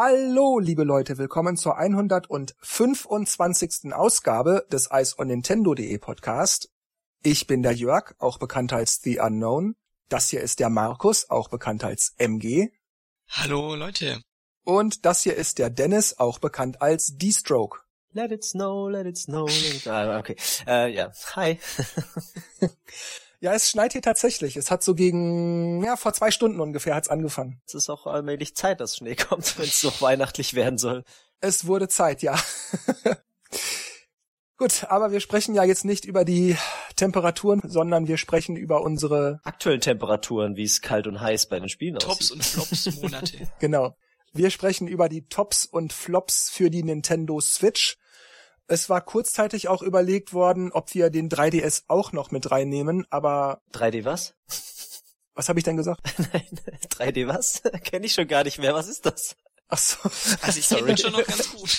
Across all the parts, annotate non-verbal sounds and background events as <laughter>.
Hallo, liebe Leute, willkommen zur 125. Ausgabe des Ice on Nintendo.de Podcast. Ich bin der Jörg, auch bekannt als The Unknown. Das hier ist der Markus, auch bekannt als MG. Hallo, Leute. Und das hier ist der Dennis, auch bekannt als D-Stroke. Let it snow, let it snow. Let it... Ah, okay. Äh, ja, hi. <laughs> Ja, es schneit hier tatsächlich. Es hat so gegen, ja, vor zwei Stunden ungefähr hat's angefangen. Es ist auch allmählich Zeit, dass Schnee kommt, <laughs> wenn es noch weihnachtlich werden soll. Es wurde Zeit, ja. <laughs> Gut, aber wir sprechen ja jetzt nicht über die Temperaturen, sondern wir sprechen über unsere aktuellen Temperaturen, wie es kalt und heiß bei den Spielen Tops aussieht. und Flops Monate. <laughs> genau. Wir sprechen über die Tops und Flops für die Nintendo Switch. Es war kurzzeitig auch überlegt worden, ob wir den 3DS auch noch mit reinnehmen, aber 3D was? <laughs> was habe ich denn gesagt? <laughs> Nein, 3D was? <laughs> Kenne ich schon gar nicht mehr. Was ist das? Ach so. Also ich kenne schon noch ganz gut.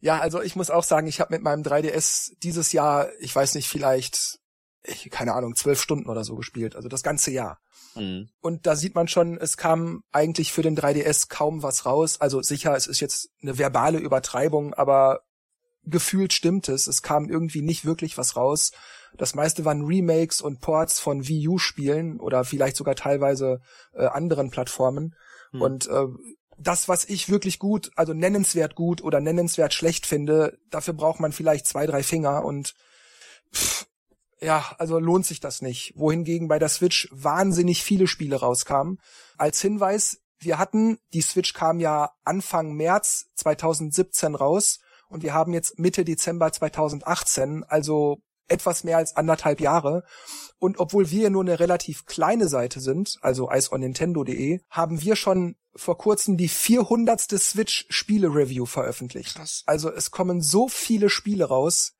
Ja, also ich muss auch sagen, ich habe mit meinem 3DS dieses Jahr, ich weiß nicht, vielleicht, ich, keine Ahnung, zwölf Stunden oder so gespielt, also das ganze Jahr. Mhm. Und da sieht man schon, es kam eigentlich für den 3DS kaum was raus. Also sicher, es ist jetzt eine verbale Übertreibung, aber gefühlt stimmt es. Es kam irgendwie nicht wirklich was raus. Das meiste waren Remakes und Ports von Wii U Spielen oder vielleicht sogar teilweise äh, anderen Plattformen. Hm. Und äh, das, was ich wirklich gut, also nennenswert gut oder nennenswert schlecht finde, dafür braucht man vielleicht zwei, drei Finger und pff, ja, also lohnt sich das nicht. Wohingegen bei der Switch wahnsinnig viele Spiele rauskamen. Als Hinweis, wir hatten, die Switch kam ja Anfang März 2017 raus und wir haben jetzt Mitte Dezember 2018, also etwas mehr als anderthalb Jahre. Und obwohl wir nur eine relativ kleine Seite sind, also iceonnintendo.de, haben wir schon vor kurzem die 400. Switch-Spiele-Review veröffentlicht. Krass. Also es kommen so viele Spiele raus.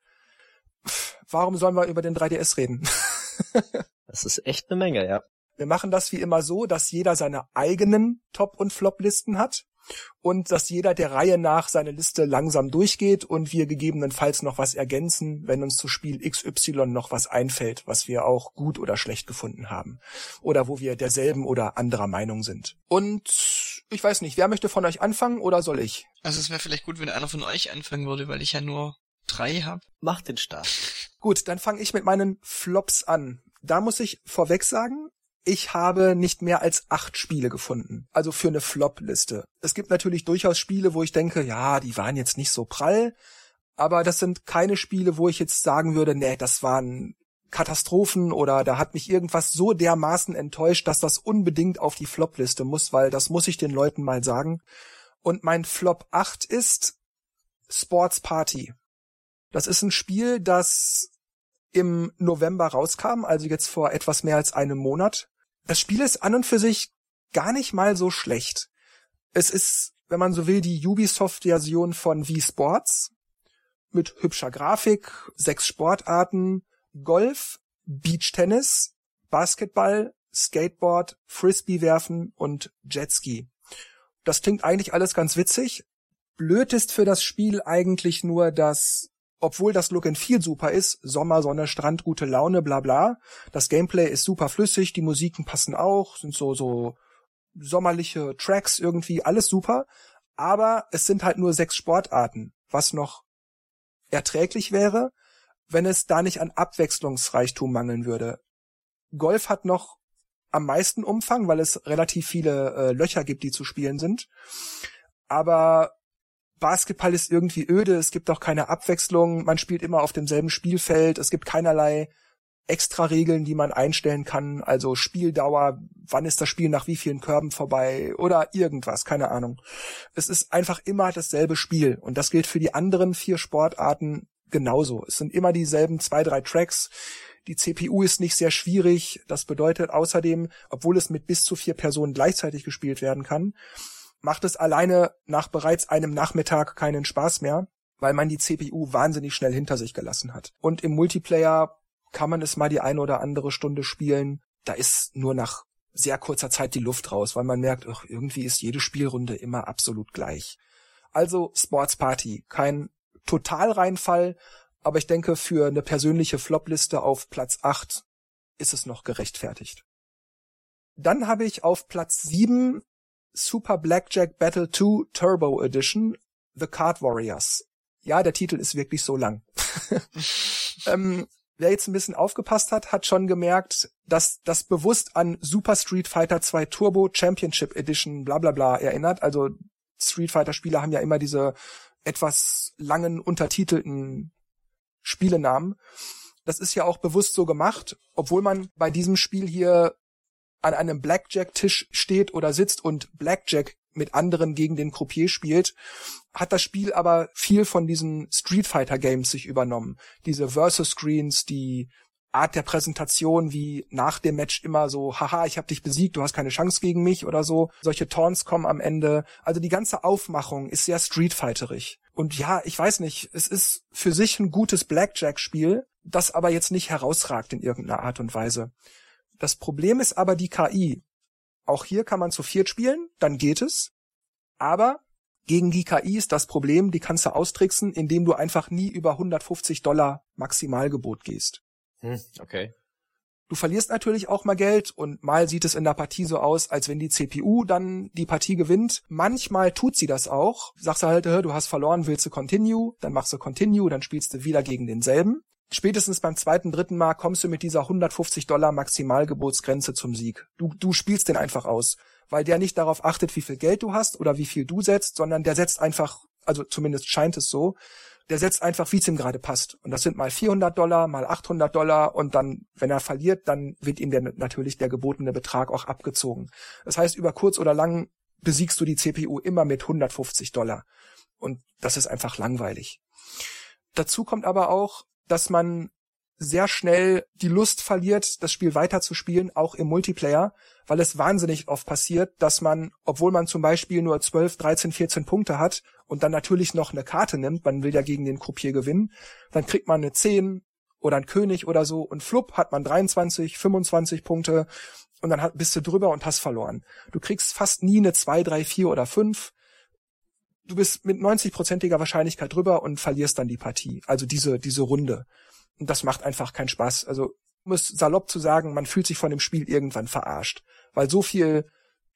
Pff, Warum sollen wir über den 3DS reden? <laughs> Das ist echt eine Menge, ja. Wir machen das wie immer so, dass jeder seine eigenen Top- und Flop-Listen hat und dass jeder der Reihe nach seine Liste langsam durchgeht und wir gegebenenfalls noch was ergänzen, wenn uns zu Spiel XY noch was einfällt, was wir auch gut oder schlecht gefunden haben oder wo wir derselben oder anderer Meinung sind. Und ich weiß nicht, wer möchte von euch anfangen oder soll ich? Also es wäre vielleicht gut, wenn einer von euch anfangen würde, weil ich ja nur drei habe. Mach den Start. Gut, dann fange ich mit meinen Flops an. Da muss ich vorweg sagen, ich habe nicht mehr als acht Spiele gefunden. Also für eine Flop-Liste. Es gibt natürlich durchaus Spiele, wo ich denke, ja, die waren jetzt nicht so prall. Aber das sind keine Spiele, wo ich jetzt sagen würde, nee, das waren Katastrophen oder da hat mich irgendwas so dermaßen enttäuscht, dass das unbedingt auf die Flop-Liste muss, weil das muss ich den Leuten mal sagen. Und mein Flop 8 ist Sports Party. Das ist ein Spiel, das im November rauskam, also jetzt vor etwas mehr als einem Monat. Das Spiel ist an und für sich gar nicht mal so schlecht. Es ist, wenn man so will, die Ubisoft-Version von Wii Sports mit hübscher Grafik, sechs Sportarten, Golf, Beachtennis, Basketball, Skateboard, Frisbee werfen und Jetski. Das klingt eigentlich alles ganz witzig. Blöd ist für das Spiel eigentlich nur, dass obwohl das Look and Feel super ist, Sommer, Sonne, Strand, gute Laune, bla bla. Das Gameplay ist super flüssig, die Musiken passen auch, sind so, so sommerliche Tracks irgendwie, alles super. Aber es sind halt nur sechs Sportarten, was noch erträglich wäre, wenn es da nicht an Abwechslungsreichtum mangeln würde. Golf hat noch am meisten Umfang, weil es relativ viele äh, Löcher gibt, die zu spielen sind. Aber Basketball ist irgendwie öde, es gibt auch keine Abwechslung, man spielt immer auf demselben Spielfeld, es gibt keinerlei extra Regeln, die man einstellen kann, also Spieldauer, wann ist das Spiel nach wie vielen Körben vorbei oder irgendwas, keine Ahnung. Es ist einfach immer dasselbe Spiel und das gilt für die anderen vier Sportarten genauso. Es sind immer dieselben zwei, drei Tracks. Die CPU ist nicht sehr schwierig. Das bedeutet außerdem, obwohl es mit bis zu vier Personen gleichzeitig gespielt werden kann, macht es alleine nach bereits einem Nachmittag keinen Spaß mehr, weil man die CPU wahnsinnig schnell hinter sich gelassen hat. Und im Multiplayer kann man es mal die eine oder andere Stunde spielen. Da ist nur nach sehr kurzer Zeit die Luft raus, weil man merkt, ach, irgendwie ist jede Spielrunde immer absolut gleich. Also Sports Party, kein Totalreinfall, aber ich denke, für eine persönliche Flopliste auf Platz 8 ist es noch gerechtfertigt. Dann habe ich auf Platz 7 Super Blackjack Battle 2 Turbo Edition The Card Warriors. Ja, der Titel ist wirklich so lang. <laughs> ähm, wer jetzt ein bisschen aufgepasst hat, hat schon gemerkt, dass das bewusst an Super Street Fighter 2 Turbo Championship Edition bla bla bla erinnert. Also Street Fighter Spiele haben ja immer diese etwas langen untertitelten Spielenamen. Das ist ja auch bewusst so gemacht, obwohl man bei diesem Spiel hier an einem Blackjack-Tisch steht oder sitzt und Blackjack mit anderen gegen den Croupier spielt, hat das Spiel aber viel von diesen Street Fighter Games sich übernommen. Diese Versus Screens, die Art der Präsentation, wie nach dem Match immer so, haha, ich habe dich besiegt, du hast keine Chance gegen mich oder so. Solche Taunts kommen am Ende. Also die ganze Aufmachung ist sehr Street Fighterig. Und ja, ich weiß nicht, es ist für sich ein gutes Blackjack-Spiel, das aber jetzt nicht herausragt in irgendeiner Art und Weise. Das Problem ist aber die KI. Auch hier kann man zu viert spielen, dann geht es. Aber gegen die KI ist das Problem, die kannst du austricksen, indem du einfach nie über 150 Dollar Maximalgebot gehst. Hm, okay. Du verlierst natürlich auch mal Geld und mal sieht es in der Partie so aus, als wenn die CPU dann die Partie gewinnt. Manchmal tut sie das auch. Sagst du halt, du hast verloren, willst du Continue, dann machst du Continue, dann spielst du wieder gegen denselben spätestens beim zweiten, dritten Mal kommst du mit dieser 150 Dollar Maximalgebotsgrenze zum Sieg. Du, du spielst den einfach aus, weil der nicht darauf achtet, wie viel Geld du hast oder wie viel du setzt, sondern der setzt einfach, also zumindest scheint es so, der setzt einfach, wie es ihm gerade passt. Und das sind mal 400 Dollar, mal 800 Dollar und dann, wenn er verliert, dann wird ihm der, natürlich der gebotene Betrag auch abgezogen. Das heißt, über kurz oder lang besiegst du die CPU immer mit 150 Dollar. Und das ist einfach langweilig. Dazu kommt aber auch, dass man sehr schnell die Lust verliert, das Spiel weiterzuspielen, auch im Multiplayer, weil es wahnsinnig oft passiert, dass man, obwohl man zum Beispiel nur 12, 13, 14 Punkte hat und dann natürlich noch eine Karte nimmt, man will ja gegen den Croupier gewinnen, dann kriegt man eine 10 oder ein König oder so und flupp hat man 23, 25 Punkte und dann bist du drüber und hast verloren. Du kriegst fast nie eine 2, 3, 4 oder 5 du bist mit 90-prozentiger Wahrscheinlichkeit drüber und verlierst dann die Partie. Also diese, diese Runde. Und das macht einfach keinen Spaß. Also, um es salopp zu sagen, man fühlt sich von dem Spiel irgendwann verarscht. Weil so viel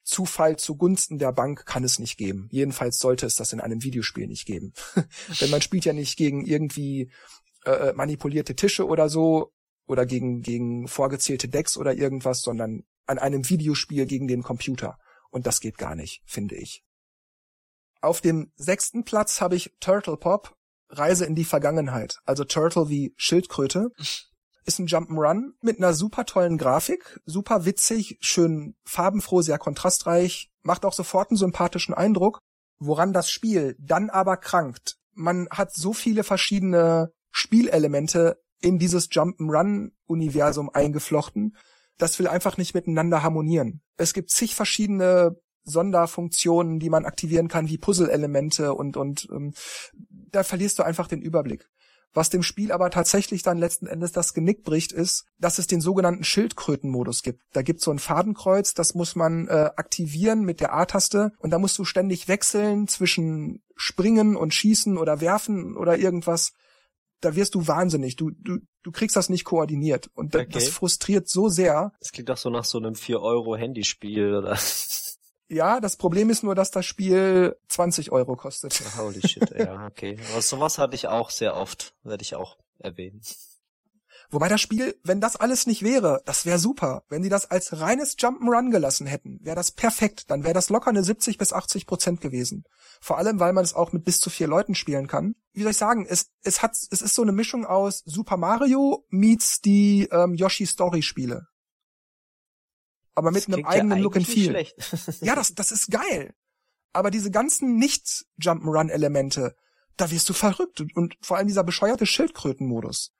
Zufall zugunsten der Bank kann es nicht geben. Jedenfalls sollte es das in einem Videospiel nicht geben. <laughs> Denn man spielt ja nicht gegen irgendwie äh, äh, manipulierte Tische oder so oder gegen, gegen vorgezählte Decks oder irgendwas, sondern an einem Videospiel gegen den Computer. Und das geht gar nicht, finde ich. Auf dem sechsten Platz habe ich Turtle Pop, Reise in die Vergangenheit. Also Turtle wie Schildkröte. Ist ein Jump'n'Run mit einer super tollen Grafik, super witzig, schön farbenfroh, sehr kontrastreich, macht auch sofort einen sympathischen Eindruck. Woran das Spiel dann aber krankt, man hat so viele verschiedene Spielelemente in dieses Jump'n'Run-Universum eingeflochten, das will einfach nicht miteinander harmonieren. Es gibt zig verschiedene Sonderfunktionen, die man aktivieren kann, wie Puzzle-Elemente und, und ähm, da verlierst du einfach den Überblick. Was dem Spiel aber tatsächlich dann letzten Endes das Genick bricht, ist, dass es den sogenannten Schildkrötenmodus gibt. Da gibt's so ein Fadenkreuz, das muss man äh, aktivieren mit der A-Taste und da musst du ständig wechseln zwischen springen und schießen oder werfen oder irgendwas. Da wirst du wahnsinnig. Du, du, du kriegst das nicht koordiniert. Und okay. das frustriert so sehr. Es klingt doch so nach so einem 4-Euro-Handyspiel oder. Ja, das Problem ist nur, dass das Spiel 20 Euro kostet. <laughs> Holy shit, ja, okay. Aber sowas hatte ich auch sehr oft, werde ich auch erwähnen. Wobei das Spiel, wenn das alles nicht wäre, das wäre super. Wenn sie das als reines Jump'n'Run gelassen hätten, wäre das perfekt. Dann wäre das locker eine 70 bis 80 Prozent gewesen. Vor allem, weil man es auch mit bis zu vier Leuten spielen kann. Wie soll ich sagen? Es, es hat, es ist so eine Mischung aus Super Mario meets die ähm, Yoshi Story Spiele aber mit einem eigenen ja Look and Feel. <laughs> ja, das, das ist geil. Aber diese ganzen Nicht-Jump'n'Run-Elemente, da wirst du verrückt. Und, und vor allem dieser bescheuerte Schildkrötenmodus.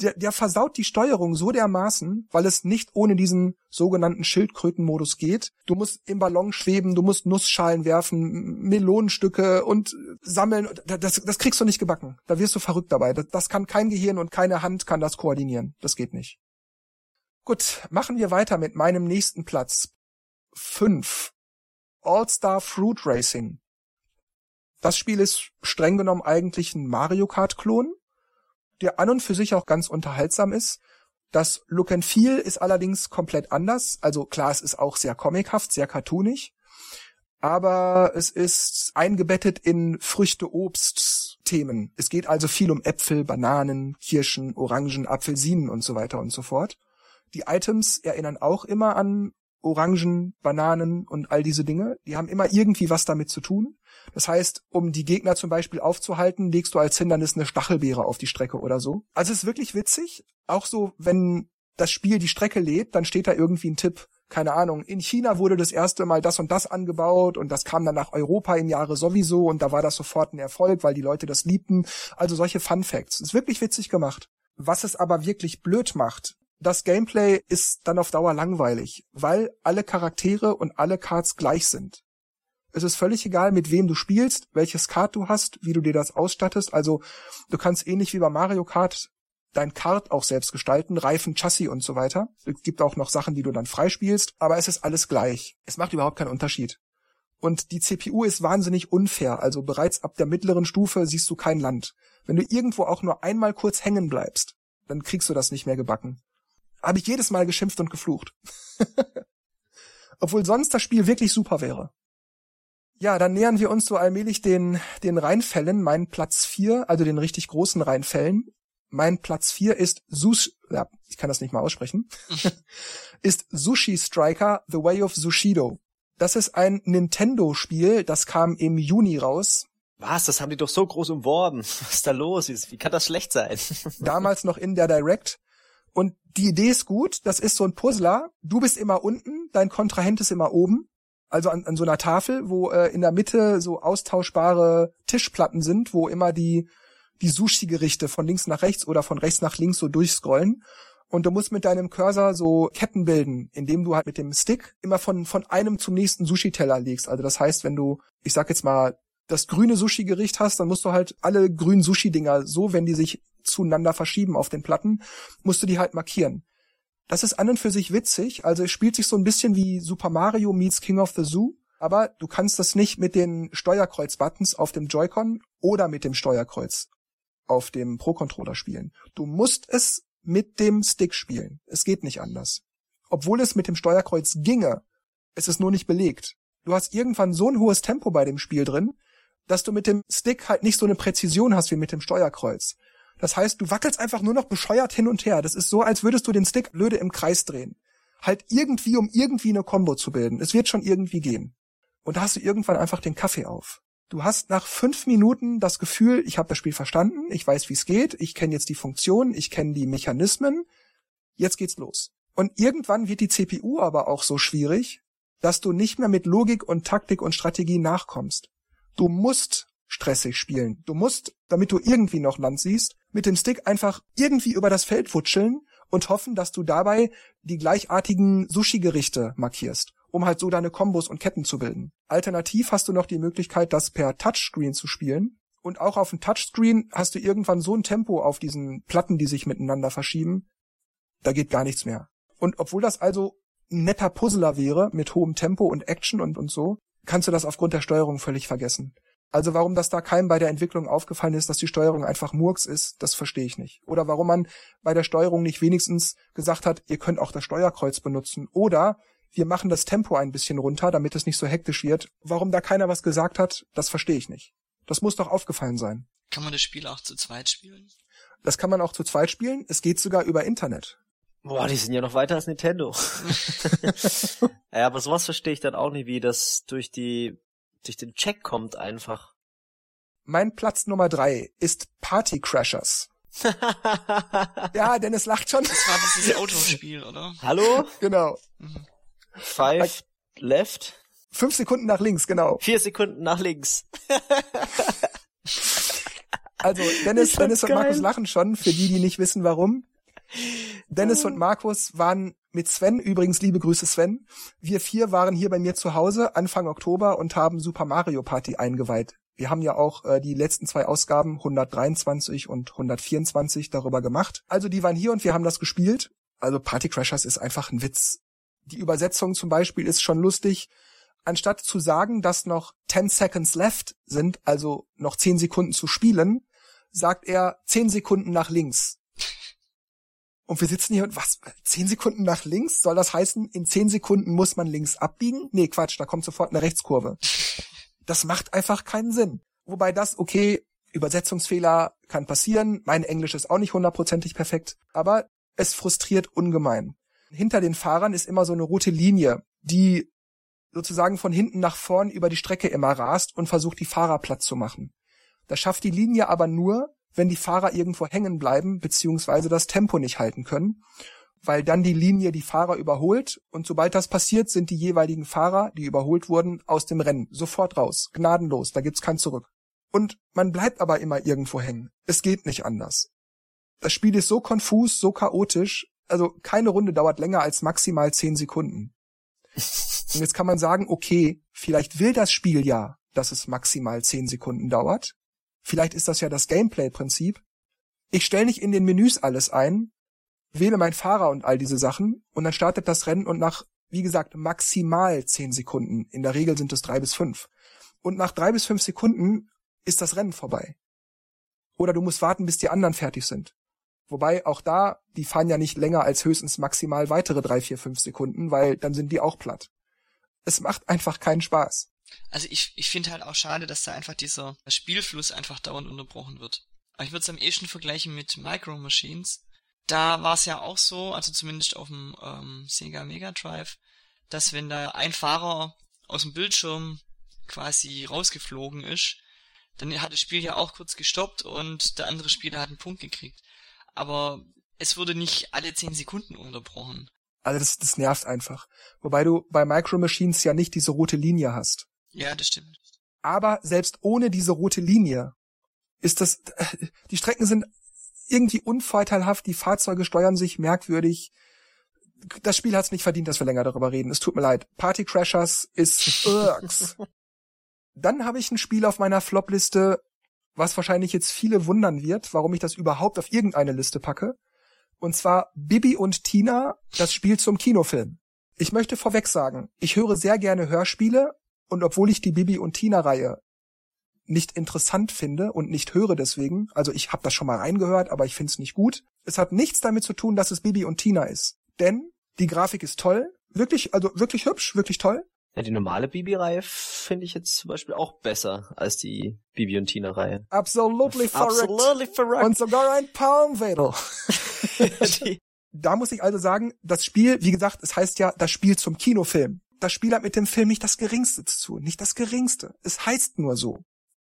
Der, der versaut die Steuerung so dermaßen, weil es nicht ohne diesen sogenannten Schildkrötenmodus geht. Du musst im Ballon schweben, du musst Nussschalen werfen, Melonenstücke und sammeln. Das, das kriegst du nicht gebacken. Da wirst du verrückt dabei. Das, das kann kein Gehirn und keine Hand kann das koordinieren. Das geht nicht. Gut, machen wir weiter mit meinem nächsten Platz. Fünf. All-Star Fruit Racing. Das Spiel ist streng genommen eigentlich ein Mario Kart-Klon, der an und für sich auch ganz unterhaltsam ist. Das Look and Feel ist allerdings komplett anders. Also klar, es ist auch sehr comichaft, sehr cartoonig. aber es ist eingebettet in Früchte-Obst-Themen. Es geht also viel um Äpfel, Bananen, Kirschen, Orangen, Apfelsinen und so weiter und so fort. Die Items erinnern auch immer an Orangen, Bananen und all diese Dinge. Die haben immer irgendwie was damit zu tun. Das heißt, um die Gegner zum Beispiel aufzuhalten, legst du als Hindernis eine Stachelbeere auf die Strecke oder so. Also es ist wirklich witzig. Auch so, wenn das Spiel die Strecke lädt, dann steht da irgendwie ein Tipp. Keine Ahnung, in China wurde das erste Mal das und das angebaut und das kam dann nach Europa im Jahre sowieso und da war das sofort ein Erfolg, weil die Leute das liebten. Also solche Fun Facts. Ist wirklich witzig gemacht. Was es aber wirklich blöd macht, das Gameplay ist dann auf Dauer langweilig, weil alle Charaktere und alle Cards gleich sind. Es ist völlig egal, mit wem du spielst, welches Card du hast, wie du dir das ausstattest. Also du kannst ähnlich wie bei Mario Kart dein Card auch selbst gestalten, Reifen, Chassis und so weiter. Es gibt auch noch Sachen, die du dann freispielst, aber es ist alles gleich. Es macht überhaupt keinen Unterschied. Und die CPU ist wahnsinnig unfair, also bereits ab der mittleren Stufe siehst du kein Land. Wenn du irgendwo auch nur einmal kurz hängen bleibst, dann kriegst du das nicht mehr gebacken habe ich jedes Mal geschimpft und geflucht. <laughs> Obwohl sonst das Spiel wirklich super wäre. Ja, dann nähern wir uns so allmählich den, den Rheinfällen. Mein Platz vier, also den richtig großen Rheinfällen. Mein Platz vier ist Sushi, ja, ich kann das nicht mal aussprechen, <laughs> ist Sushi Striker The Way of Sushido. Das ist ein Nintendo-Spiel, das kam im Juni raus. Was? Das haben die doch so groß umworben. <laughs> Was ist da los? Wie kann das schlecht sein? Damals noch in der Direct. Und die Idee ist gut, das ist so ein Puzzler. Du bist immer unten, dein Kontrahent ist immer oben. Also an, an so einer Tafel, wo äh, in der Mitte so austauschbare Tischplatten sind, wo immer die, die Sushi-Gerichte von links nach rechts oder von rechts nach links so durchscrollen. Und du musst mit deinem Cursor so Ketten bilden, indem du halt mit dem Stick immer von, von einem zum nächsten Sushi-Teller legst. Also das heißt, wenn du, ich sag jetzt mal, das grüne Sushi-Gericht hast, dann musst du halt alle grünen Sushi-Dinger so, wenn die sich zueinander verschieben auf den Platten, musst du die halt markieren. Das ist an und für sich witzig, also es spielt sich so ein bisschen wie Super Mario meets King of the Zoo, aber du kannst das nicht mit den Steuerkreuz-Buttons auf dem Joy-Con oder mit dem Steuerkreuz auf dem Pro-Controller spielen. Du musst es mit dem Stick spielen. Es geht nicht anders. Obwohl es mit dem Steuerkreuz ginge, es ist nur nicht belegt. Du hast irgendwann so ein hohes Tempo bei dem Spiel drin, dass du mit dem Stick halt nicht so eine Präzision hast wie mit dem Steuerkreuz. Das heißt, du wackelst einfach nur noch bescheuert hin und her. Das ist so, als würdest du den Stick blöde im Kreis drehen. Halt irgendwie, um irgendwie eine Combo zu bilden. Es wird schon irgendwie gehen. Und da hast du irgendwann einfach den Kaffee auf. Du hast nach fünf Minuten das Gefühl, ich habe das Spiel verstanden, ich weiß, wie es geht, ich kenne jetzt die Funktionen, ich kenne die Mechanismen, jetzt geht's los. Und irgendwann wird die CPU aber auch so schwierig, dass du nicht mehr mit Logik und Taktik und Strategie nachkommst. Du musst stressig spielen. Du musst, damit du irgendwie noch Land siehst, mit dem Stick einfach irgendwie über das Feld wutscheln und hoffen, dass du dabei die gleichartigen Sushi-Gerichte markierst, um halt so deine Kombos und Ketten zu bilden. Alternativ hast du noch die Möglichkeit, das per Touchscreen zu spielen. Und auch auf dem Touchscreen hast du irgendwann so ein Tempo auf diesen Platten, die sich miteinander verschieben, da geht gar nichts mehr. Und obwohl das also ein netter Puzzler wäre, mit hohem Tempo und Action und, und so, kannst du das aufgrund der Steuerung völlig vergessen. Also warum das da keinem bei der Entwicklung aufgefallen ist, dass die Steuerung einfach Murks ist, das verstehe ich nicht. Oder warum man bei der Steuerung nicht wenigstens gesagt hat, ihr könnt auch das Steuerkreuz benutzen. Oder wir machen das Tempo ein bisschen runter, damit es nicht so hektisch wird. Warum da keiner was gesagt hat, das verstehe ich nicht. Das muss doch aufgefallen sein. Kann man das Spiel auch zu zweit spielen? Das kann man auch zu zweit spielen. Es geht sogar über Internet. Boah, die sind ja noch weiter als Nintendo. <laughs> <laughs> ja, aber sowas verstehe ich dann auch nicht, wie das durch die durch den Check kommt einfach. Mein Platz Nummer drei ist Party Crashers. <laughs> ja, Dennis lacht schon. Das war dieses Autospiel, oder? Hallo? Genau. Mhm. Five left. Fünf Sekunden nach links, genau. Vier Sekunden nach links. also Dennis, Dennis und Markus lachen schon, für die, die nicht wissen warum. Dennis und Markus waren mit Sven, übrigens liebe Grüße Sven, wir vier waren hier bei mir zu Hause Anfang Oktober und haben Super Mario Party eingeweiht. Wir haben ja auch äh, die letzten zwei Ausgaben 123 und 124 darüber gemacht. Also die waren hier und wir haben das gespielt. Also Party Crashers ist einfach ein Witz. Die Übersetzung zum Beispiel ist schon lustig. Anstatt zu sagen, dass noch 10 Seconds left sind, also noch 10 Sekunden zu spielen, sagt er 10 Sekunden nach links. Und wir sitzen hier und was? Zehn Sekunden nach links? Soll das heißen, in zehn Sekunden muss man links abbiegen? Nee, Quatsch, da kommt sofort eine Rechtskurve. Das macht einfach keinen Sinn. Wobei das, okay, Übersetzungsfehler kann passieren. Mein Englisch ist auch nicht hundertprozentig perfekt, aber es frustriert ungemein. Hinter den Fahrern ist immer so eine rote Linie, die sozusagen von hinten nach vorn über die Strecke immer rast und versucht, die Fahrer platt zu machen. Das schafft die Linie aber nur, wenn die Fahrer irgendwo hängen bleiben beziehungsweise das Tempo nicht halten können, weil dann die Linie die Fahrer überholt und sobald das passiert, sind die jeweiligen Fahrer, die überholt wurden, aus dem Rennen sofort raus, gnadenlos, da gibt's kein Zurück. Und man bleibt aber immer irgendwo hängen. Es geht nicht anders. Das Spiel ist so konfus, so chaotisch, also keine Runde dauert länger als maximal zehn Sekunden. Und jetzt kann man sagen, okay, vielleicht will das Spiel ja, dass es maximal zehn Sekunden dauert. Vielleicht ist das ja das Gameplay-Prinzip. Ich stelle nicht in den Menüs alles ein, wähle meinen Fahrer und all diese Sachen und dann startet das Rennen und nach, wie gesagt, maximal zehn Sekunden, in der Regel sind es drei bis fünf. Und nach drei bis fünf Sekunden ist das Rennen vorbei. Oder du musst warten, bis die anderen fertig sind. Wobei auch da, die fahren ja nicht länger als höchstens maximal weitere drei, vier, fünf Sekunden, weil dann sind die auch platt. Es macht einfach keinen Spaß. Also ich, ich finde halt auch schade, dass da einfach dieser Spielfluss einfach dauernd unterbrochen wird. Aber ich würde es am ehesten vergleichen mit Micro Machines. Da war es ja auch so, also zumindest auf dem ähm, Sega Mega Drive, dass wenn da ein Fahrer aus dem Bildschirm quasi rausgeflogen ist, dann hat das Spiel ja auch kurz gestoppt und der andere Spieler hat einen Punkt gekriegt. Aber es wurde nicht alle zehn Sekunden unterbrochen. Also das, das nervt einfach. Wobei du bei Micro Machines ja nicht diese rote Linie hast. Ja, das stimmt. Aber selbst ohne diese rote Linie ist das, die Strecken sind irgendwie unvorteilhaft, die Fahrzeuge steuern sich merkwürdig. Das Spiel hat es nicht verdient, dass wir länger darüber reden. Es tut mir leid. Party Crashers ist irks. <laughs> Dann habe ich ein Spiel auf meiner Flop-Liste, was wahrscheinlich jetzt viele wundern wird, warum ich das überhaupt auf irgendeine Liste packe. Und zwar Bibi und Tina, das Spiel zum Kinofilm. Ich möchte vorweg sagen, ich höre sehr gerne Hörspiele und obwohl ich die Bibi und Tina Reihe nicht interessant finde und nicht höre deswegen, also ich habe das schon mal reingehört, aber ich finde es nicht gut. Es hat nichts damit zu tun, dass es Bibi und Tina ist, denn die Grafik ist toll, wirklich, also wirklich hübsch, wirklich toll. Ja, die normale Bibi-Reihe finde ich jetzt zum Beispiel auch besser als die Bibi und Tina-Reihe. Absolutely verrückt. Absolutely verrückt. Und sogar ein Palmwedel. <laughs> <laughs> da muss ich also sagen, das Spiel, wie gesagt, es heißt ja das Spiel zum Kinofilm. Das Spiel hat mit dem Film nicht das Geringste zu tun, nicht das Geringste. Es heißt nur so.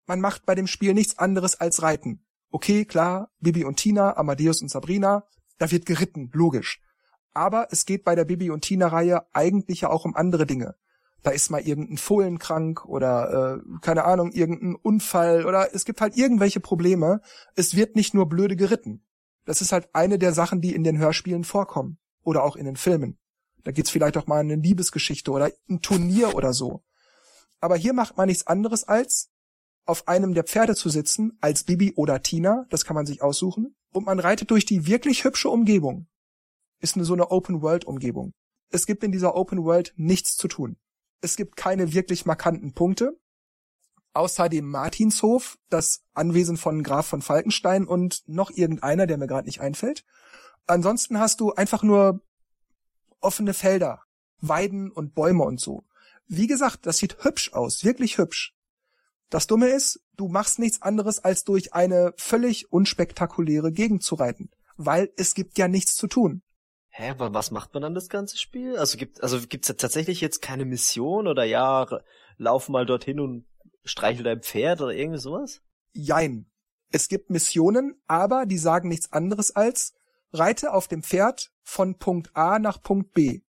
Man macht bei dem Spiel nichts anderes als reiten. Okay, klar, Bibi und Tina, Amadeus und Sabrina, da wird geritten, logisch. Aber es geht bei der Bibi und Tina Reihe eigentlich ja auch um andere Dinge da ist mal irgendein Fohlen krank oder äh, keine Ahnung, irgendein Unfall oder es gibt halt irgendwelche Probleme. Es wird nicht nur blöde geritten. Das ist halt eine der Sachen, die in den Hörspielen vorkommen oder auch in den Filmen. Da gibt's vielleicht auch mal eine Liebesgeschichte oder ein Turnier oder so. Aber hier macht man nichts anderes als auf einem der Pferde zu sitzen, als Bibi oder Tina, das kann man sich aussuchen, und man reitet durch die wirklich hübsche Umgebung. Ist eine so eine Open-World-Umgebung. Es gibt in dieser Open World nichts zu tun. Es gibt keine wirklich markanten Punkte. Außer dem Martinshof, das Anwesen von Graf von Falkenstein und noch irgendeiner, der mir gerade nicht einfällt. Ansonsten hast du einfach nur offene Felder, Weiden und Bäume und so. Wie gesagt, das sieht hübsch aus, wirklich hübsch. Das Dumme ist, du machst nichts anderes, als durch eine völlig unspektakuläre Gegend zu reiten, weil es gibt ja nichts zu tun. Hä, aber was macht man dann das ganze Spiel? Also gibt also gibt's tatsächlich jetzt keine Mission oder ja, lauf mal dorthin und streichel dein Pferd oder irgendwie sowas? Jein. Es gibt Missionen, aber die sagen nichts anderes als reite auf dem Pferd von Punkt A nach Punkt B.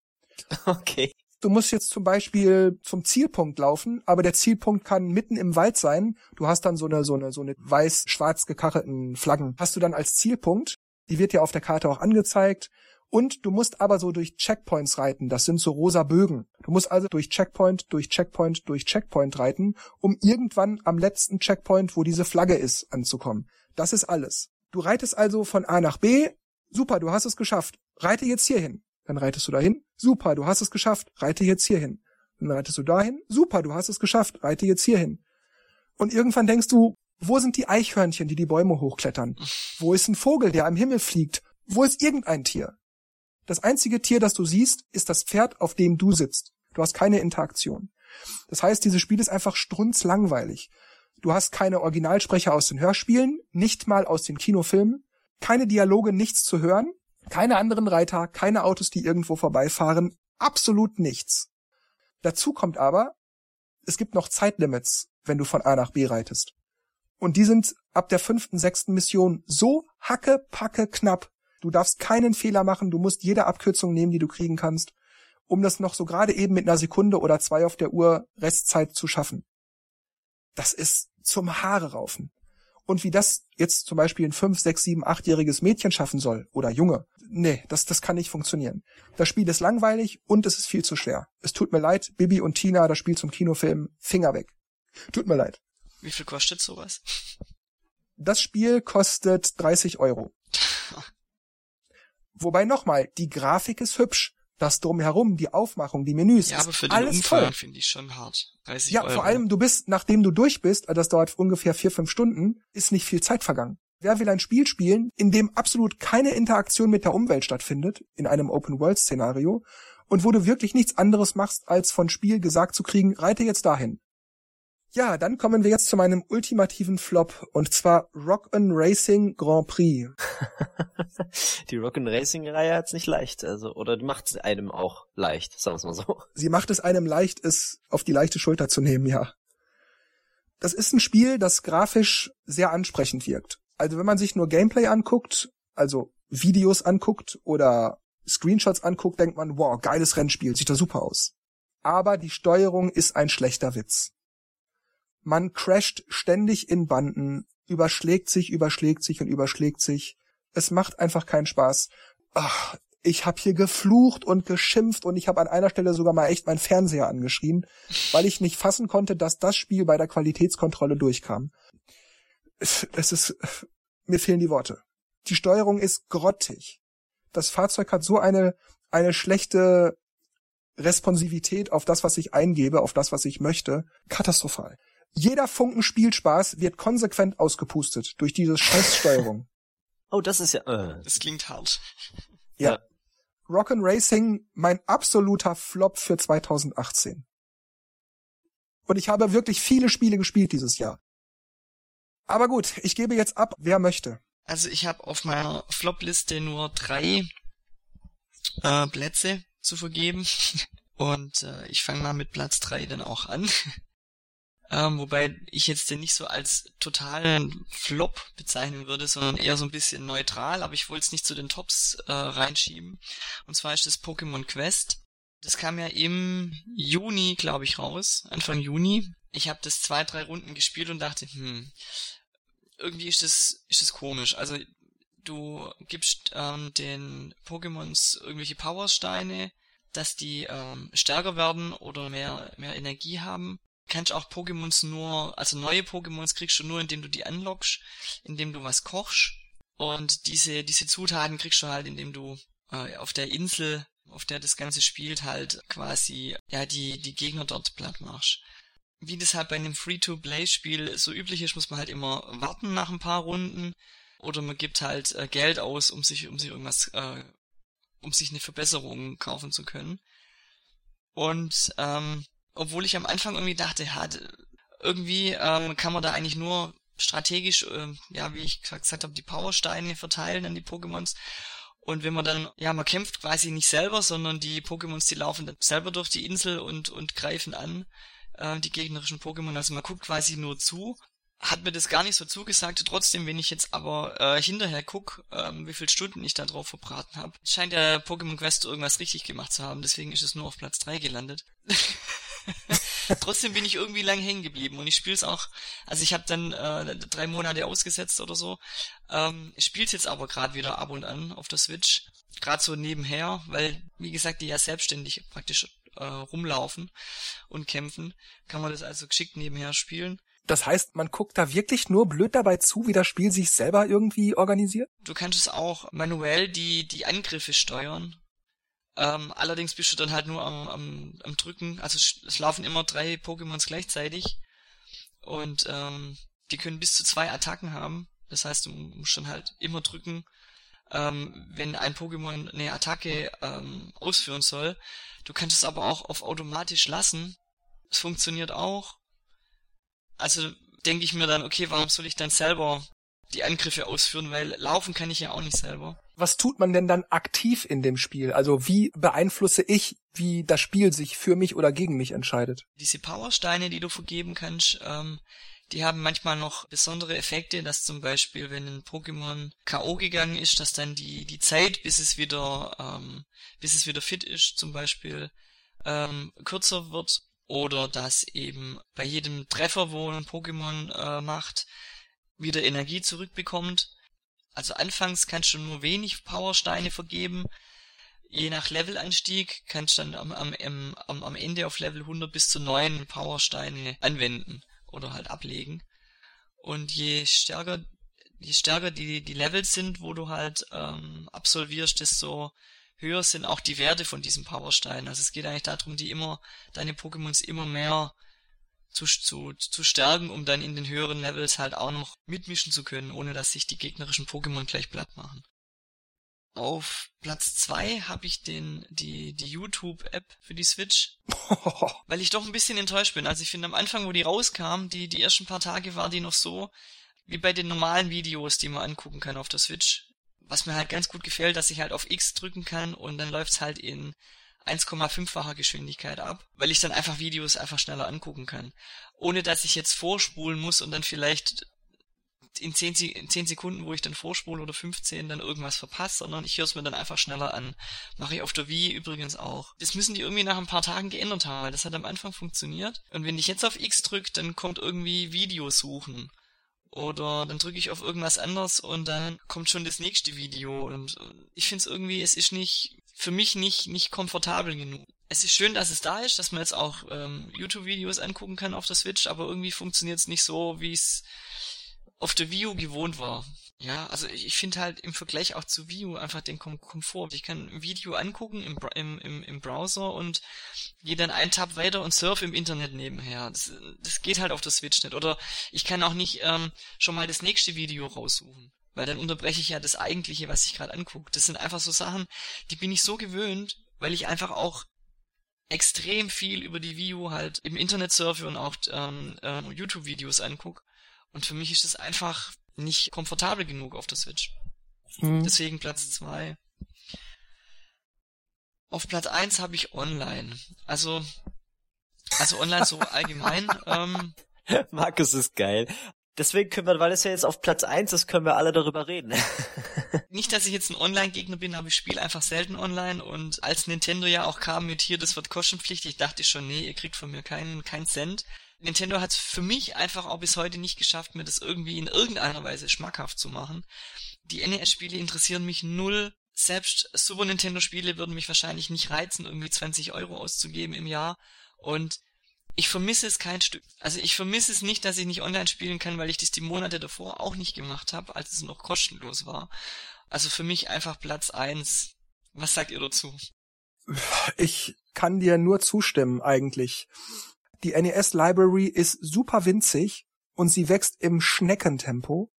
<laughs> Okay. Du musst jetzt zum Beispiel zum Zielpunkt laufen, aber der Zielpunkt kann mitten im Wald sein. Du hast dann so eine, so eine, so eine weiß-schwarz gekachelten Flaggen. Hast du dann als Zielpunkt. Die wird ja auf der Karte auch angezeigt. Und du musst aber so durch Checkpoints reiten. Das sind so rosa Bögen. Du musst also durch Checkpoint, durch Checkpoint, durch Checkpoint reiten, um irgendwann am letzten Checkpoint, wo diese Flagge ist, anzukommen. Das ist alles. Du reitest also von A nach B. Super, du hast es geschafft. Reite jetzt hierhin. Dann reitest du dahin. Super, du hast es geschafft. Reite jetzt hierhin. Dann reitest du dahin. Super, du hast es geschafft. Reite jetzt hierhin. Und irgendwann denkst du, wo sind die Eichhörnchen, die die Bäume hochklettern? Wo ist ein Vogel, der am Himmel fliegt? Wo ist irgendein Tier? Das einzige Tier, das du siehst, ist das Pferd, auf dem du sitzt. Du hast keine Interaktion. Das heißt, dieses Spiel ist einfach strunzlangweilig. Du hast keine Originalsprecher aus den Hörspielen, nicht mal aus den Kinofilmen, keine Dialoge, nichts zu hören, keine anderen Reiter, keine Autos, die irgendwo vorbeifahren, absolut nichts. Dazu kommt aber, es gibt noch Zeitlimits, wenn du von A nach B reitest. Und die sind ab der fünften, sechsten Mission so hacke, packe knapp. Du darfst keinen Fehler machen, du musst jede Abkürzung nehmen, die du kriegen kannst, um das noch so gerade eben mit einer Sekunde oder zwei auf der Uhr Restzeit zu schaffen. Das ist zum Haare raufen. Und wie das jetzt zum Beispiel ein fünf, sechs, sieben, achtjähriges Mädchen schaffen soll oder Junge, nee, das, das kann nicht funktionieren. Das Spiel ist langweilig und es ist viel zu schwer. Es tut mir leid, Bibi und Tina, das Spiel zum Kinofilm, Finger weg. Tut mir leid. Wie viel kostet sowas? Das Spiel kostet 30 Euro. <laughs> Wobei nochmal, die Grafik ist hübsch. Das drumherum, die Aufmachung, die Menüs. Ja, aber für den Umfang finde ich schon hart. 30 ja, Euro. vor allem, du bist, nachdem du durch bist, das dauert ungefähr vier, fünf Stunden, ist nicht viel Zeit vergangen. Wer will ein Spiel spielen, in dem absolut keine Interaktion mit der Umwelt stattfindet, in einem Open-World-Szenario, und wo du wirklich nichts anderes machst, als von Spiel gesagt zu kriegen, reite jetzt dahin. Ja, dann kommen wir jetzt zu meinem ultimativen Flop, und zwar Rock'n Racing Grand Prix. <laughs> die Rock'n Racing Reihe hat's nicht leicht, also, oder die macht's einem auch leicht, sagen wir mal so. <laughs> Sie macht es einem leicht, es auf die leichte Schulter zu nehmen, ja. Das ist ein Spiel, das grafisch sehr ansprechend wirkt. Also wenn man sich nur Gameplay anguckt, also Videos anguckt oder Screenshots anguckt, denkt man, wow, geiles Rennspiel, sieht da super aus. Aber die Steuerung ist ein schlechter Witz. Man crasht ständig in Banden, überschlägt sich, überschlägt sich und überschlägt sich. Es macht einfach keinen Spaß. Ach, ich habe hier geflucht und geschimpft und ich habe an einer Stelle sogar mal echt meinen Fernseher angeschrien, weil ich nicht fassen konnte, dass das Spiel bei der Qualitätskontrolle durchkam. Es ist, mir fehlen die Worte. Die Steuerung ist grottig. Das Fahrzeug hat so eine, eine schlechte Responsivität auf das, was ich eingebe, auf das, was ich möchte. Katastrophal. Jeder Funken Spielspaß wird konsequent ausgepustet durch diese Scheißsteuerung. <laughs> Oh, das ist ja. Äh. Das klingt hart. Ja. ja. Rock'n Racing, mein absoluter Flop für 2018. Und ich habe wirklich viele Spiele gespielt dieses Jahr. Aber gut, ich gebe jetzt ab, wer möchte. Also ich habe auf meiner Flop-Liste nur drei äh, Plätze zu vergeben. <laughs> Und äh, ich fange mal mit Platz drei dann auch an. Ähm, wobei ich jetzt den nicht so als totalen Flop bezeichnen würde, sondern eher so ein bisschen neutral, aber ich wollte es nicht zu den Tops äh, reinschieben. Und zwar ist das Pokémon Quest. Das kam ja im Juni, glaube ich, raus, Anfang Juni. Ich habe das zwei, drei Runden gespielt und dachte, hm, irgendwie ist das, ist das komisch. Also du gibst ähm, den Pokémons irgendwelche Powersteine, dass die ähm, stärker werden oder mehr, mehr Energie haben kannst auch Pokémons nur, also neue Pokémons kriegst du nur, indem du die anlockst, indem du was kochst. Und diese, diese Zutaten kriegst du halt, indem du äh, auf der Insel, auf der das Ganze spielt, halt quasi, ja, die, die Gegner dort platt machst. Wie das halt bei einem Free-to-Play-Spiel so üblich ist, muss man halt immer warten nach ein paar Runden. Oder man gibt halt äh, Geld aus, um sich, um sich irgendwas, äh, um sich eine Verbesserung kaufen zu können. Und ähm, obwohl ich am Anfang irgendwie dachte, ja, irgendwie ähm, kann man da eigentlich nur strategisch, äh, ja, wie ich gesagt habe, die Powersteine verteilen an die Pokémons. Und wenn man dann, ja, man kämpft quasi nicht selber, sondern die Pokémons, die laufen dann selber durch die Insel und, und greifen an, äh, die gegnerischen Pokémon. Also man guckt quasi nur zu. Hat mir das gar nicht so zugesagt. Trotzdem, wenn ich jetzt aber äh, hinterher guck, ähm, wie viele Stunden ich da drauf verbraten habe, scheint der Pokémon Quest irgendwas richtig gemacht zu haben. Deswegen ist es nur auf Platz 3 gelandet. <laughs> <laughs> Trotzdem bin ich irgendwie lang hängen geblieben und ich spiele es auch, also ich habe dann äh, drei Monate ausgesetzt oder so. Ähm, spiele jetzt aber gerade wieder ab und an auf der Switch, gerade so nebenher, weil wie gesagt die ja selbstständig praktisch äh, rumlaufen und kämpfen, kann man das also geschickt nebenher spielen. Das heißt, man guckt da wirklich nur blöd dabei zu, wie das Spiel sich selber irgendwie organisiert? Du kannst es auch manuell die, die Angriffe steuern. Ähm, allerdings bist du dann halt nur am, am, am Drücken. Also es laufen immer drei Pokémons gleichzeitig. Und ähm, die können bis zu zwei Attacken haben. Das heißt, du musst dann halt immer drücken, ähm, wenn ein Pokémon eine Attacke ähm, ausführen soll. Du kannst es aber auch auf automatisch lassen. Es funktioniert auch. Also denke ich mir dann, okay, warum soll ich dann selber die Angriffe ausführen, weil laufen kann ich ja auch nicht selber. Was tut man denn dann aktiv in dem Spiel? Also wie beeinflusse ich, wie das Spiel sich für mich oder gegen mich entscheidet? Diese Powersteine, die du vergeben kannst, ähm, die haben manchmal noch besondere Effekte, dass zum Beispiel, wenn ein Pokémon K.O. gegangen ist, dass dann die, die Zeit, bis es wieder, ähm, bis es wieder fit ist, zum Beispiel, ähm, kürzer wird. Oder dass eben bei jedem Treffer, wo ein Pokémon äh, macht, wieder Energie zurückbekommt. Also anfangs kannst du nur wenig Powersteine vergeben. Je nach Levelanstieg kannst du dann am, am, am, am Ende auf Level 100 bis zu 9 Powersteine anwenden oder halt ablegen. Und je stärker, je stärker die, die Levels sind, wo du halt ähm, absolvierst, desto höher sind auch die Werte von diesen Powersteinen. Also es geht eigentlich darum, die immer, deine Pokémons immer mehr zu, zu, zu stärken, um dann in den höheren Levels halt auch noch mitmischen zu können, ohne dass sich die gegnerischen Pokémon gleich platt machen. Auf Platz zwei habe ich den die die YouTube App für die Switch, <laughs> weil ich doch ein bisschen enttäuscht bin. Also ich finde am Anfang, wo die rauskam, die die ersten paar Tage war die noch so wie bei den normalen Videos, die man angucken kann auf der Switch. Was mir halt ganz gut gefällt, dass ich halt auf X drücken kann und dann läuft's halt in 1,5-facher Geschwindigkeit ab, weil ich dann einfach Videos einfach schneller angucken kann. Ohne dass ich jetzt vorspulen muss und dann vielleicht in 10, in 10 Sekunden, wo ich dann vorspule oder 15 dann irgendwas verpasse, sondern ich höre es mir dann einfach schneller an. Mache ich auf der Wii übrigens auch. Das müssen die irgendwie nach ein paar Tagen geändert haben, weil das hat am Anfang funktioniert. Und wenn ich jetzt auf X drücke, dann kommt irgendwie Videos suchen. Oder dann drücke ich auf irgendwas anderes und dann kommt schon das nächste Video. Und ich finde es irgendwie, es ist nicht für mich nicht, nicht komfortabel genug. Es ist schön, dass es da ist, dass man jetzt auch ähm, YouTube-Videos angucken kann auf der Switch, aber irgendwie funktioniert es nicht so, wie es auf der Wii U gewohnt war. Ja, also ich, ich finde halt im Vergleich auch zu Wii U einfach den Kom Komfort. Ich kann ein Video angucken im, im, im, im Browser und gehe dann einen Tab weiter und surf im Internet nebenher. Das, das geht halt auf der Switch nicht. Oder ich kann auch nicht ähm, schon mal das nächste Video raussuchen weil dann unterbreche ich ja das Eigentliche, was ich gerade angucke. Das sind einfach so Sachen, die bin ich so gewöhnt, weil ich einfach auch extrem viel über die Wii U halt im Internet surfe und auch ähm, äh, YouTube-Videos angucke. Und für mich ist es einfach nicht komfortabel genug auf der Switch. Mhm. Deswegen Platz zwei. Auf Platz eins habe ich online. Also, also online so <laughs> allgemein. ähm, <laughs> Markus ist geil. Deswegen können wir, weil es ja jetzt auf Platz eins ist, können wir alle darüber reden. <laughs> Nicht, dass ich jetzt ein Online-Gegner bin, aber ich spiele einfach selten online und als Nintendo ja auch kam mit hier, das wird kostenpflichtig, dachte ich schon, nee, ihr kriegt von mir keinen, keinen Cent. Nintendo hat es für mich einfach auch bis heute nicht geschafft, mir das irgendwie in irgendeiner Weise schmackhaft zu machen. Die NES-Spiele interessieren mich null. Selbst Super Nintendo-Spiele würden mich wahrscheinlich nicht reizen, irgendwie 20 Euro auszugeben im Jahr. Und ich vermisse es kein Stück. Also ich vermisse es nicht, dass ich nicht online spielen kann, weil ich das die Monate davor auch nicht gemacht habe, als es noch kostenlos war. Also für mich einfach Platz eins. Was sagt ihr dazu? Ich kann dir nur zustimmen eigentlich. Die NES Library ist super winzig und sie wächst im Schneckentempo.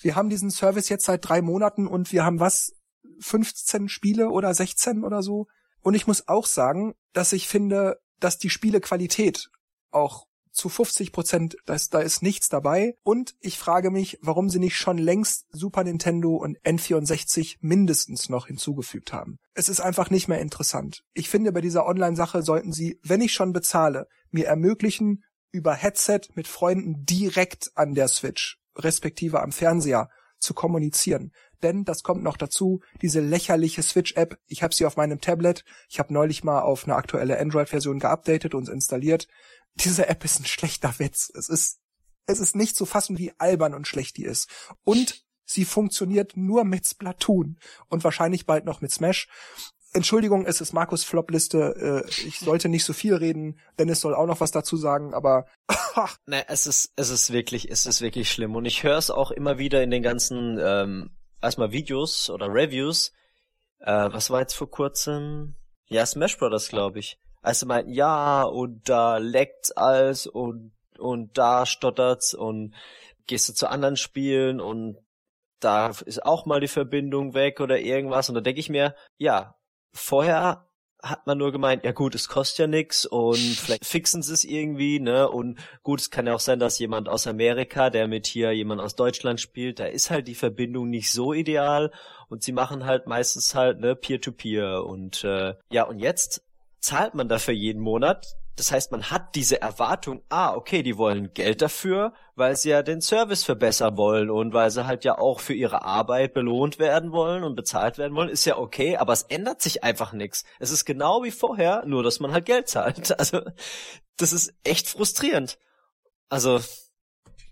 Wir haben diesen Service jetzt seit drei Monaten und wir haben was? 15 Spiele oder 16 oder so? Und ich muss auch sagen, dass ich finde, dass die Spielequalität auch zu 50 Prozent, da ist nichts dabei. Und ich frage mich, warum sie nicht schon längst Super Nintendo und N64 mindestens noch hinzugefügt haben. Es ist einfach nicht mehr interessant. Ich finde, bei dieser Online-Sache sollten sie, wenn ich schon bezahle, mir ermöglichen, über Headset mit Freunden direkt an der Switch, respektive am Fernseher, zu kommunizieren denn das kommt noch dazu, diese lächerliche Switch-App, ich habe sie auf meinem Tablet, ich habe neulich mal auf eine aktuelle Android-Version geupdatet und installiert. Diese App ist ein schlechter Witz. Es ist, es ist nicht zu fassen, wie albern und schlecht die ist. Und sie funktioniert nur mit Splatoon und wahrscheinlich bald noch mit Smash. Entschuldigung, es ist Markus Flop-Liste. Äh, ich sollte nicht so viel reden. Dennis soll auch noch was dazu sagen, aber. <laughs> ne, es ist, es ist wirklich, es ist wirklich schlimm. Und ich höre es auch immer wieder in den ganzen ähm, erstmal Videos oder Reviews. Äh, was war jetzt vor kurzem? Ja, Smash Brothers, glaube ich. Als sie meinten, ja, und da leckt's alles und, und da stottert's und gehst du zu anderen Spielen und da ist auch mal die Verbindung weg oder irgendwas. Und da denke ich mir, ja, vorher hat man nur gemeint, ja gut, es kostet ja nix und <laughs> vielleicht fixen sie es irgendwie, ne? Und gut, es kann ja auch sein, dass jemand aus Amerika, der mit hier jemand aus Deutschland spielt, da ist halt die Verbindung nicht so ideal und sie machen halt meistens halt ne Peer-to-Peer -Peer. und äh, ja und jetzt zahlt man dafür jeden Monat das heißt, man hat diese Erwartung, ah, okay, die wollen Geld dafür, weil sie ja den Service verbessern wollen und weil sie halt ja auch für ihre Arbeit belohnt werden wollen und bezahlt werden wollen, ist ja okay, aber es ändert sich einfach nichts. Es ist genau wie vorher, nur dass man halt Geld zahlt. <laughs> Also, das ist echt frustrierend. Also,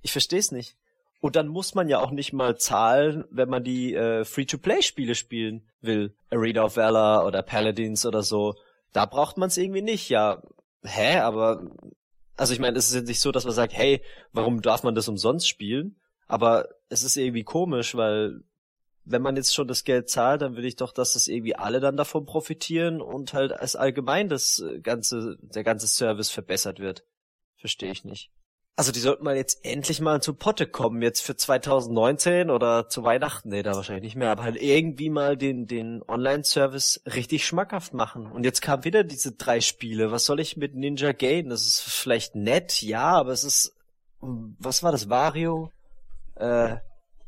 ich verstehe es nicht. Und dann muss man ja auch nicht mal zahlen, wenn man die äh, Free-to-Play-Spiele spielen will. Arena of Valor oder Paladins oder so. Da braucht man es irgendwie nicht. Ja, hä, aber also ich meine, es ist jetzt nicht so, dass man sagt, hey, warum darf man das umsonst spielen? Aber es ist irgendwie komisch, weil wenn man jetzt schon das Geld zahlt, dann will ich doch, dass das irgendwie alle dann davon profitieren und halt als allgemein das ganze, der ganze Service verbessert wird. Verstehe ich nicht. Also die sollten mal jetzt endlich mal zu Potte kommen, jetzt für 2019 oder zu Weihnachten, nee, da wahrscheinlich nicht mehr, aber halt irgendwie mal den, den Online-Service richtig schmackhaft machen. Und jetzt kamen wieder diese drei Spiele. Was soll ich mit Ninja Gaiden? Das ist vielleicht nett, ja, aber es ist, was war das, Vario? Äh,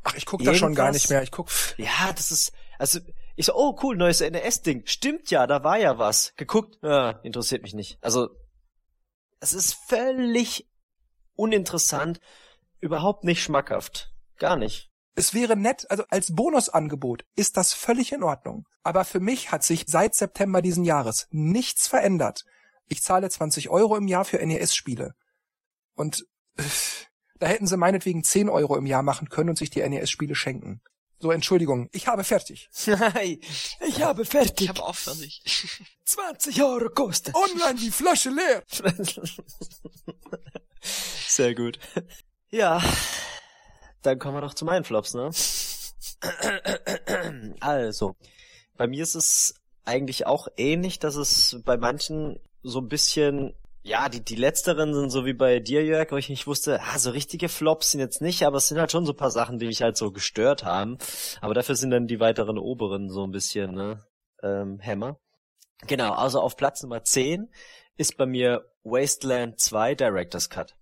Ach, ich guck da schon gar nicht mehr, ich guck. Ja, das ist, also, ich so, oh cool, neues NES-Ding. Stimmt ja, da war ja was. Geguckt, ja, interessiert mich nicht. Also, es ist völlig uninteressant, überhaupt nicht schmackhaft. Gar nicht. Es wäre nett, also als Bonusangebot ist das völlig in Ordnung. Aber für mich hat sich seit September diesen Jahres nichts verändert. Ich zahle 20 Euro im Jahr für NES-Spiele. Und äh, da hätten sie meinetwegen 10 Euro im Jahr machen können und sich die NES-Spiele schenken. So, Entschuldigung, ich habe fertig. <laughs> Nein, ich habe fertig. Ich habe auch fertig. <laughs> 20 Euro kostet. Online die Flasche leer. <laughs> Sehr gut. Ja, dann kommen wir doch zu meinen Flops, ne? Also, bei mir ist es eigentlich auch ähnlich, dass es bei manchen so ein bisschen, ja, die, die letzteren sind so wie bei dir, Jörg, wo ich nicht wusste, ah, so richtige Flops sind jetzt nicht, aber es sind halt schon so ein paar Sachen, die mich halt so gestört haben. Aber dafür sind dann die weiteren oberen so ein bisschen, ne, ähm, Hämmer. Genau, also auf Platz Nummer 10 ist bei mir Wasteland 2 Director's Cut.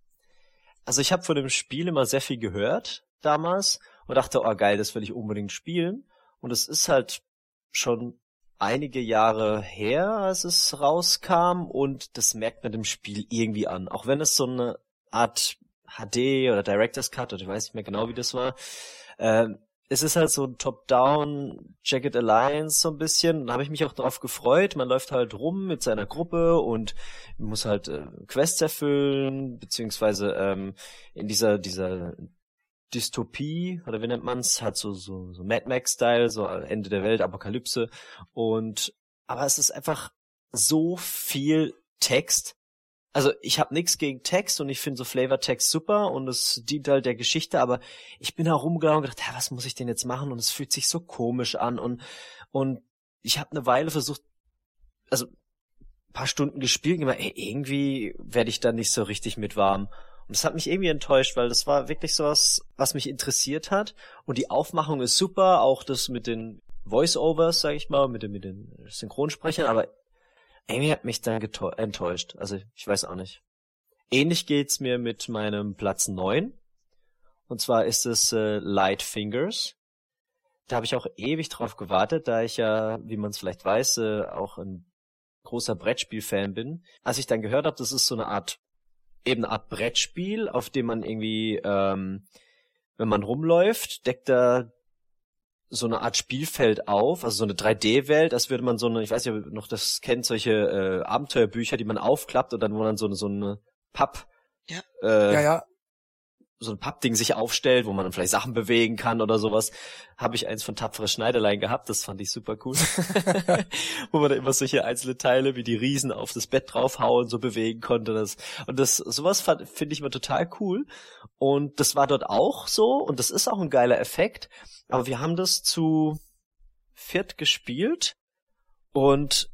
Also ich habe von dem Spiel immer sehr viel gehört damals und dachte, oh geil, das will ich unbedingt spielen. Und es ist halt schon einige Jahre her, als es rauskam und das merkt man dem Spiel irgendwie an. Auch wenn es so eine Art HD oder Director's Cut oder ich weiß nicht mehr genau, wie das war, ähm, es ist halt so ein Top-Down Jacket Alliance so ein bisschen. Da habe ich mich auch drauf gefreut. Man läuft halt rum mit seiner Gruppe und muss halt äh, Quests erfüllen, beziehungsweise ähm, in dieser dieser Dystopie oder wie nennt man's, hat so so so Mad Max Style, so Ende der Welt, Apokalypse und aber es ist einfach so viel Text also ich habe nichts gegen Text und ich finde so Flavortext super und es dient halt der Geschichte, aber ich bin herumgelaufen und gedacht, ja, was muss ich denn jetzt machen? Und es fühlt sich so komisch an und und ich habe eine Weile versucht, also paar Stunden gespielt, immer, ey, irgendwie werde ich da nicht so richtig mit warm. Und das hat mich irgendwie enttäuscht, weil das war wirklich so was, was mich interessiert hat. Und die Aufmachung ist super, auch das mit den Voice-Overs, sag ich mal, mit den, mit den Synchronsprechern, aber Amy hat mich dann enttäuscht. Also ich weiß auch nicht. Ähnlich geht's mir mit meinem Platz 9. Und zwar ist es äh, Light Fingers. Da habe ich auch ewig drauf gewartet, da ich ja, wie man es vielleicht weiß, äh, auch ein großer Brettspiel-Fan bin. Als ich dann gehört habe, das ist so eine Art, eben eine Art Brettspiel, auf dem man irgendwie, ähm, wenn man rumläuft, deckt da so eine Art Spielfeld auf, also so eine 3D-Welt, als würde man so eine, ich weiß nicht, ob ihr noch das kennt, solche äh, Abenteuerbücher, die man aufklappt und dann wo dann so eine so eine Papp ja. Äh, ja, ja. So ein Pappding sich aufstellt, wo man dann vielleicht Sachen bewegen kann oder sowas. Habe ich eins von Tapfere Schneiderlein gehabt, das fand ich super cool. <laughs> <laughs> wo man da immer solche einzelne Teile wie die Riesen auf das Bett draufhauen, so bewegen konnte. Das. Und das sowas finde ich immer total cool. Und das war dort auch so und das ist auch ein geiler Effekt. Aber wir haben das zu viert gespielt und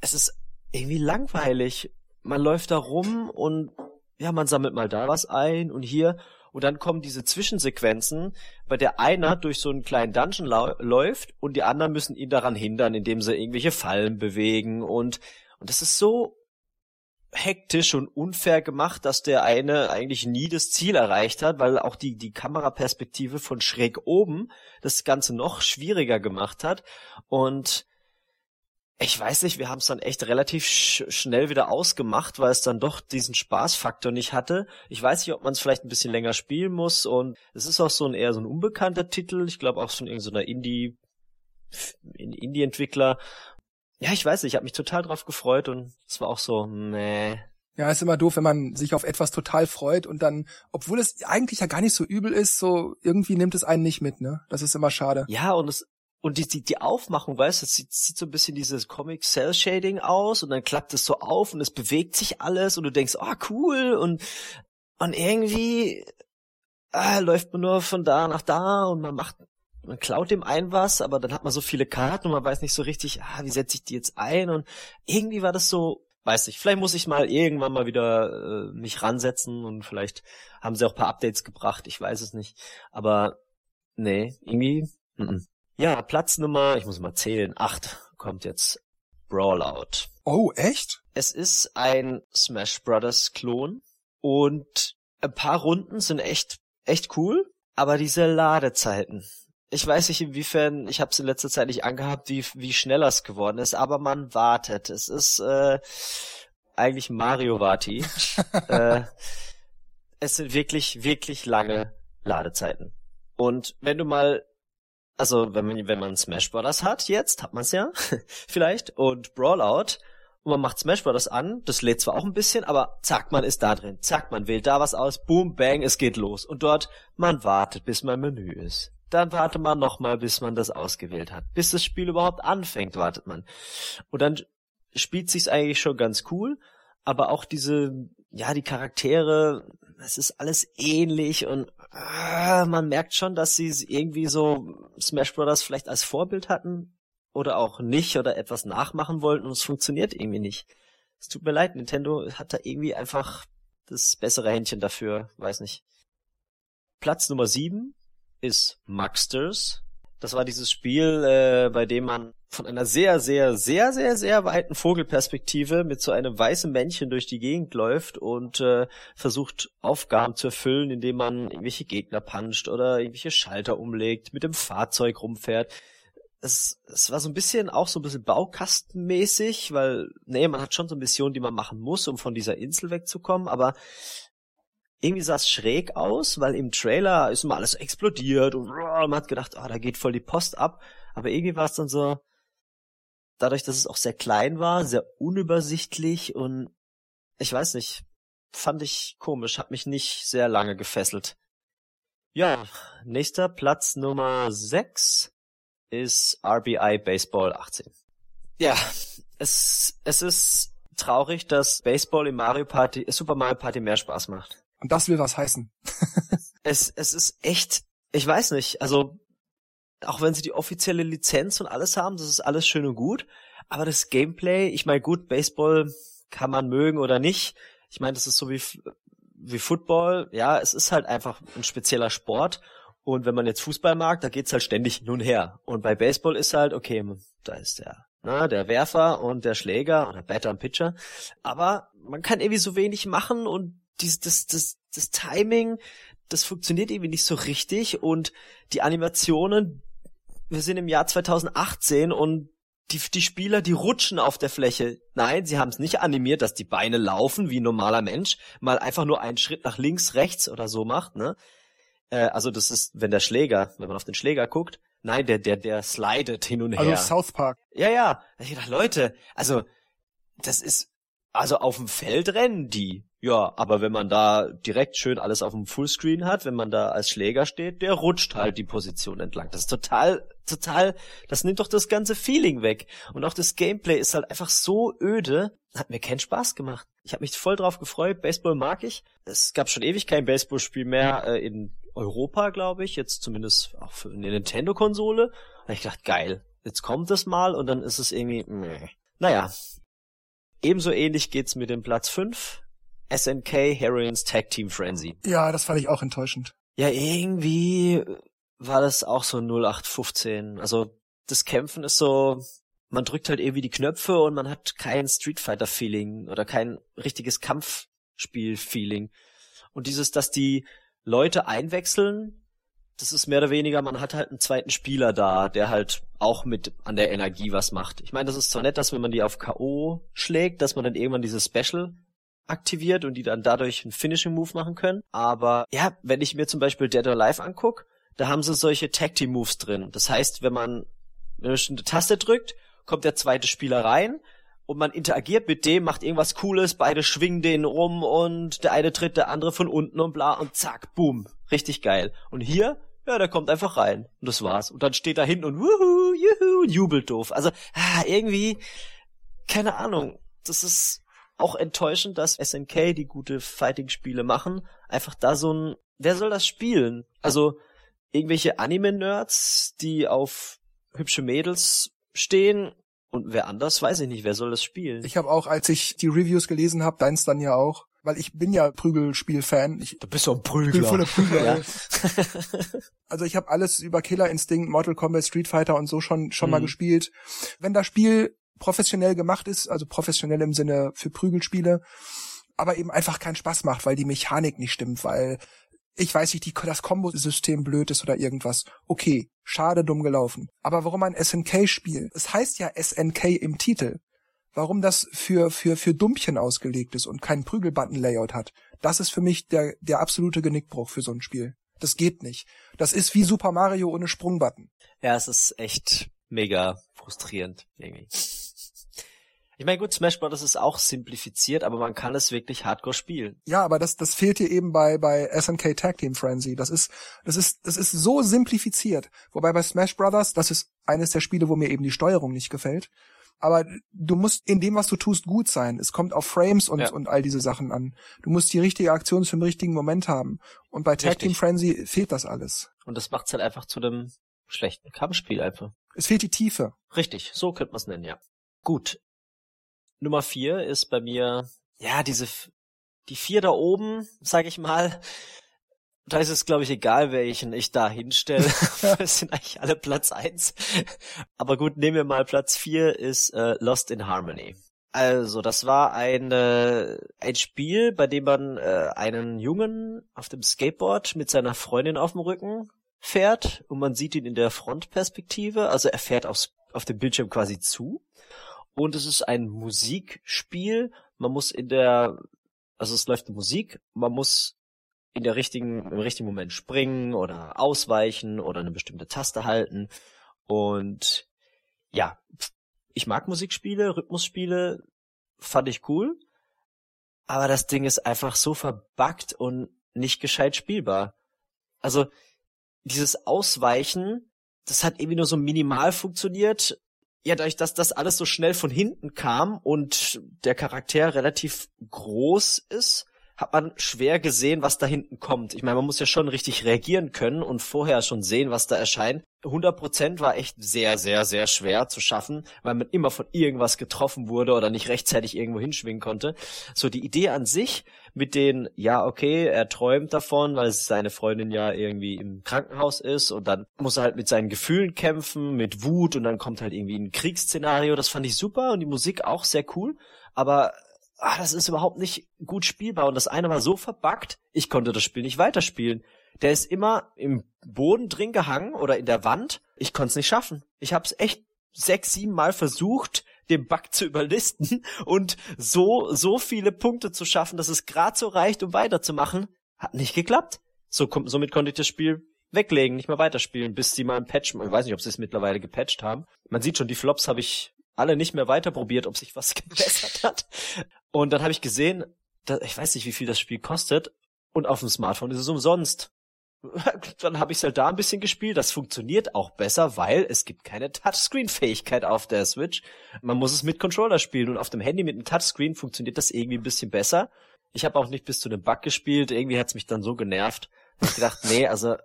es ist irgendwie langweilig. Man läuft da rum und ja, man sammelt mal da was ein und hier. Und dann kommen diese Zwischensequenzen, bei der einer durch so einen kleinen Dungeon läuft und die anderen müssen ihn daran hindern, indem sie irgendwelche Fallen bewegen und, und das ist so hektisch und unfair gemacht, dass der eine eigentlich nie das Ziel erreicht hat, weil auch die, die Kameraperspektive von schräg oben das Ganze noch schwieriger gemacht hat. Und ich weiß nicht, wir haben es dann echt relativ sch schnell wieder ausgemacht, weil es dann doch diesen Spaßfaktor nicht hatte. Ich weiß nicht, ob man es vielleicht ein bisschen länger spielen muss und es ist auch so ein eher so ein unbekannter Titel. Ich glaube auch von irgendeiner Indie Indie-Entwickler. Ja, ich weiß nicht, ich habe mich total drauf gefreut und es war auch so, nee. Ja, ist immer doof, wenn man sich auf etwas total freut und dann, obwohl es eigentlich ja gar nicht so übel ist, so irgendwie nimmt es einen nicht mit, ne? Das ist immer schade. Ja, und es und die, die, die Aufmachung, weißt du, sieht, sieht so ein bisschen dieses Comic Cell Shading aus und dann klappt es so auf und es bewegt sich alles und du denkst, oh cool und, und irgendwie ah, läuft man nur von da nach da und man macht, man klaut dem ein was, aber dann hat man so viele Karten und man weiß nicht so richtig, ah, wie setze ich die jetzt ein und irgendwie war das so, weiß nicht, vielleicht muss ich mal irgendwann mal wieder äh, mich ransetzen und vielleicht haben sie auch paar Updates gebracht, ich weiß es nicht, aber nee, irgendwie, n -n. Ja, Platz Nummer, ich muss mal zählen, acht kommt jetzt Brawlout. Oh, echt? Es ist ein Smash Brothers Klon und ein paar Runden sind echt echt cool, aber diese Ladezeiten. Ich weiß nicht inwiefern, ich habe es in letzter Zeit nicht angehabt, wie wie schnell es geworden ist, aber man wartet. Es ist äh, eigentlich Mario Vati. <laughs> äh, es sind wirklich wirklich lange Ladezeiten. Und wenn du mal also wenn man, wenn man Smash Brothers hat jetzt, hat man es ja, <laughs> vielleicht, und Brawlout, und man macht Smash Brothers an, das lädt zwar auch ein bisschen, aber zack, man ist da drin, zack, man wählt da was aus, boom, bang, es geht los. Und dort, man wartet, bis mein Menü ist. Dann wartet man nochmal, bis man das ausgewählt hat. Bis das Spiel überhaupt anfängt, wartet man. Und dann spielt sich's eigentlich schon ganz cool, aber auch diese, ja, die Charaktere, es ist alles ähnlich und ah, man merkt schon, dass sie irgendwie so Smash Brothers vielleicht als Vorbild hatten oder auch nicht oder etwas nachmachen wollten und es funktioniert irgendwie nicht. Es tut mir leid, Nintendo hat da irgendwie einfach das bessere Händchen dafür, weiß nicht. Platz Nummer sieben ist Maxters. Das war dieses Spiel, äh, bei dem man von einer sehr, sehr, sehr, sehr, sehr weiten Vogelperspektive mit so einem weißen Männchen durch die Gegend läuft und äh, versucht Aufgaben zu erfüllen, indem man irgendwelche Gegner puncht oder irgendwelche Schalter umlegt, mit dem Fahrzeug rumfährt. Es, es war so ein bisschen auch so ein bisschen baukastenmäßig, weil, nee, man hat schon so eine Mission, die man machen muss, um von dieser Insel wegzukommen, aber irgendwie sah es schräg aus, weil im Trailer ist immer alles explodiert und man hat gedacht, oh, da geht voll die Post ab. Aber irgendwie war es dann so, dadurch, dass es auch sehr klein war, sehr unübersichtlich und ich weiß nicht, fand ich komisch, hat mich nicht sehr lange gefesselt. Ja, nächster Platz Nummer 6 ist RBI Baseball 18. Ja, es, es ist traurig, dass Baseball im Mario Party, Super Mario Party mehr Spaß macht. Und das will was heißen. <laughs> es, es ist echt, ich weiß nicht, also auch wenn sie die offizielle Lizenz und alles haben, das ist alles schön und gut. Aber das Gameplay, ich meine, gut, Baseball kann man mögen oder nicht. Ich meine, das ist so wie, wie Football. Ja, es ist halt einfach ein spezieller Sport. Und wenn man jetzt Fußball mag, da geht's halt ständig nun her. Und bei Baseball ist halt, okay, da ist der, na, der Werfer und der Schläger oder Batter und Pitcher. Aber man kann irgendwie so wenig machen und dieses, das, das, das Timing, das funktioniert irgendwie nicht so richtig und die Animationen, wir sind im Jahr 2018 und die, die Spieler, die rutschen auf der Fläche. Nein, sie haben es nicht animiert, dass die Beine laufen wie ein normaler Mensch, mal einfach nur einen Schritt nach links, rechts oder so macht, ne? Äh, also das ist, wenn der Schläger, wenn man auf den Schläger guckt, nein, der, der, der slidet hin und also her. Also South Park. Ja, ja. Ich dachte, Leute, also das ist, also auf dem Feld rennen die. Ja, aber wenn man da direkt schön alles auf dem Fullscreen hat, wenn man da als Schläger steht, der rutscht halt die Position entlang. Das ist total, total, das nimmt doch das ganze Feeling weg. Und auch das Gameplay ist halt einfach so öde, hat mir keinen Spaß gemacht. Ich habe mich voll drauf gefreut, Baseball mag ich. Es gab schon ewig kein Baseballspiel mehr äh, in Europa, glaube ich, jetzt zumindest auch für eine Nintendo-Konsole. Da ich gedacht, geil, jetzt kommt es mal und dann ist es irgendwie, meh. Naja, ebenso ähnlich geht's mit dem Platz 5 SNK Heroines Tag Team Frenzy. Ja, das fand ich auch enttäuschend. Ja, irgendwie war das auch so 0815. Also das Kämpfen ist so, man drückt halt irgendwie die Knöpfe und man hat kein Street Fighter Feeling oder kein richtiges Kampfspiel Feeling. Und dieses, dass die Leute einwechseln, das ist mehr oder weniger, man hat halt einen zweiten Spieler da, der halt auch mit an der Energie was macht. Ich meine, das ist zwar nett, dass wenn man die auf K.O. schlägt, dass man dann irgendwann dieses Special aktiviert und die dann dadurch einen Finishing Move machen können. Aber ja, wenn ich mir zum Beispiel Dead or Alive anguck, da haben sie solche Tag Team Moves drin. Das heißt, wenn man eine bestimmte Taste drückt, kommt der zweite Spieler rein und man interagiert mit dem, macht irgendwas Cooles, beide schwingen den rum und der eine tritt der andere von unten und bla und zack, boom, richtig geil. Und hier, ja, der kommt einfach rein und das war's. Und dann steht er hinten und wuhu, juhu, jubelt doof. Also, ah, irgendwie, keine Ahnung, das ist auch enttäuschend, dass SNK, die gute Fighting-Spiele machen, einfach da so ein, wer soll das spielen? Also, irgendwelche Anime-Nerds, die auf hübsche Mädels stehen, und wer anders, weiß ich nicht, wer soll das spielen? Ich habe auch, als ich die Reviews gelesen habe, deins dann ja auch, weil ich bin ja Prügelspiel-Fan. Ich du bist so ein Prügler. bin Prügler. ja. <laughs> also ich habe alles über Killer Instinct, Mortal Kombat, Street Fighter und so schon schon mhm. mal gespielt. Wenn das Spiel professionell gemacht ist, also professionell im Sinne für Prügelspiele, aber eben einfach keinen Spaß macht, weil die Mechanik nicht stimmt, weil ich weiß nicht, die, das Kombosystem blöd ist oder irgendwas. Okay, schade, dumm gelaufen. Aber warum ein SNK-Spiel? Es heißt ja SNK im Titel. Warum das für, für, für Dumpchen ausgelegt ist und kein Prügelbutton-Layout hat, das ist für mich der, der absolute Genickbruch für so ein Spiel. Das geht nicht. Das ist wie Super Mario ohne Sprungbutton. Ja, es ist echt mega frustrierend irgendwie. Ich meine, gut, Smash Bros. ist auch simplifiziert, aber man kann es wirklich hardcore spielen. Ja, aber das, das fehlt hier eben bei, bei SNK Tag Team Frenzy. Das ist, das ist, das ist so simplifiziert. Wobei bei Smash Brothers, das ist eines der Spiele, wo mir eben die Steuerung nicht gefällt. Aber du musst in dem, was du tust, gut sein. Es kommt auf Frames und, ja. und all diese Sachen an. Du musst die richtige Aktion zum richtigen Moment haben. Und bei Tag Richtig. Team Frenzy fehlt das alles. Und das macht's halt einfach zu einem schlechten Kampfspiel einfach. Es fehlt die Tiefe. Richtig, so könnte man es nennen, ja. Gut, Nummer vier ist bei mir, ja, diese, die vier da oben, sag ich mal, da ist es, glaube ich, egal, welchen ich da hinstelle. <laughs> <laughs> das sind eigentlich alle Platz eins. Aber gut, nehmen wir mal Platz vier ist äh, Lost in Harmony. Also, das war ein, äh, ein Spiel, bei dem man äh, einen Jungen auf dem Skateboard mit seiner Freundin auf dem Rücken fährt und man sieht ihn in der Frontperspektive, also er fährt aufs, auf dem Bildschirm quasi zu und es ist ein Musikspiel. Man muss in der, also es läuft Musik, man muss in der richtigen, im richtigen Moment springen oder ausweichen oder eine bestimmte Taste halten. Und ja, ich mag Musikspiele, Rhythmusspiele, fand ich cool. Aber das Ding ist einfach so verbuggt und nicht gescheit spielbar. Also, dieses Ausweichen, das hat irgendwie nur so minimal funktioniert ja, dadurch, dass das alles so schnell von hinten kam und der Charakter relativ groß ist, hat man schwer gesehen, was da hinten kommt. Ich meine, man muss ja schon richtig reagieren können und vorher schon sehen, was da erscheint. 100% war echt sehr, sehr, sehr schwer zu schaffen, weil man immer von irgendwas getroffen wurde oder nicht rechtzeitig irgendwo hinschwingen konnte. So die Idee an sich mit den, ja, okay, er träumt davon, weil seine Freundin ja irgendwie im Krankenhaus ist und dann muss er halt mit seinen Gefühlen kämpfen, mit Wut und dann kommt halt irgendwie ein Kriegsszenario. Das fand ich super und die Musik auch sehr cool. Aber ah, das ist überhaupt nicht gut spielbar und das eine war so verbuggt, ich konnte das Spiel nicht weiterspielen. Der ist immer im Boden drin gehangen oder in der Wand. Ich konnte es nicht schaffen. Ich habe es echt sechs, sieben Mal versucht, den Bug zu überlisten <laughs> und so so viele Punkte zu schaffen, dass es gerade so reicht, um weiterzumachen. Hat nicht geklappt. So, somit konnte ich das Spiel weglegen, nicht mehr weiterspielen, bis sie mal ein Patch, ich weiß nicht, ob sie es mittlerweile gepatcht haben. Man sieht schon, die Flops habe ich alle nicht mehr weiter probiert, ob sich was <laughs> gebessert hat. Und dann habe ich gesehen, da, ich weiß nicht, wie viel das Spiel kostet, und auf dem Smartphone ist es umsonst. <laughs> Dann habe ich halt da ein bisschen gespielt. Das funktioniert auch besser, weil es gibt keine Touchscreen-Fähigkeit auf der Switch. Man muss es mit Controller spielen und auf dem Handy mit einem Touchscreen funktioniert das irgendwie ein bisschen besser. Ich habe auch nicht bis zu dem Bug gespielt. Irgendwie hat's mich dann so genervt. Ich gedacht, <laughs> nee, also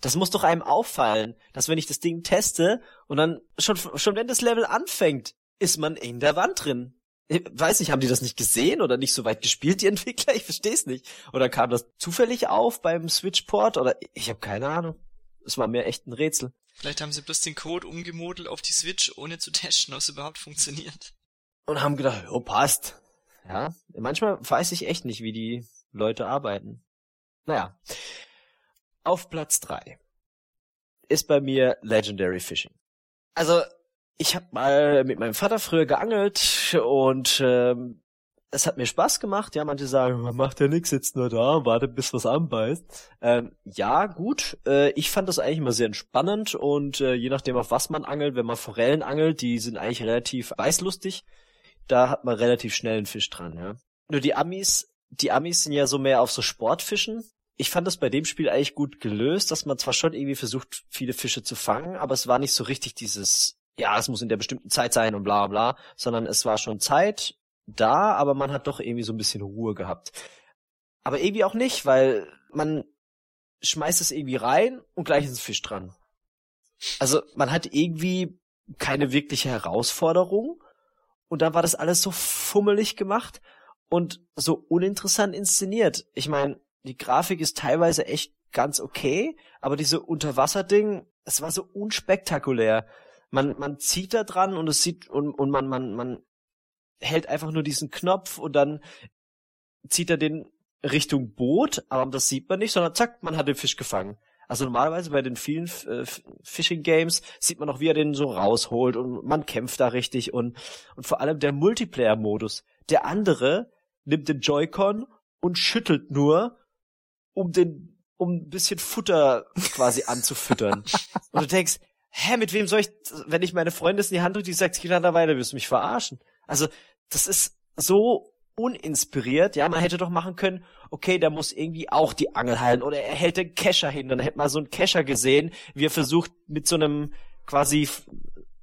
das muss doch einem auffallen, dass wenn ich das Ding teste und dann schon schon wenn das Level anfängt, ist man in der Wand drin. Ich weiß nicht, haben die das nicht gesehen oder nicht so weit gespielt, die Entwickler? Ich versteh's nicht. Oder kam das zufällig auf beim Switchport? Oder ich habe keine Ahnung. Es war mir echt ein Rätsel. Vielleicht haben sie bloß den Code umgemodelt auf die Switch, ohne zu testen, ob es überhaupt funktioniert. Und haben gedacht, oh, passt. Ja, manchmal weiß ich echt nicht, wie die Leute arbeiten. Naja. Auf Platz drei ist bei mir Legendary Fishing. Also, ich habe mal mit meinem Vater früher geangelt und ähm, es hat mir Spaß gemacht. Ja, manche sagen, man macht ja nix, sitzt nur da, wartet bis was anbeißt. Ähm, ja, gut. Äh, ich fand das eigentlich immer sehr entspannend und äh, je nachdem, auf was man angelt, wenn man Forellen angelt, die sind eigentlich relativ weißlustig. Da hat man relativ schnell einen Fisch dran, ja. Nur die Amis, die Amis sind ja so mehr auf so Sportfischen ich fand das bei dem Spiel eigentlich gut gelöst, dass man zwar schon irgendwie versucht, viele Fische zu fangen, aber es war nicht so richtig dieses, ja, es muss in der bestimmten Zeit sein und bla bla, sondern es war schon Zeit da, aber man hat doch irgendwie so ein bisschen Ruhe gehabt. Aber irgendwie auch nicht, weil man schmeißt es irgendwie rein und gleich ist ein Fisch dran. Also man hat irgendwie keine wirkliche Herausforderung und dann war das alles so fummelig gemacht und so uninteressant inszeniert. Ich meine, die Grafik ist teilweise echt ganz okay, aber diese Unterwasserding, es war so unspektakulär. Man, man zieht da dran und es sieht, und, und man, man, man hält einfach nur diesen Knopf und dann zieht er den Richtung Boot, aber das sieht man nicht, sondern zack, man hat den Fisch gefangen. Also normalerweise bei den vielen äh, Fishing Games sieht man auch, wie er den so rausholt und man kämpft da richtig und, und vor allem der Multiplayer-Modus. Der andere nimmt den Joy-Con und schüttelt nur um den, um ein bisschen Futter quasi anzufüttern. <laughs> Und du denkst, hä, mit wem soll ich, wenn ich meine Freundin in die Hand drücke, die sagt, geh da weiter, wirst du mich verarschen. Also, das ist so uninspiriert, ja, man hätte doch machen können, okay, der muss irgendwie auch die Angel halten oder er hält den Kescher hin, dann hätte man so einen Kescher gesehen, wie er versucht mit so einem quasi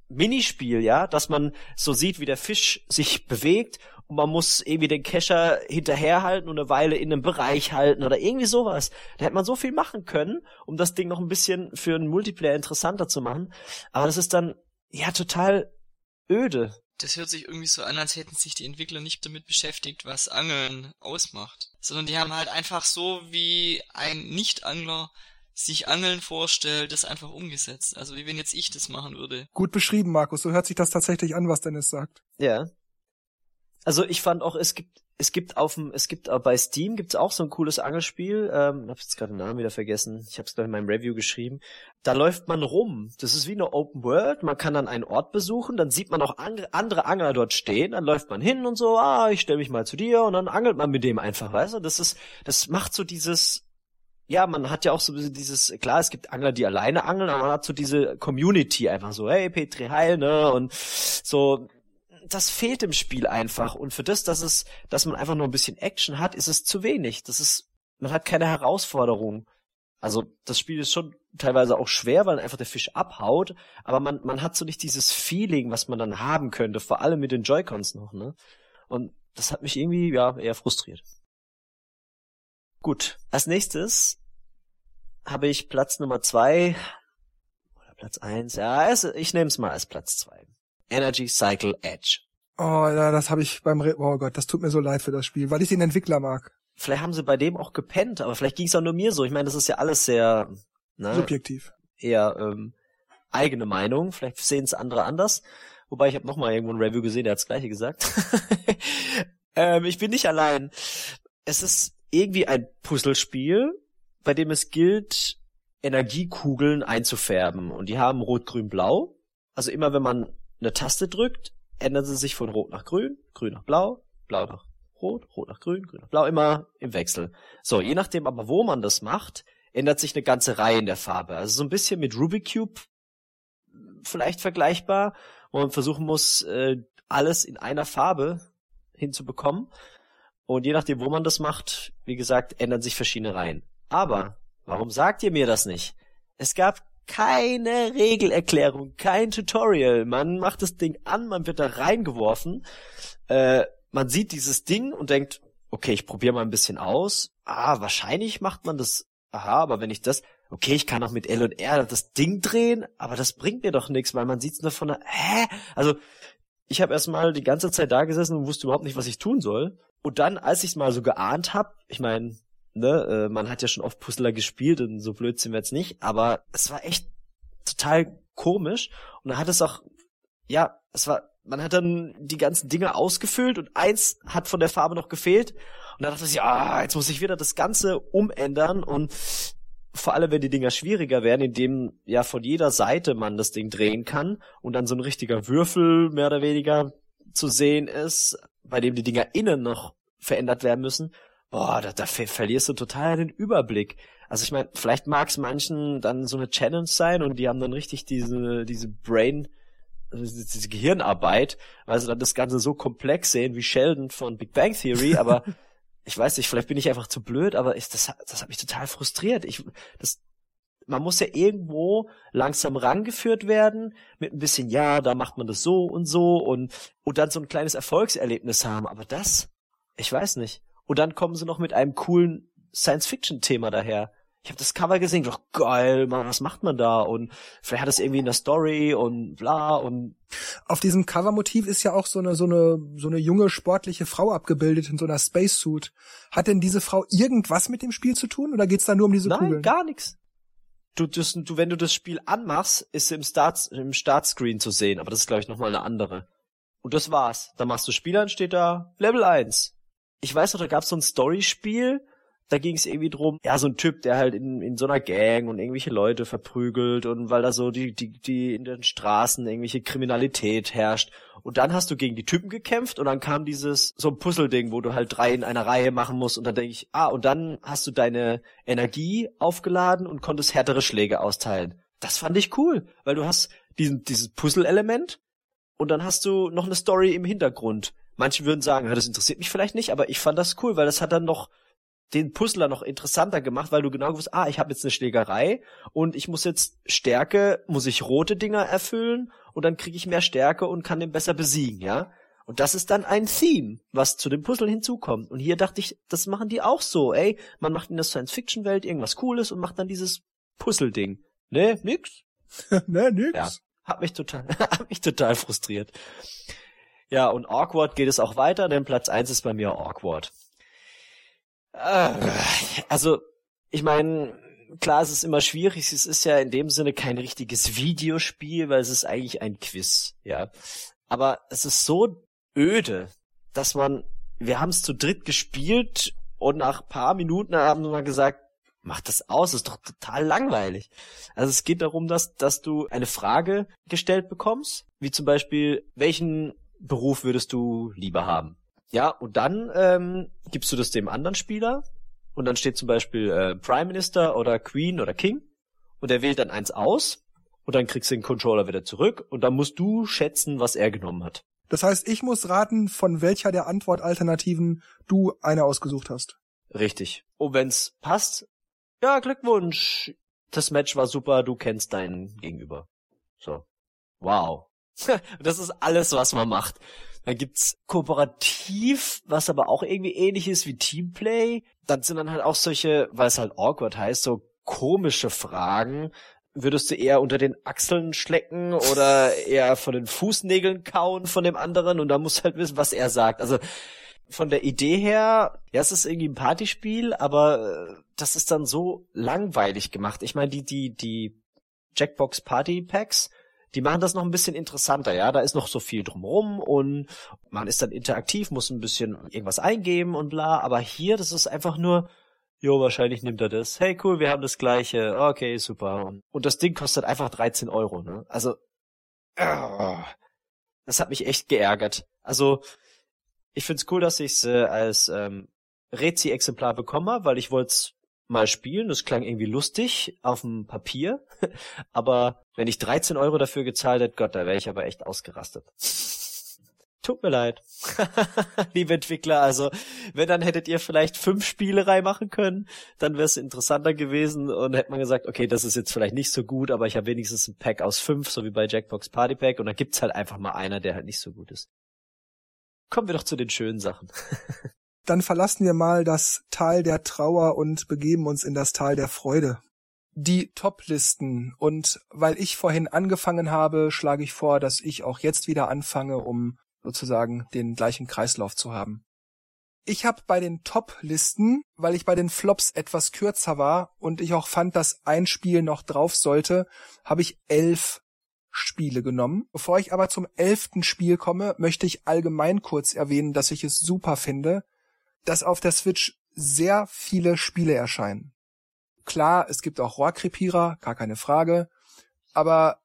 Minispiel, ja, dass man so sieht, wie der Fisch sich bewegt und man muss irgendwie den Kescher hinterherhalten und eine Weile in einem Bereich halten oder irgendwie sowas. Da hätte man so viel machen können, um das Ding noch ein bisschen für einen Multiplayer interessanter zu machen. Aber das ist dann, ja, total öde. Das hört sich irgendwie so an, als hätten sich die Entwickler nicht damit beschäftigt, was Angeln ausmacht. Sondern die haben halt einfach so wie ein Nicht-Angler sich Angeln vorstellt, das einfach umgesetzt. Also wie wenn jetzt ich das machen würde. Gut beschrieben, Markus. So hört sich das tatsächlich an, was Dennis sagt. Ja. Also ich fand auch, es gibt es gibt auf dem, es gibt bei Steam gibt's auch so ein cooles Angelspiel. Ähm, hab jetzt gerade den Namen wieder vergessen. Ich habe es glaube in meinem Review geschrieben. Da läuft man rum. Das ist wie eine Open World. Man kann dann einen Ort besuchen, dann sieht man auch andere Angler dort stehen. Dann läuft man hin und so. Ah, ich stelle mich mal zu dir und dann angelt man mit dem einfach, weißt du? Das ist, das macht so dieses ja, man hat ja auch so dieses, klar, es gibt Angler, die alleine angeln, aber man hat so diese Community einfach so, hey, Petri Heil, ne, und so, das fehlt im Spiel einfach. Und für das, dass es, dass man einfach nur ein bisschen Action hat, ist es zu wenig. Das ist, man hat keine Herausforderung. Also, das Spiel ist schon teilweise auch schwer, weil einfach der Fisch abhaut, aber man, man hat so nicht dieses Feeling, was man dann haben könnte, vor allem mit den Joy-Cons noch, ne? Und das hat mich irgendwie, ja, eher frustriert. Gut, als nächstes habe ich Platz Nummer zwei oder Platz eins. Ja, ich nehme es mal als Platz zwei. Energy Cycle Edge. Oh, ja, das habe ich beim Re Oh Gott, das tut mir so leid für das Spiel, weil ich den Entwickler mag. Vielleicht haben sie bei dem auch gepennt, aber vielleicht ging es auch nur mir so. Ich meine, das ist ja alles sehr ne, subjektiv. Eher ähm, eigene Meinung. Vielleicht sehen es andere anders. Wobei ich habe noch mal irgendwo ein Review gesehen, der hat das gleiche gesagt. <laughs> ähm, ich bin nicht allein. Es ist irgendwie ein Puzzlespiel, bei dem es gilt, Energiekugeln einzufärben. Und die haben Rot, Grün, Blau. Also immer wenn man eine Taste drückt, ändern sie sich von Rot nach Grün, Grün nach Blau, Blau nach Rot, Rot nach Grün, Grün nach Blau, immer im Wechsel. So, je nachdem aber, wo man das macht, ändert sich eine ganze Reihe in der Farbe. Also so ein bisschen mit Rubik Cube vielleicht vergleichbar, wo man versuchen muss, äh, alles in einer Farbe hinzubekommen. Und je nachdem, wo man das macht, wie gesagt, ändern sich verschiedene Reihen. Aber, warum sagt ihr mir das nicht? Es gab keine Regelerklärung, kein Tutorial. Man macht das Ding an, man wird da reingeworfen. Äh, man sieht dieses Ding und denkt, okay, ich probiere mal ein bisschen aus. Ah, wahrscheinlich macht man das. Aha, aber wenn ich das, okay, ich kann auch mit L und R das Ding drehen, aber das bringt mir doch nichts, weil man sieht's nur von der, hä? Also, ich habe erstmal die ganze Zeit da gesessen und wusste überhaupt nicht, was ich tun soll. Und dann, als ich es mal so geahnt habe, ich meine, ne, äh, man hat ja schon oft Puzzler gespielt und so blöd sind wir jetzt nicht, aber es war echt total komisch und dann hat es auch, ja, es war, man hat dann die ganzen Dinge ausgefüllt und eins hat von der Farbe noch gefehlt und dann dachte ich, ah, jetzt muss ich wieder das Ganze umändern und vor allem, wenn die Dinger schwieriger werden, indem ja von jeder Seite man das Ding drehen kann und dann so ein richtiger Würfel mehr oder weniger zu sehen ist, bei dem die Dinger innen noch verändert werden müssen, boah, da, da ver verlierst du total den Überblick. Also ich meine, vielleicht mag es manchen dann so eine Challenge sein und die haben dann richtig diese, diese Brain, also diese Gehirnarbeit, weil sie dann das Ganze so komplex sehen wie Sheldon von Big Bang Theory, aber <laughs> ich weiß nicht, vielleicht bin ich einfach zu blöd, aber ich, das, das hat mich total frustriert. Ich, das, man muss ja irgendwo langsam rangeführt werden mit ein bisschen, ja, da macht man das so und so und, und dann so ein kleines Erfolgserlebnis haben. Aber das, ich weiß nicht. Und dann kommen sie noch mit einem coolen Science-Fiction-Thema daher. Ich habe das Cover gesehen, doch geil, Mann, was macht man da? Und vielleicht hat es irgendwie eine Story und bla und auf diesem Covermotiv ist ja auch so eine so eine so eine junge sportliche Frau abgebildet in so einer Spacesuit. Hat denn diese Frau irgendwas mit dem Spiel zu tun oder geht's da nur um diese Nein, Kugeln? gar nichts. Du, das, du, wenn du das Spiel anmachst, ist sie im Start im Startscreen zu sehen, aber das ist glaube ich noch mal eine andere. Und das war's. Dann machst du Spiel an, steht da Level 1 ich weiß noch, da gab es so ein Storyspiel, da ging es irgendwie drum, ja, so ein Typ, der halt in, in so einer Gang und irgendwelche Leute verprügelt und weil da so die, die, die in den Straßen irgendwelche Kriminalität herrscht. Und dann hast du gegen die Typen gekämpft und dann kam dieses, so ein Puzzle-Ding, wo du halt drei in einer Reihe machen musst und dann denke ich, ah, und dann hast du deine Energie aufgeladen und konntest härtere Schläge austeilen. Das fand ich cool, weil du hast diesen, dieses Puzzle-Element und dann hast du noch eine Story im Hintergrund Manche würden sagen, das interessiert mich vielleicht nicht, aber ich fand das cool, weil das hat dann noch den Puzzler noch interessanter gemacht, weil du genau gewusst, ah, ich habe jetzt eine Schlägerei und ich muss jetzt Stärke, muss ich rote Dinger erfüllen und dann kriege ich mehr Stärke und kann den besser besiegen, ja? Und das ist dann ein Theme, was zu dem Puzzle hinzukommt. Und hier dachte ich, das machen die auch so, ey. Man macht in der Science-Fiction-Welt irgendwas Cooles und macht dann dieses Puzzle-Ding. Ne, nix. <laughs> ne, nix. Ja, hat mich total, <laughs> hat mich total frustriert. Ja, und awkward geht es auch weiter, denn Platz eins ist bei mir awkward. Äh, also, ich meine, klar, es ist immer schwierig. Es ist ja in dem Sinne kein richtiges Videospiel, weil es ist eigentlich ein Quiz, ja. Aber es ist so öde, dass man, wir haben es zu dritt gespielt und nach paar Minuten haben wir gesagt, mach das aus, ist doch total langweilig. Also es geht darum, dass, dass du eine Frage gestellt bekommst, wie zum Beispiel, welchen Beruf würdest du lieber haben? Ja, und dann ähm, gibst du das dem anderen Spieler und dann steht zum Beispiel äh, Prime Minister oder Queen oder King und er wählt dann eins aus und dann kriegst du den Controller wieder zurück und dann musst du schätzen, was er genommen hat. Das heißt, ich muss raten, von welcher der Antwortalternativen du eine ausgesucht hast. Richtig. Und wenn's passt, ja, Glückwunsch. Das Match war super, du kennst deinen Gegenüber. So. Wow. <laughs> das ist alles, was man macht. Dann gibt's kooperativ, was aber auch irgendwie ähnlich ist wie Teamplay. Dann sind dann halt auch solche, weil es halt awkward heißt, so komische Fragen. Würdest du eher unter den Achseln schlecken oder eher von den Fußnägeln kauen von dem anderen und dann musst du halt wissen, was er sagt. Also von der Idee her, ja, es ist irgendwie ein Partyspiel, aber äh, das ist dann so langweilig gemacht. Ich meine, die, die, die Jackbox Party Packs, die machen das noch ein bisschen interessanter, ja. Da ist noch so viel drumrum und man ist dann interaktiv, muss ein bisschen irgendwas eingeben und bla. Aber hier, das ist einfach nur, jo, wahrscheinlich nimmt er das. Hey, cool, wir haben das gleiche. Okay, super. Und das Ding kostet einfach 13 Euro, ne? Also, das hat mich echt geärgert. Also, ich find's cool, dass ich's äh, als ähm, Rezi-Exemplar bekomme, weil ich wollte mal spielen. Das klang irgendwie lustig auf dem Papier. <laughs> aber wenn ich 13 Euro dafür gezahlt hätte, Gott, da wäre ich aber echt ausgerastet. Tut mir leid. <laughs> Liebe Entwickler, also wenn dann hättet ihr vielleicht fünf Spiele reinmachen können, dann wäre es interessanter gewesen und hätte man gesagt, okay, das ist jetzt vielleicht nicht so gut, aber ich habe wenigstens ein Pack aus fünf, so wie bei Jackbox Party Pack und dann gibt's halt einfach mal einer, der halt nicht so gut ist. Kommen wir doch zu den schönen Sachen. <laughs> dann verlassen wir mal das Tal der Trauer und begeben uns in das Tal der Freude. die Top-Listen. Und weil ich vorhin angefangen habe, schlage ich vor, dass ich auch jetzt wieder anfange, um sozusagen den gleichen Kreislauf zu haben. Ich habe bei den Top-Listen, weil ich bei den Flops etwas kürzer war und ich auch fand, dass ein Spiel noch drauf sollte, habe ich elf Spiele genommen. Bevor ich aber zum elften Spiel komme, möchte ich allgemein kurz erwähnen, dass ich es super finde, dass auf der Switch sehr viele Spiele erscheinen. Klar, es gibt auch Rohrkrepierer, gar keine Frage, aber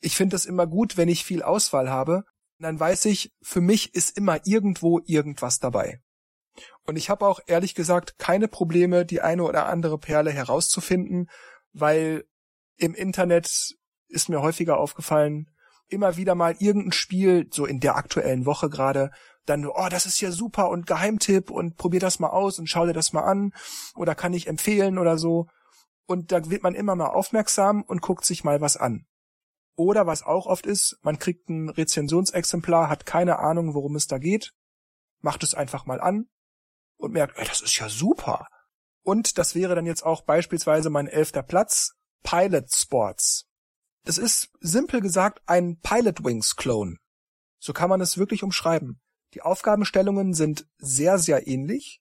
ich finde es immer gut, wenn ich viel Auswahl habe, dann weiß ich, für mich ist immer irgendwo irgendwas dabei. Und ich habe auch ehrlich gesagt keine Probleme, die eine oder andere Perle herauszufinden, weil im Internet ist mir häufiger aufgefallen, immer wieder mal irgendein Spiel, so in der aktuellen Woche gerade, dann, oh, das ist ja super und Geheimtipp und probier das mal aus und schau dir das mal an oder kann ich empfehlen oder so. Und da wird man immer mal aufmerksam und guckt sich mal was an. Oder was auch oft ist, man kriegt ein Rezensionsexemplar, hat keine Ahnung, worum es da geht, macht es einfach mal an und merkt, ey, das ist ja super. Und das wäre dann jetzt auch beispielsweise mein elfter Platz, Pilot Sports. Es ist simpel gesagt ein Pilot Wings Clone. So kann man es wirklich umschreiben. Die Aufgabenstellungen sind sehr, sehr ähnlich.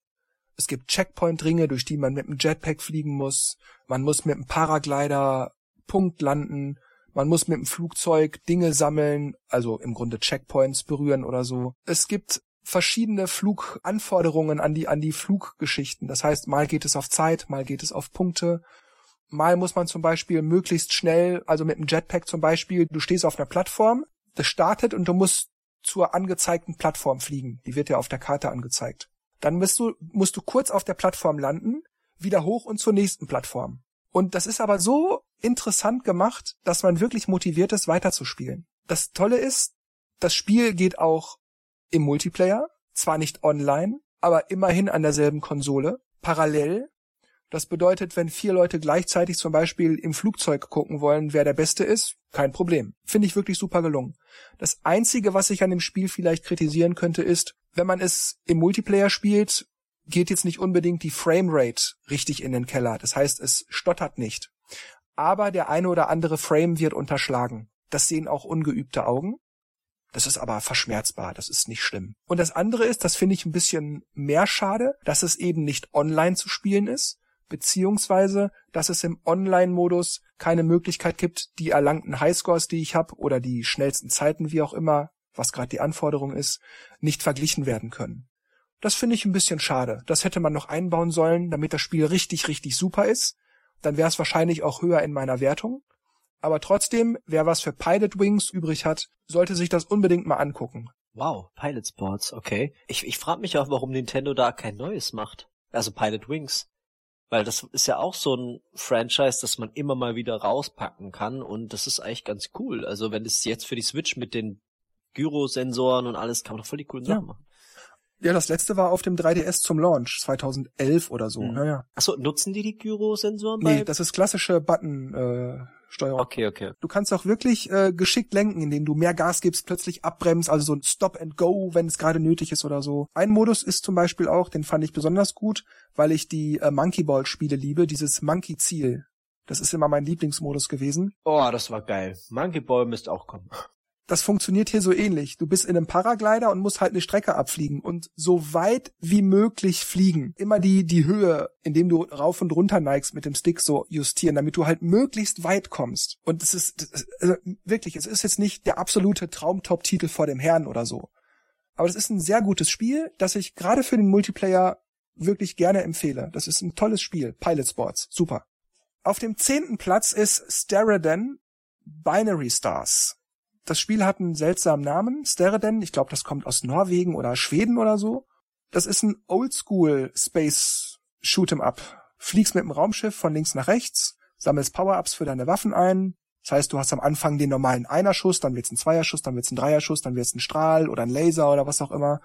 Es gibt Checkpoint-Ringe, durch die man mit dem Jetpack fliegen muss. Man muss mit dem Paraglider Punkt landen. Man muss mit dem Flugzeug Dinge sammeln, also im Grunde Checkpoints berühren oder so. Es gibt verschiedene Fluganforderungen an die, an die Fluggeschichten. Das heißt, mal geht es auf Zeit, mal geht es auf Punkte. Mal muss man zum Beispiel möglichst schnell, also mit dem Jetpack zum Beispiel, du stehst auf einer Plattform, das startet und du musst zur angezeigten Plattform fliegen. Die wird ja auf der Karte angezeigt. Dann musst du, musst du kurz auf der Plattform landen, wieder hoch und zur nächsten Plattform. Und das ist aber so interessant gemacht, dass man wirklich motiviert ist, weiterzuspielen. Das Tolle ist, das Spiel geht auch im Multiplayer, zwar nicht online, aber immerhin an derselben Konsole, parallel. Das bedeutet, wenn vier Leute gleichzeitig zum Beispiel im Flugzeug gucken wollen, wer der Beste ist, kein Problem. Finde ich wirklich super gelungen. Das Einzige, was ich an dem Spiel vielleicht kritisieren könnte, ist, wenn man es im Multiplayer spielt, geht jetzt nicht unbedingt die Framerate richtig in den Keller. Das heißt, es stottert nicht. Aber der eine oder andere Frame wird unterschlagen. Das sehen auch ungeübte Augen. Das ist aber verschmerzbar, das ist nicht schlimm. Und das andere ist, das finde ich ein bisschen mehr schade, dass es eben nicht online zu spielen ist, beziehungsweise, dass es im Online-Modus keine Möglichkeit gibt, die erlangten Highscores, die ich habe, oder die schnellsten Zeiten, wie auch immer, was gerade die Anforderung ist, nicht verglichen werden können. Das finde ich ein bisschen schade. Das hätte man noch einbauen sollen, damit das Spiel richtig, richtig super ist. Dann wäre es wahrscheinlich auch höher in meiner Wertung. Aber trotzdem, wer was für Pilot Wings übrig hat, sollte sich das unbedingt mal angucken. Wow, Pilot Sports, okay. Ich, ich frage mich auch, warum Nintendo da kein neues macht. Also Pilot Wings. Weil das ist ja auch so ein Franchise, das man immer mal wieder rauspacken kann und das ist eigentlich ganz cool. Also wenn es jetzt für die Switch mit den Gyrosensoren und alles, kann man doch voll die coolen Sachen machen. Ja, das letzte war auf dem 3DS zum Launch, 2011 oder so. Mhm. Ja, ja. Achso, nutzen die die Gyrosensoren? Nee, das ist klassische Button, äh, Steuerung. Okay, okay. Du kannst auch wirklich äh, geschickt lenken, indem du mehr Gas gibst, plötzlich abbremst, also so ein Stop and Go, wenn es gerade nötig ist oder so. Ein Modus ist zum Beispiel auch, den fand ich besonders gut, weil ich die äh, Monkey Ball Spiele liebe, dieses Monkey Ziel. Das ist immer mein Lieblingsmodus gewesen. Oh, das war geil. Monkey Ball müsste auch kommen das funktioniert hier so ähnlich. Du bist in einem Paraglider und musst halt eine Strecke abfliegen und so weit wie möglich fliegen. Immer die, die Höhe, indem du rauf und runter neigst mit dem Stick so justieren, damit du halt möglichst weit kommst. Und es ist, das ist also wirklich, es ist jetzt nicht der absolute Traumtop-Titel vor dem Herrn oder so. Aber das ist ein sehr gutes Spiel, das ich gerade für den Multiplayer wirklich gerne empfehle. Das ist ein tolles Spiel. Pilot Sports. Super. Auf dem zehnten Platz ist Stereden Binary Stars. Das Spiel hat einen seltsamen Namen, Stereden. Ich glaube, das kommt aus Norwegen oder Schweden oder so. Das ist ein Oldschool Space Shoot'em Up. Fliegst mit dem Raumschiff von links nach rechts, sammelst Power-Ups für deine Waffen ein. Das heißt, du hast am Anfang den normalen Einerschuss, dann wird's ein Zweierschuss, dann wird's ein Dreierschuss, dann wird's ein Strahl oder ein Laser oder was auch immer.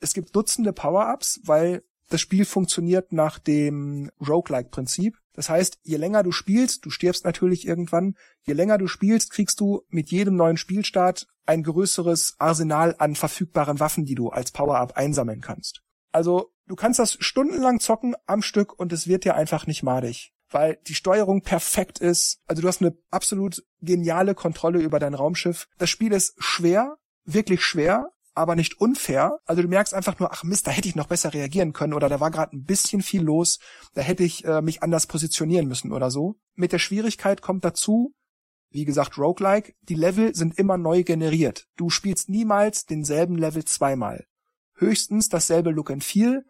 Es gibt Dutzende Power-Ups, weil das Spiel funktioniert nach dem Roguelike-Prinzip. Das heißt, je länger du spielst, du stirbst natürlich irgendwann, je länger du spielst, kriegst du mit jedem neuen Spielstart ein größeres Arsenal an verfügbaren Waffen, die du als Power-Up einsammeln kannst. Also, du kannst das stundenlang zocken am Stück und es wird dir einfach nicht madig. weil die Steuerung perfekt ist. Also du hast eine absolut geniale Kontrolle über dein Raumschiff. Das Spiel ist schwer, wirklich schwer, aber nicht unfair. Also du merkst einfach nur, ach Mist, da hätte ich noch besser reagieren können oder da war gerade ein bisschen viel los, da hätte ich äh, mich anders positionieren müssen oder so. Mit der Schwierigkeit kommt dazu, wie gesagt, roguelike, die Level sind immer neu generiert. Du spielst niemals denselben Level zweimal. Höchstens dasselbe Look and Feel,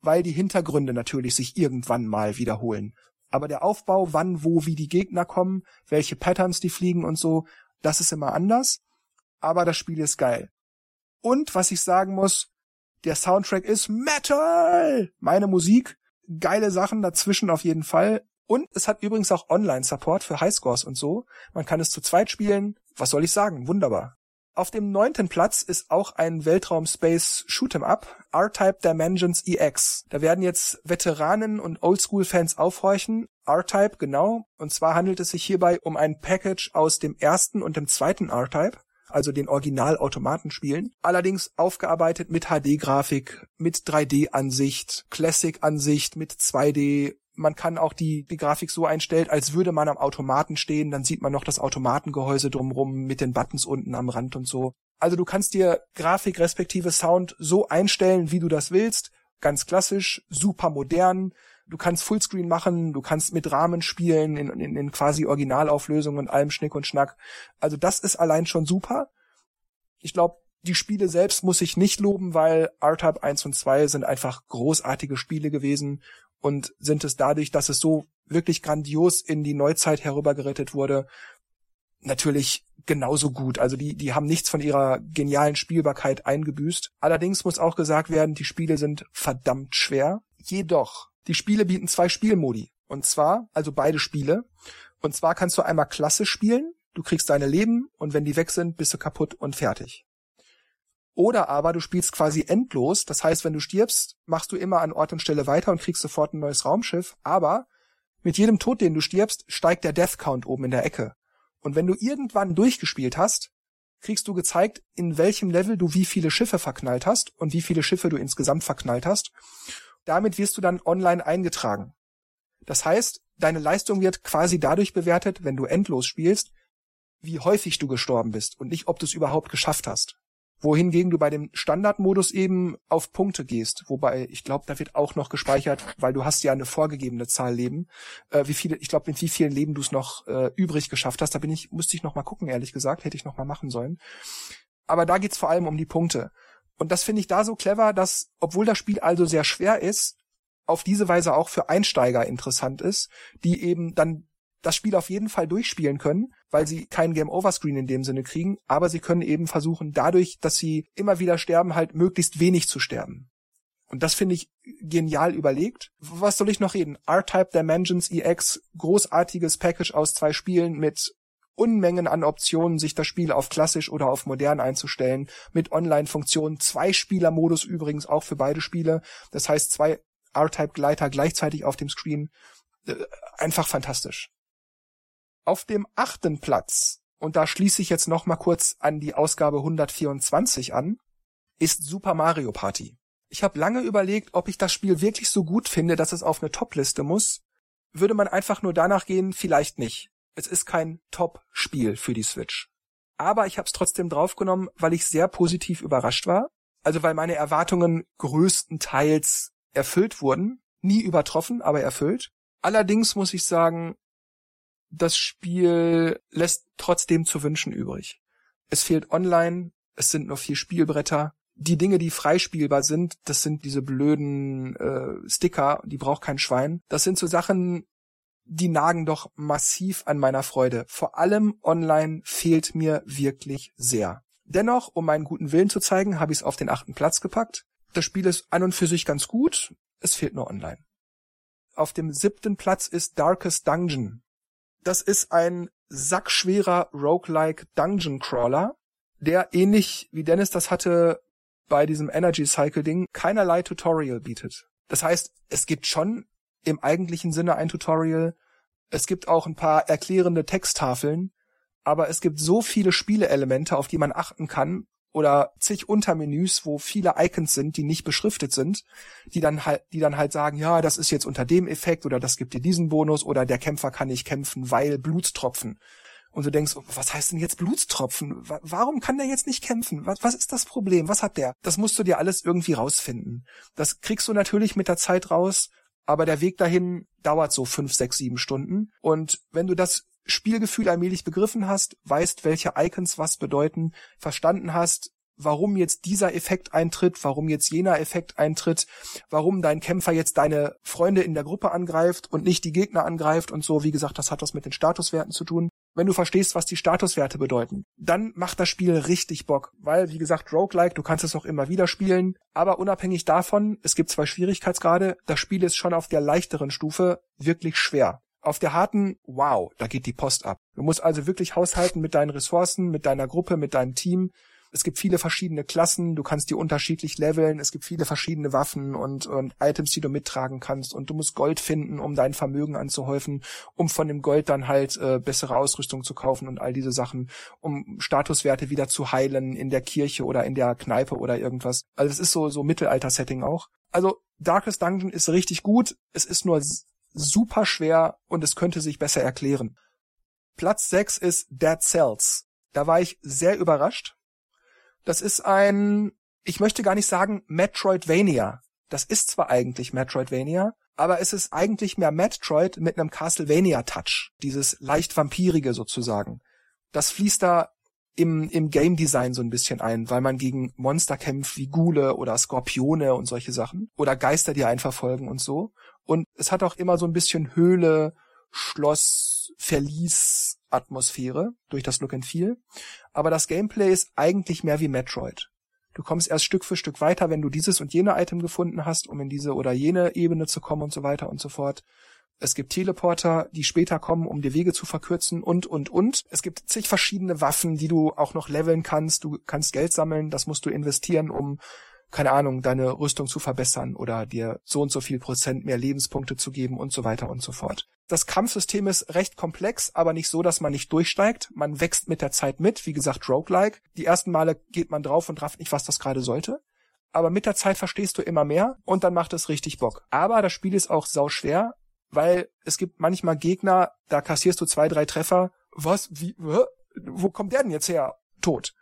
weil die Hintergründe natürlich sich irgendwann mal wiederholen. Aber der Aufbau, wann, wo, wie die Gegner kommen, welche Patterns die fliegen und so, das ist immer anders. Aber das Spiel ist geil. Und was ich sagen muss, der Soundtrack ist Metal! Meine Musik, geile Sachen dazwischen auf jeden Fall. Und es hat übrigens auch Online-Support für Highscores und so. Man kann es zu zweit spielen. Was soll ich sagen? Wunderbar. Auf dem neunten Platz ist auch ein Weltraum-Space Shoot'em Up, R-Type Dimensions EX. Da werden jetzt Veteranen und Oldschool-Fans aufhorchen. R-Type, genau. Und zwar handelt es sich hierbei um ein Package aus dem ersten und dem zweiten R-Type also den Original-Automatenspielen. Allerdings aufgearbeitet mit HD-Grafik, mit 3D-Ansicht, Classic-Ansicht, mit 2D, man kann auch die, die Grafik so einstellen, als würde man am Automaten stehen, dann sieht man noch das Automatengehäuse drumrum mit den Buttons unten am Rand und so. Also du kannst dir Grafik respektive Sound so einstellen, wie du das willst. Ganz klassisch, super modern. Du kannst Fullscreen machen, du kannst mit Rahmen spielen, in, in, in quasi Originalauflösung und allem Schnick und Schnack. Also das ist allein schon super. Ich glaube, die Spiele selbst muss ich nicht loben, weil R-Type 1 und 2 sind einfach großartige Spiele gewesen und sind es dadurch, dass es so wirklich grandios in die Neuzeit herübergerettet wurde, natürlich genauso gut. Also die, die haben nichts von ihrer genialen Spielbarkeit eingebüßt. Allerdings muss auch gesagt werden, die Spiele sind verdammt schwer. Jedoch, die Spiele bieten zwei Spielmodi. Und zwar, also beide Spiele. Und zwar kannst du einmal Klasse spielen, du kriegst deine Leben und wenn die weg sind, bist du kaputt und fertig. Oder aber du spielst quasi endlos. Das heißt, wenn du stirbst, machst du immer an Ort und Stelle weiter und kriegst sofort ein neues Raumschiff. Aber mit jedem Tod, den du stirbst, steigt der Death Count oben in der Ecke. Und wenn du irgendwann durchgespielt hast, kriegst du gezeigt, in welchem Level du wie viele Schiffe verknallt hast und wie viele Schiffe du insgesamt verknallt hast. Damit wirst du dann online eingetragen. Das heißt, deine Leistung wird quasi dadurch bewertet, wenn du endlos spielst, wie häufig du gestorben bist und nicht, ob du es überhaupt geschafft hast wohingegen du bei dem Standardmodus eben auf Punkte gehst, wobei ich glaube, da wird auch noch gespeichert, weil du hast ja eine vorgegebene Zahl Leben, äh, wie viele, ich glaube, mit wie vielen Leben du es noch äh, übrig geschafft hast. Da bin ich, musste ich noch mal gucken, ehrlich gesagt, hätte ich noch mal machen sollen. Aber da geht's vor allem um die Punkte. Und das finde ich da so clever, dass, obwohl das Spiel also sehr schwer ist, auf diese Weise auch für Einsteiger interessant ist, die eben dann das Spiel auf jeden Fall durchspielen können, weil sie kein Game Over Screen in dem Sinne kriegen, aber sie können eben versuchen, dadurch, dass sie immer wieder sterben, halt möglichst wenig zu sterben. Und das finde ich genial überlegt. Was soll ich noch reden? R-Type Dimensions EX, großartiges Package aus zwei Spielen mit Unmengen an Optionen, sich das Spiel auf klassisch oder auf modern einzustellen, mit Online-Funktionen, zwei Spieler-Modus übrigens auch für beide Spiele. Das heißt, zwei R-Type-Gleiter gleichzeitig auf dem Screen. Äh, einfach fantastisch. Auf dem achten Platz, und da schließe ich jetzt noch mal kurz an die Ausgabe 124 an, ist Super Mario Party. Ich habe lange überlegt, ob ich das Spiel wirklich so gut finde, dass es auf eine Top-Liste muss. Würde man einfach nur danach gehen, vielleicht nicht. Es ist kein Top-Spiel für die Switch. Aber ich habe es trotzdem draufgenommen, weil ich sehr positiv überrascht war. Also weil meine Erwartungen größtenteils erfüllt wurden. Nie übertroffen, aber erfüllt. Allerdings muss ich sagen, das Spiel lässt trotzdem zu wünschen übrig. Es fehlt online, es sind nur vier Spielbretter. Die Dinge, die freispielbar sind, das sind diese blöden äh, Sticker, die braucht kein Schwein. Das sind so Sachen, die nagen doch massiv an meiner Freude. Vor allem online fehlt mir wirklich sehr. Dennoch, um meinen guten Willen zu zeigen, habe ich es auf den achten Platz gepackt. Das Spiel ist an und für sich ganz gut, es fehlt nur online. Auf dem siebten Platz ist Darkest Dungeon. Das ist ein sackschwerer Roguelike Dungeon Crawler, der ähnlich wie Dennis das hatte bei diesem Energy Cycle Ding keinerlei Tutorial bietet. Das heißt, es gibt schon im eigentlichen Sinne ein Tutorial. Es gibt auch ein paar erklärende Texttafeln, aber es gibt so viele Spieleelemente, auf die man achten kann oder zig Untermenüs, wo viele Icons sind, die nicht beschriftet sind, die dann halt, die dann halt sagen, ja, das ist jetzt unter dem Effekt oder das gibt dir diesen Bonus oder der Kämpfer kann nicht kämpfen, weil Blutstropfen. Und du denkst, was heißt denn jetzt Blutstropfen? Warum kann der jetzt nicht kämpfen? Was, was ist das Problem? Was hat der? Das musst du dir alles irgendwie rausfinden. Das kriegst du natürlich mit der Zeit raus, aber der Weg dahin dauert so fünf, sechs, sieben Stunden. Und wenn du das Spielgefühl allmählich begriffen hast, weißt, welche Icons was bedeuten, verstanden hast, warum jetzt dieser Effekt eintritt, warum jetzt jener Effekt eintritt, warum dein Kämpfer jetzt deine Freunde in der Gruppe angreift und nicht die Gegner angreift und so. Wie gesagt, das hat was mit den Statuswerten zu tun. Wenn du verstehst, was die Statuswerte bedeuten, dann macht das Spiel richtig Bock, weil, wie gesagt, Roguelike, du kannst es auch immer wieder spielen, aber unabhängig davon, es gibt zwei Schwierigkeitsgrade, das Spiel ist schon auf der leichteren Stufe wirklich schwer. Auf der harten, wow, da geht die Post ab. Du musst also wirklich haushalten mit deinen Ressourcen, mit deiner Gruppe, mit deinem Team. Es gibt viele verschiedene Klassen, du kannst die unterschiedlich leveln, es gibt viele verschiedene Waffen und, und Items, die du mittragen kannst und du musst Gold finden, um dein Vermögen anzuhäufen, um von dem Gold dann halt äh, bessere Ausrüstung zu kaufen und all diese Sachen, um Statuswerte wieder zu heilen in der Kirche oder in der Kneipe oder irgendwas. Also es ist so, so Mittelalter-Setting auch. Also Darkest Dungeon ist richtig gut, es ist nur super schwer und es könnte sich besser erklären. Platz 6 ist Dead Cells. Da war ich sehr überrascht. Das ist ein, ich möchte gar nicht sagen Metroidvania. Das ist zwar eigentlich Metroidvania, aber es ist eigentlich mehr Metroid mit einem Castlevania-Touch. Dieses leicht vampirige sozusagen. Das fließt da im, im Game Design so ein bisschen ein, weil man gegen Monster kämpft wie Gule oder Skorpione und solche Sachen. Oder Geister, die einen verfolgen und so. Und es hat auch immer so ein bisschen Höhle, Schloss, Verlies, Atmosphäre durch das Look and Feel. Aber das Gameplay ist eigentlich mehr wie Metroid. Du kommst erst Stück für Stück weiter, wenn du dieses und jene Item gefunden hast, um in diese oder jene Ebene zu kommen und so weiter und so fort. Es gibt Teleporter, die später kommen, um dir Wege zu verkürzen und, und, und. Es gibt zig verschiedene Waffen, die du auch noch leveln kannst. Du kannst Geld sammeln, das musst du investieren, um keine Ahnung, deine Rüstung zu verbessern oder dir so und so viel Prozent mehr Lebenspunkte zu geben und so weiter und so fort. Das Kampfsystem ist recht komplex, aber nicht so, dass man nicht durchsteigt. Man wächst mit der Zeit mit, wie gesagt, roguelike. Die ersten Male geht man drauf und rafft nicht, was das gerade sollte. Aber mit der Zeit verstehst du immer mehr und dann macht es richtig Bock. Aber das Spiel ist auch sau schwer, weil es gibt manchmal Gegner, da kassierst du zwei, drei Treffer. Was? Wie? Wo kommt der denn jetzt her? Tot.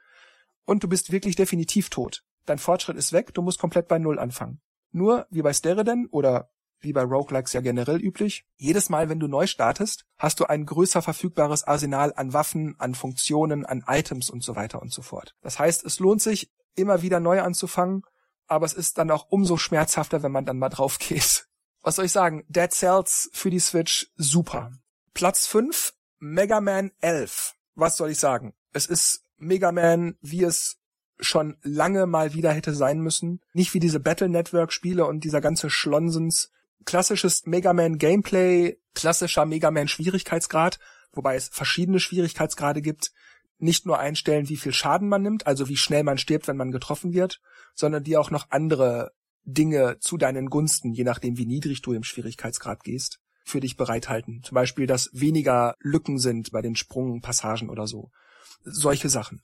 Und du bist wirklich definitiv tot dein Fortschritt ist weg, du musst komplett bei Null anfangen. Nur, wie bei Stereden oder wie bei Roguelikes ja generell üblich, jedes Mal, wenn du neu startest, hast du ein größer verfügbares Arsenal an Waffen, an Funktionen, an Items und so weiter und so fort. Das heißt, es lohnt sich, immer wieder neu anzufangen, aber es ist dann auch umso schmerzhafter, wenn man dann mal drauf geht. Was soll ich sagen? Dead Cells für die Switch, super. Platz 5, Mega Man 11. Was soll ich sagen? Es ist Mega Man, wie es schon lange mal wieder hätte sein müssen. Nicht wie diese Battle Network Spiele und dieser ganze Schlonsens. Klassisches Mega Man Gameplay, klassischer Mega Man Schwierigkeitsgrad, wobei es verschiedene Schwierigkeitsgrade gibt. Nicht nur einstellen, wie viel Schaden man nimmt, also wie schnell man stirbt, wenn man getroffen wird, sondern die auch noch andere Dinge zu deinen Gunsten, je nachdem wie niedrig du im Schwierigkeitsgrad gehst, für dich bereithalten. Zum Beispiel, dass weniger Lücken sind bei den Sprungpassagen oder so. Solche Sachen.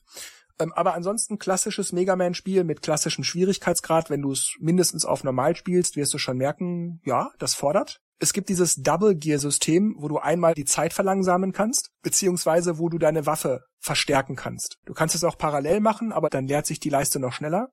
Ähm, aber ansonsten klassisches Mega Man-Spiel mit klassischem Schwierigkeitsgrad. Wenn du es mindestens auf normal spielst, wirst du schon merken, ja, das fordert. Es gibt dieses Double-Gear-System, wo du einmal die Zeit verlangsamen kannst, beziehungsweise wo du deine Waffe verstärken kannst. Du kannst es auch parallel machen, aber dann leert sich die Leiste noch schneller.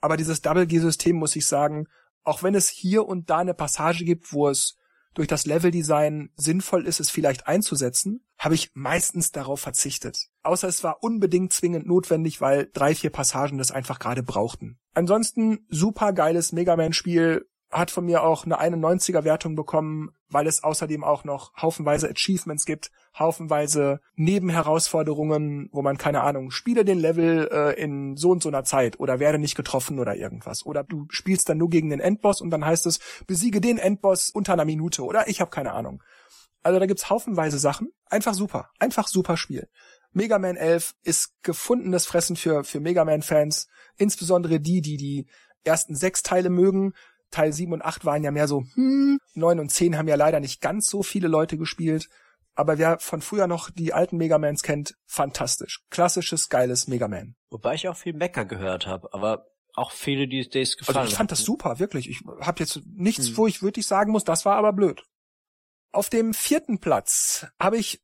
Aber dieses Double-Gear-System, muss ich sagen, auch wenn es hier und da eine Passage gibt, wo es durch das Leveldesign sinnvoll ist, es vielleicht einzusetzen, habe ich meistens darauf verzichtet. Außer es war unbedingt zwingend notwendig, weil drei, vier Passagen das einfach gerade brauchten. Ansonsten super geiles Mega Man-Spiel, hat von mir auch eine 91er Wertung bekommen, weil es außerdem auch noch haufenweise Achievements gibt, haufenweise Nebenherausforderungen, wo man keine Ahnung, spiele den Level äh, in so und so einer Zeit oder werde nicht getroffen oder irgendwas oder du spielst dann nur gegen den Endboss und dann heißt es besiege den Endboss unter einer Minute oder ich habe keine Ahnung. Also da gibt's haufenweise Sachen, einfach super, einfach super Spiel. Mega Man 11 ist gefundenes Fressen für für Mega Man Fans, insbesondere die, die die ersten sechs Teile mögen, Teil 7 und 8 waren ja mehr so, hm, 9 und 10 haben ja leider nicht ganz so viele Leute gespielt. Aber wer von früher noch die alten Megamans kennt, fantastisch. Klassisches, geiles Megaman. Wobei ich auch viel Mecker gehört habe, aber auch viele, die es gefallen Also ich fand das super, wirklich. Ich habe jetzt nichts, hm. wo ich wirklich sagen muss, das war aber blöd. Auf dem vierten Platz habe ich,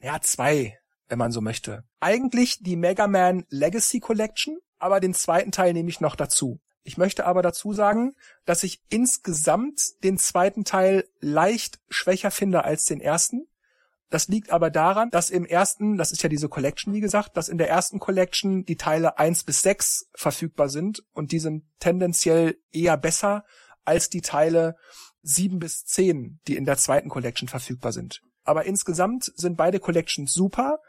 ja, zwei, wenn man so möchte. Eigentlich die Mega Man Legacy Collection, aber den zweiten Teil nehme ich noch dazu. Ich möchte aber dazu sagen, dass ich insgesamt den zweiten Teil leicht schwächer finde als den ersten. Das liegt aber daran, dass im ersten, das ist ja diese Collection, wie gesagt, dass in der ersten Collection die Teile eins bis sechs verfügbar sind und die sind tendenziell eher besser als die Teile sieben bis zehn, die in der zweiten Collection verfügbar sind. Aber insgesamt sind beide Collections super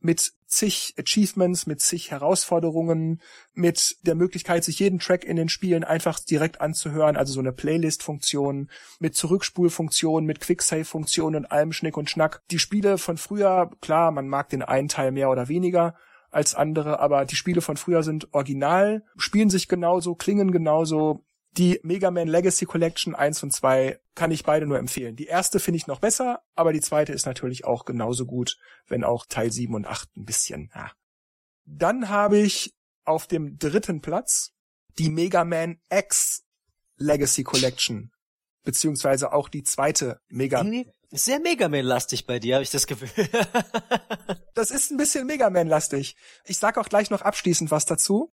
mit zig Achievements, mit zig Herausforderungen, mit der Möglichkeit, sich jeden Track in den Spielen einfach direkt anzuhören, also so eine Playlist-Funktion, mit Zurückspulfunktion, mit Quicksave-Funktion und allem Schnick und Schnack. Die Spiele von früher, klar, man mag den einen Teil mehr oder weniger als andere, aber die Spiele von früher sind original, spielen sich genauso, klingen genauso, die Mega Man Legacy Collection 1 und 2 kann ich beide nur empfehlen. Die erste finde ich noch besser, aber die zweite ist natürlich auch genauso gut, wenn auch Teil 7 und 8 ein bisschen. Ja. Dann habe ich auf dem dritten Platz die Mega Man X Legacy Collection, beziehungsweise auch die zweite Mega. Irgendwie sehr Mega Man lastig bei dir, habe ich das Gefühl. <laughs> das ist ein bisschen Mega Man lastig. Ich sag auch gleich noch abschließend was dazu.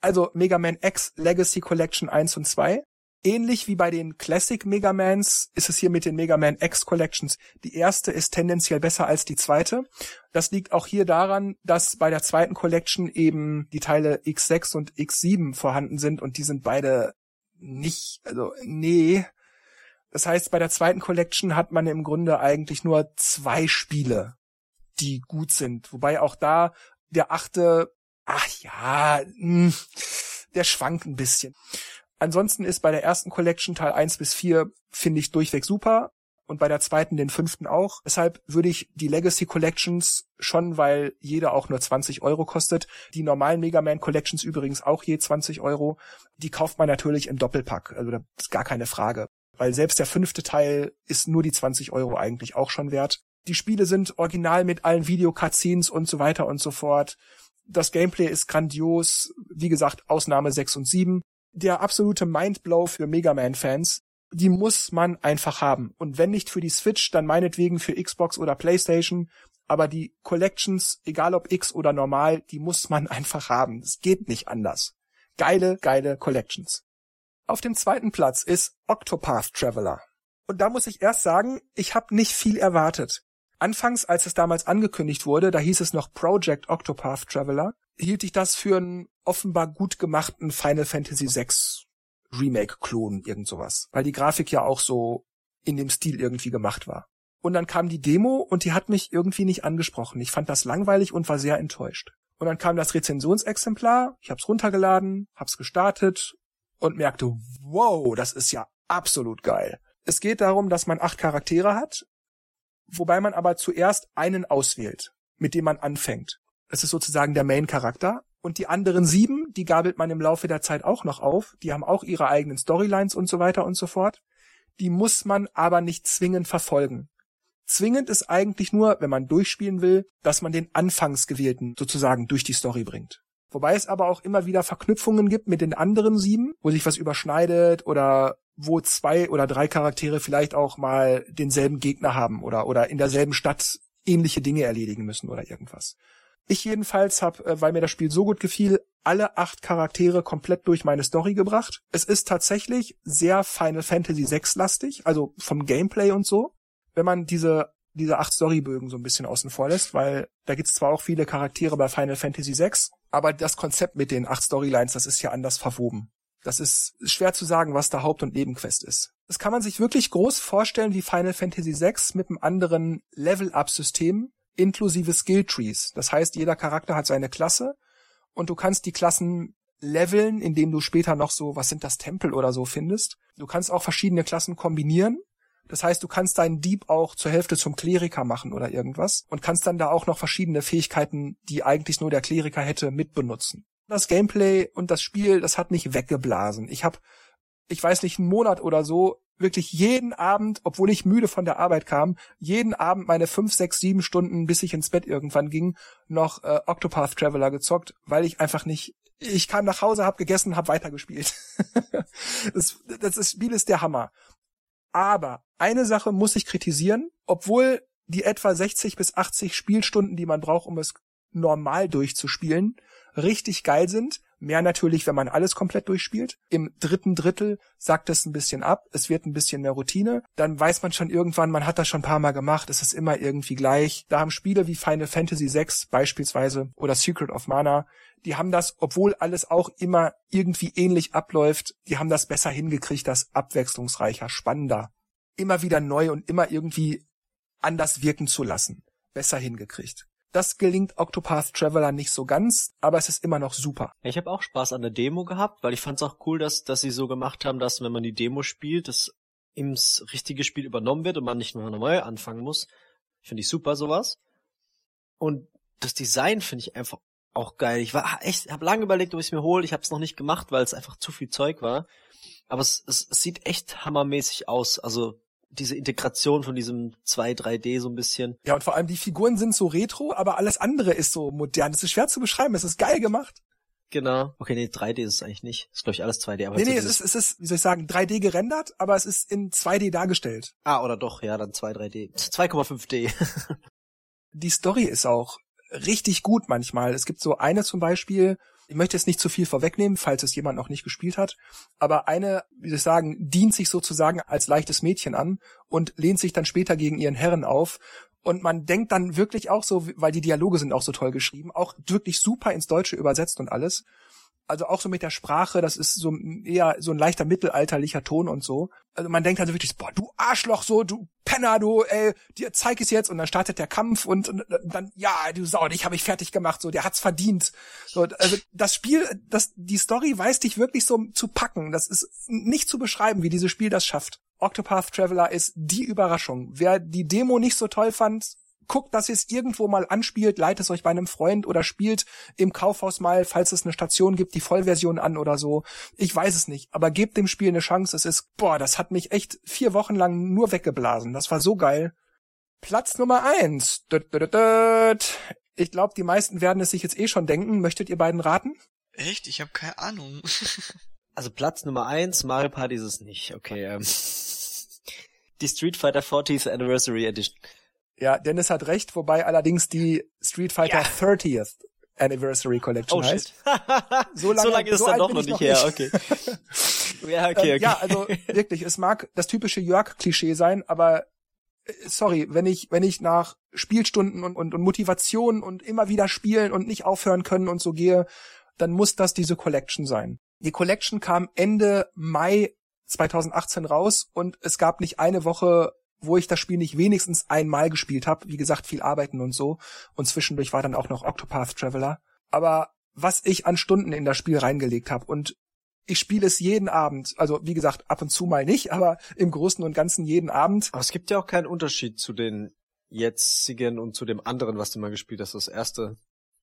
Also Mega Man X Legacy Collection 1 und 2. Ähnlich wie bei den Classic Mega Mans ist es hier mit den Mega Man X Collections. Die erste ist tendenziell besser als die zweite. Das liegt auch hier daran, dass bei der zweiten Collection eben die Teile X6 und X7 vorhanden sind und die sind beide nicht, also nee. Das heißt, bei der zweiten Collection hat man im Grunde eigentlich nur zwei Spiele, die gut sind. Wobei auch da der achte ach ja, mh, hm, der schwankt ein bisschen. Ansonsten ist bei der ersten Collection Teil 1 bis 4, finde ich, durchweg super. Und bei der zweiten, den fünften auch. Deshalb würde ich die Legacy Collections schon, weil jede auch nur 20 Euro kostet. Die normalen Mega Man Collections übrigens auch je 20 Euro. Die kauft man natürlich im Doppelpack. Also das ist gar keine Frage. Weil selbst der fünfte Teil ist nur die 20 Euro eigentlich auch schon wert. Die Spiele sind original mit allen Video-Cutscenes und so weiter und so fort. Das Gameplay ist grandios. Wie gesagt, Ausnahme 6 und 7. Der absolute Mindblow für Mega Man-Fans. Die muss man einfach haben. Und wenn nicht für die Switch, dann meinetwegen für Xbox oder PlayStation. Aber die Collections, egal ob X oder normal, die muss man <laughs> einfach haben. Es geht nicht anders. Geile, geile Collections. Auf dem zweiten Platz ist Octopath Traveler. Und da muss ich erst sagen, ich habe nicht viel erwartet. Anfangs, als es damals angekündigt wurde, da hieß es noch Project Octopath Traveler, hielt ich das für einen offenbar gut gemachten Final Fantasy VI Remake-Klon, irgend sowas. Weil die Grafik ja auch so in dem Stil irgendwie gemacht war. Und dann kam die Demo und die hat mich irgendwie nicht angesprochen. Ich fand das langweilig und war sehr enttäuscht. Und dann kam das Rezensionsexemplar, ich hab's runtergeladen, hab's gestartet und merkte, wow, das ist ja absolut geil. Es geht darum, dass man acht Charaktere hat wobei man aber zuerst einen auswählt, mit dem man anfängt. Das ist sozusagen der Main-Charakter. Und die anderen sieben, die gabelt man im Laufe der Zeit auch noch auf. Die haben auch ihre eigenen Storylines und so weiter und so fort. Die muss man aber nicht zwingend verfolgen. Zwingend ist eigentlich nur, wenn man durchspielen will, dass man den Anfangsgewählten sozusagen durch die Story bringt. Wobei es aber auch immer wieder Verknüpfungen gibt mit den anderen sieben, wo sich was überschneidet oder wo zwei oder drei Charaktere vielleicht auch mal denselben Gegner haben oder, oder in derselben Stadt ähnliche Dinge erledigen müssen oder irgendwas. Ich jedenfalls habe, äh, weil mir das Spiel so gut gefiel, alle acht Charaktere komplett durch meine Story gebracht. Es ist tatsächlich sehr Final Fantasy VI lastig, also vom Gameplay und so. Wenn man diese diese acht Storybögen so ein bisschen außen vor lässt, weil da gibt's zwar auch viele Charaktere bei Final Fantasy VI, aber das Konzept mit den acht Storylines, das ist ja anders verwoben. Das ist schwer zu sagen, was da Haupt- und Nebenquest ist. Das kann man sich wirklich groß vorstellen wie Final Fantasy VI mit einem anderen Level-Up-System inklusive Skill-Trees. Das heißt, jeder Charakter hat seine Klasse und du kannst die Klassen leveln, indem du später noch so, was sind das, Tempel oder so findest. Du kannst auch verschiedene Klassen kombinieren. Das heißt, du kannst deinen Dieb auch zur Hälfte zum Kleriker machen oder irgendwas und kannst dann da auch noch verschiedene Fähigkeiten, die eigentlich nur der Kleriker hätte, mitbenutzen das Gameplay und das Spiel, das hat mich weggeblasen. Ich habe, ich weiß nicht, einen Monat oder so wirklich jeden Abend, obwohl ich müde von der Arbeit kam, jeden Abend meine fünf, sechs, sieben Stunden, bis ich ins Bett irgendwann ging, noch äh, Octopath Traveler gezockt, weil ich einfach nicht. Ich kam nach Hause, hab gegessen, hab weitergespielt. das, <laughs> das, das Spiel ist der Hammer. Aber eine Sache muss ich kritisieren, obwohl die etwa 60 bis 80 Spielstunden, die man braucht, um es normal durchzuspielen, richtig geil sind. Mehr natürlich, wenn man alles komplett durchspielt. Im dritten Drittel sagt es ein bisschen ab. Es wird ein bisschen mehr Routine. Dann weiß man schon irgendwann, man hat das schon ein paar Mal gemacht. Es ist immer irgendwie gleich. Da haben Spiele wie Final Fantasy VI beispielsweise oder Secret of Mana, die haben das, obwohl alles auch immer irgendwie ähnlich abläuft, die haben das besser hingekriegt, das abwechslungsreicher, spannender. Immer wieder neu und immer irgendwie anders wirken zu lassen. Besser hingekriegt. Das gelingt Octopath Traveler nicht so ganz, aber es ist immer noch super. Ich habe auch Spaß an der Demo gehabt, weil ich fand es auch cool, dass, dass sie so gemacht haben, dass wenn man die Demo spielt, das ins richtige Spiel übernommen wird und man nicht mehr neu anfangen muss. Finde ich super sowas. Und das Design finde ich einfach auch geil. Ich war echt, habe lange überlegt, ob ich es mir hole. Ich habe es noch nicht gemacht, weil es einfach zu viel Zeug war. Aber es, es, es sieht echt hammermäßig aus. Also diese Integration von diesem 2 3D so ein bisschen. Ja, und vor allem die Figuren sind so retro, aber alles andere ist so modern. Es ist schwer zu beschreiben, es ist geil gemacht. Genau. Okay, nee, 3D ist es eigentlich nicht. ist glaube ich alles 2D, aber Nee, nee, es ist es ist, wie soll ich sagen, 3D gerendert, aber es ist in 2D dargestellt. Ah, oder doch, ja, dann 2 3D. 2,5D. die Story ist auch richtig gut manchmal. Es gibt so eine zum Beispiel, ich möchte jetzt nicht zu viel vorwegnehmen, falls es jemand noch nicht gespielt hat, aber eine, wie soll ich sagen, dient sich sozusagen als leichtes Mädchen an und lehnt sich dann später gegen ihren Herren auf. Und man denkt dann wirklich auch so, weil die Dialoge sind auch so toll geschrieben, auch wirklich super ins Deutsche übersetzt und alles also auch so mit der Sprache, das ist so eher so ein leichter mittelalterlicher Ton und so. Also man denkt also wirklich, boah, du Arschloch, so, du Penner, du, ey, dir zeig es jetzt und dann startet der Kampf und, und dann, ja, du Sau, dich habe ich fertig gemacht, so, der hat's verdient. So, also das Spiel, das, die Story weiß dich wirklich so zu packen. Das ist nicht zu beschreiben, wie dieses Spiel das schafft. Octopath Traveler ist die Überraschung. Wer die Demo nicht so toll fand, guckt, dass ihr es irgendwo mal anspielt, leitet es euch bei einem Freund oder spielt im Kaufhaus mal, falls es eine Station gibt, die Vollversion an oder so. Ich weiß es nicht, aber gebt dem Spiel eine Chance. Es ist, boah, das hat mich echt vier Wochen lang nur weggeblasen. Das war so geil. Platz Nummer eins. Ich glaube, die meisten werden es sich jetzt eh schon denken. Möchtet ihr beiden raten? Echt? Ich habe keine Ahnung. <laughs> also Platz Nummer eins, Mario Party ist es nicht. Okay. Ähm. <laughs> Die Street Fighter 40th Anniversary Edition. Ja, Dennis hat recht, wobei allerdings die Street Fighter ja. 30th Anniversary Collection oh, heißt. <laughs> so lange, so lange ist so dann doch noch nicht her, okay. <laughs> ja, okay, okay. Ähm, ja, also wirklich, es mag das typische Jörg-Klischee sein, aber äh, sorry, wenn ich, wenn ich nach Spielstunden und, und, und Motivation und immer wieder spielen und nicht aufhören können und so gehe, dann muss das diese Collection sein. Die Collection kam Ende Mai 2018 raus und es gab nicht eine Woche wo ich das Spiel nicht wenigstens einmal gespielt habe. Wie gesagt, viel arbeiten und so. Und zwischendurch war dann auch noch Octopath Traveler. Aber was ich an Stunden in das Spiel reingelegt habe und ich spiele es jeden Abend. Also wie gesagt, ab und zu mal nicht, aber im Großen und Ganzen jeden Abend. Aber es gibt ja auch keinen Unterschied zu den jetzigen und zu dem anderen, was du mal gespielt hast, das erste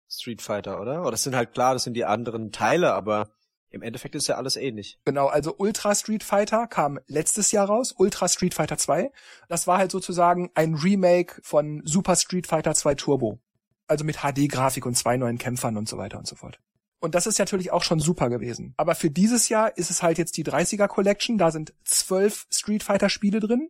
Street Fighter, oder? Oder das sind halt klar, das sind die anderen Teile, aber im Endeffekt ist ja alles ähnlich. Genau, also Ultra Street Fighter kam letztes Jahr raus, Ultra Street Fighter 2. Das war halt sozusagen ein Remake von Super Street Fighter 2 Turbo. Also mit HD-Grafik und zwei neuen Kämpfern und so weiter und so fort. Und das ist natürlich auch schon super gewesen. Aber für dieses Jahr ist es halt jetzt die 30er Collection. Da sind zwölf Street Fighter Spiele drin.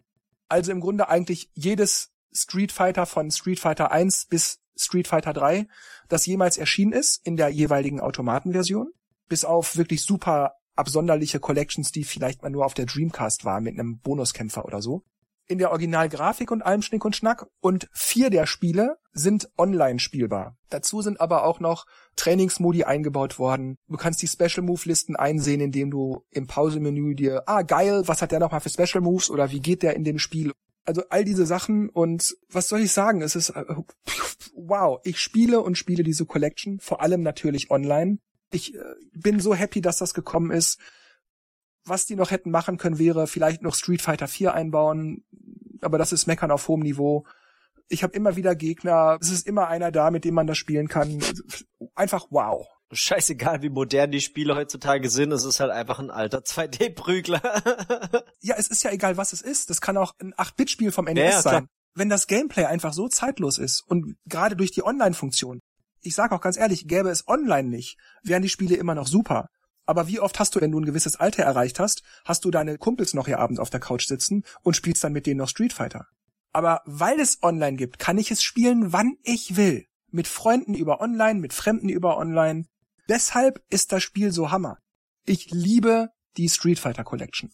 Also im Grunde eigentlich jedes Street Fighter von Street Fighter 1 bis Street Fighter 3, das jemals erschienen ist in der jeweiligen Automatenversion bis auf wirklich super absonderliche Collections, die vielleicht mal nur auf der Dreamcast war mit einem Bonuskämpfer oder so. In der Originalgrafik und allem Schnick und Schnack und vier der Spiele sind online spielbar. Dazu sind aber auch noch Trainingsmodi eingebaut worden. Du kannst die Special Move Listen einsehen, indem du im Pausemenü dir, ah geil, was hat der nochmal für Special Moves oder wie geht der in dem Spiel? Also all diese Sachen und was soll ich sagen? Es ist äh, wow, ich spiele und spiele diese Collection, vor allem natürlich online ich äh, bin so happy, dass das gekommen ist. Was die noch hätten machen können, wäre vielleicht noch Street Fighter 4 einbauen, aber das ist Meckern auf hohem Niveau. Ich habe immer wieder Gegner, es ist immer einer da, mit dem man das spielen kann. Einfach wow. Scheißegal, wie modern die Spiele heutzutage sind, es ist halt einfach ein alter 2D-Prügler. <laughs> ja, es ist ja egal, was es ist. Das kann auch ein 8-Bit-Spiel vom NES Ja, ja, sein. Wenn das Gameplay einfach so zeitlos ist und gerade durch die Online-Funktion. Ich sage auch ganz ehrlich, gäbe es online nicht, wären die Spiele immer noch super. Aber wie oft hast du, wenn du ein gewisses Alter erreicht hast, hast du deine Kumpels noch hier abends auf der Couch sitzen und spielst dann mit denen noch Street Fighter. Aber weil es online gibt, kann ich es spielen, wann ich will. Mit Freunden über online, mit Fremden über online. Deshalb ist das Spiel so Hammer. Ich liebe die Street Fighter Collection.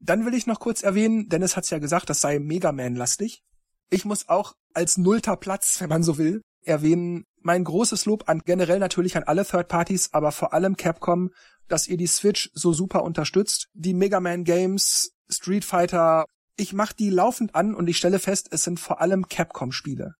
Dann will ich noch kurz erwähnen, Dennis hat's ja gesagt, das sei Mega Man-lastig. Ich muss auch als nullter Platz, wenn man so will, erwähnen, mein großes Lob an generell natürlich an alle Third Parties, aber vor allem Capcom, dass ihr die Switch so super unterstützt. Die Mega Man Games, Street Fighter, ich mach die laufend an und ich stelle fest, es sind vor allem Capcom Spiele.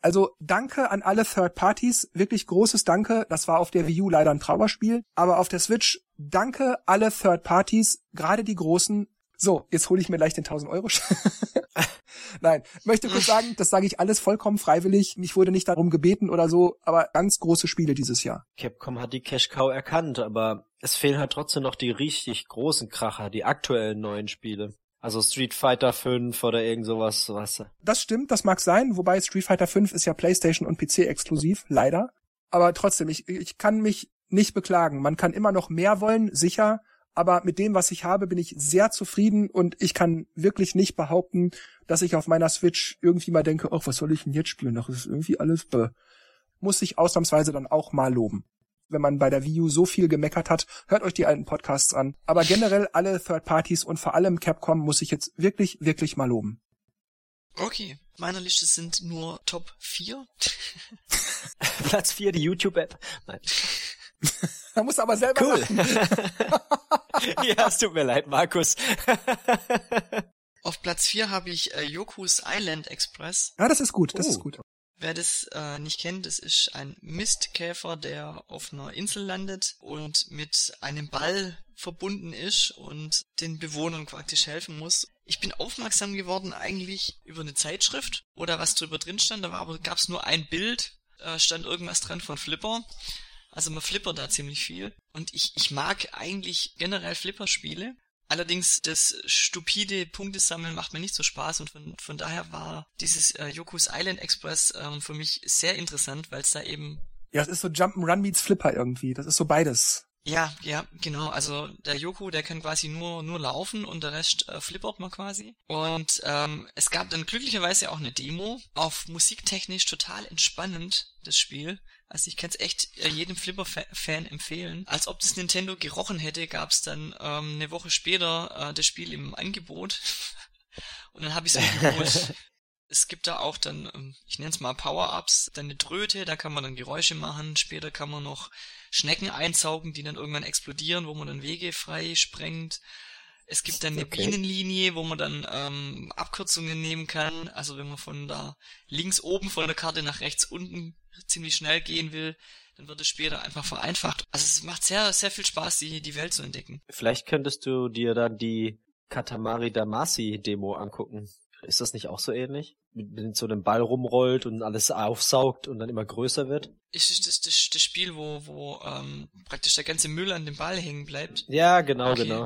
Also danke an alle Third Parties, wirklich großes Danke. Das war auf der Wii U leider ein Trauerspiel, aber auf der Switch danke alle Third Parties, gerade die großen. So, jetzt hole ich mir gleich den 1000 Euro. <laughs> Nein, möchte kurz sagen, das sage ich alles vollkommen freiwillig. Mich wurde nicht darum gebeten oder so, aber ganz große Spiele dieses Jahr. Capcom hat die Cash Cow erkannt, aber es fehlen halt trotzdem noch die richtig großen Kracher, die aktuellen neuen Spiele. Also Street Fighter 5 oder irgend sowas, du. Das stimmt, das mag sein, wobei Street Fighter 5 ist ja PlayStation und PC exklusiv, leider. Aber trotzdem, ich, ich kann mich nicht beklagen. Man kann immer noch mehr wollen, sicher, aber mit dem, was ich habe, bin ich sehr zufrieden und ich kann wirklich nicht behaupten, dass ich auf meiner Switch irgendwie mal denke, ach, was soll ich denn jetzt spielen? Das ist irgendwie alles, bäh. muss ich ausnahmsweise dann auch mal loben. Wenn man bei der Wii U so viel gemeckert hat, hört euch die alten Podcasts an. Aber generell alle Third Parties und vor allem Capcom muss ich jetzt wirklich, wirklich mal loben. Okay, meiner Liste sind nur Top 4. <laughs> Platz 4, die YouTube-App. Nein. <laughs> <laughs> Da muss aber selber Cool. lachen. <laughs> ja, es tut mir leid, Markus. <laughs> Auf Platz 4 habe ich äh, Yoku's Island Express. Ja, das ist gut, das Oh. ist gut. Wer das äh, nicht kennt, das ist ein Mistkäfer, der auf einer Insel landet und mit einem Ball verbunden ist und den Bewohnern praktisch helfen muss. Ich bin aufmerksam geworden eigentlich über eine Zeitschrift, wo da was drüber drin stand, da war aber gab's nur ein Bild, äh, stand irgendwas dran von Flipper. Also man flippert da ziemlich viel. Und ich, ich mag eigentlich generell Flipperspiele. Allerdings das stupide Punktesammeln macht mir nicht so Spaß und von, von daher war dieses äh, Yoku's Island Express ähm, für mich sehr interessant, weil es da eben Ja, es ist so Jump'n'Run meets Flipper irgendwie. Das ist so beides. ja, ja, genau. Also der Yoku, der kann quasi nur nur laufen und der Rest äh, flippert man quasi. Und ähm, es gab dann glücklicherweise auch eine Demo. Auf musiktechnisch total entspannend das Spiel. Also ich kann es echt äh, jedem Flipper-Fan empfehlen. Als ob das Nintendo gerochen hätte, gab es dann ähm, eine Woche später äh, das Spiel im Angebot. <laughs> Und dann habe ich es mir geholt. <laughs> Es gibt da auch dann, ähm, ich nenne es mal Power-Ups, dann eine Dröte, da kann man dann Geräusche machen. Später kann man noch Schnecken einsaugen, die dann irgendwann explodieren, wo man dann Wege frei sprengt. Es gibt dann eine Okay. Bienenlinie, wo man dann ähm, Abkürzungen nehmen kann. Also wenn man von da links oben von der Karte nach rechts unten ziemlich schnell gehen will, dann wird es später einfach vereinfacht. Also es macht sehr, sehr viel Spaß, die, die Welt zu entdecken. Vielleicht könntest du dir dann die Katamari Damacy Demo angucken. Ist das nicht auch so ähnlich? Mit, mit so einem Ball rumrollt und alles aufsaugt und dann immer größer wird? Ist das das, das, Spiel, wo, wo ähm, praktisch der ganze Müll an dem Ball hängen bleibt? Ja, genau, Okay. genau.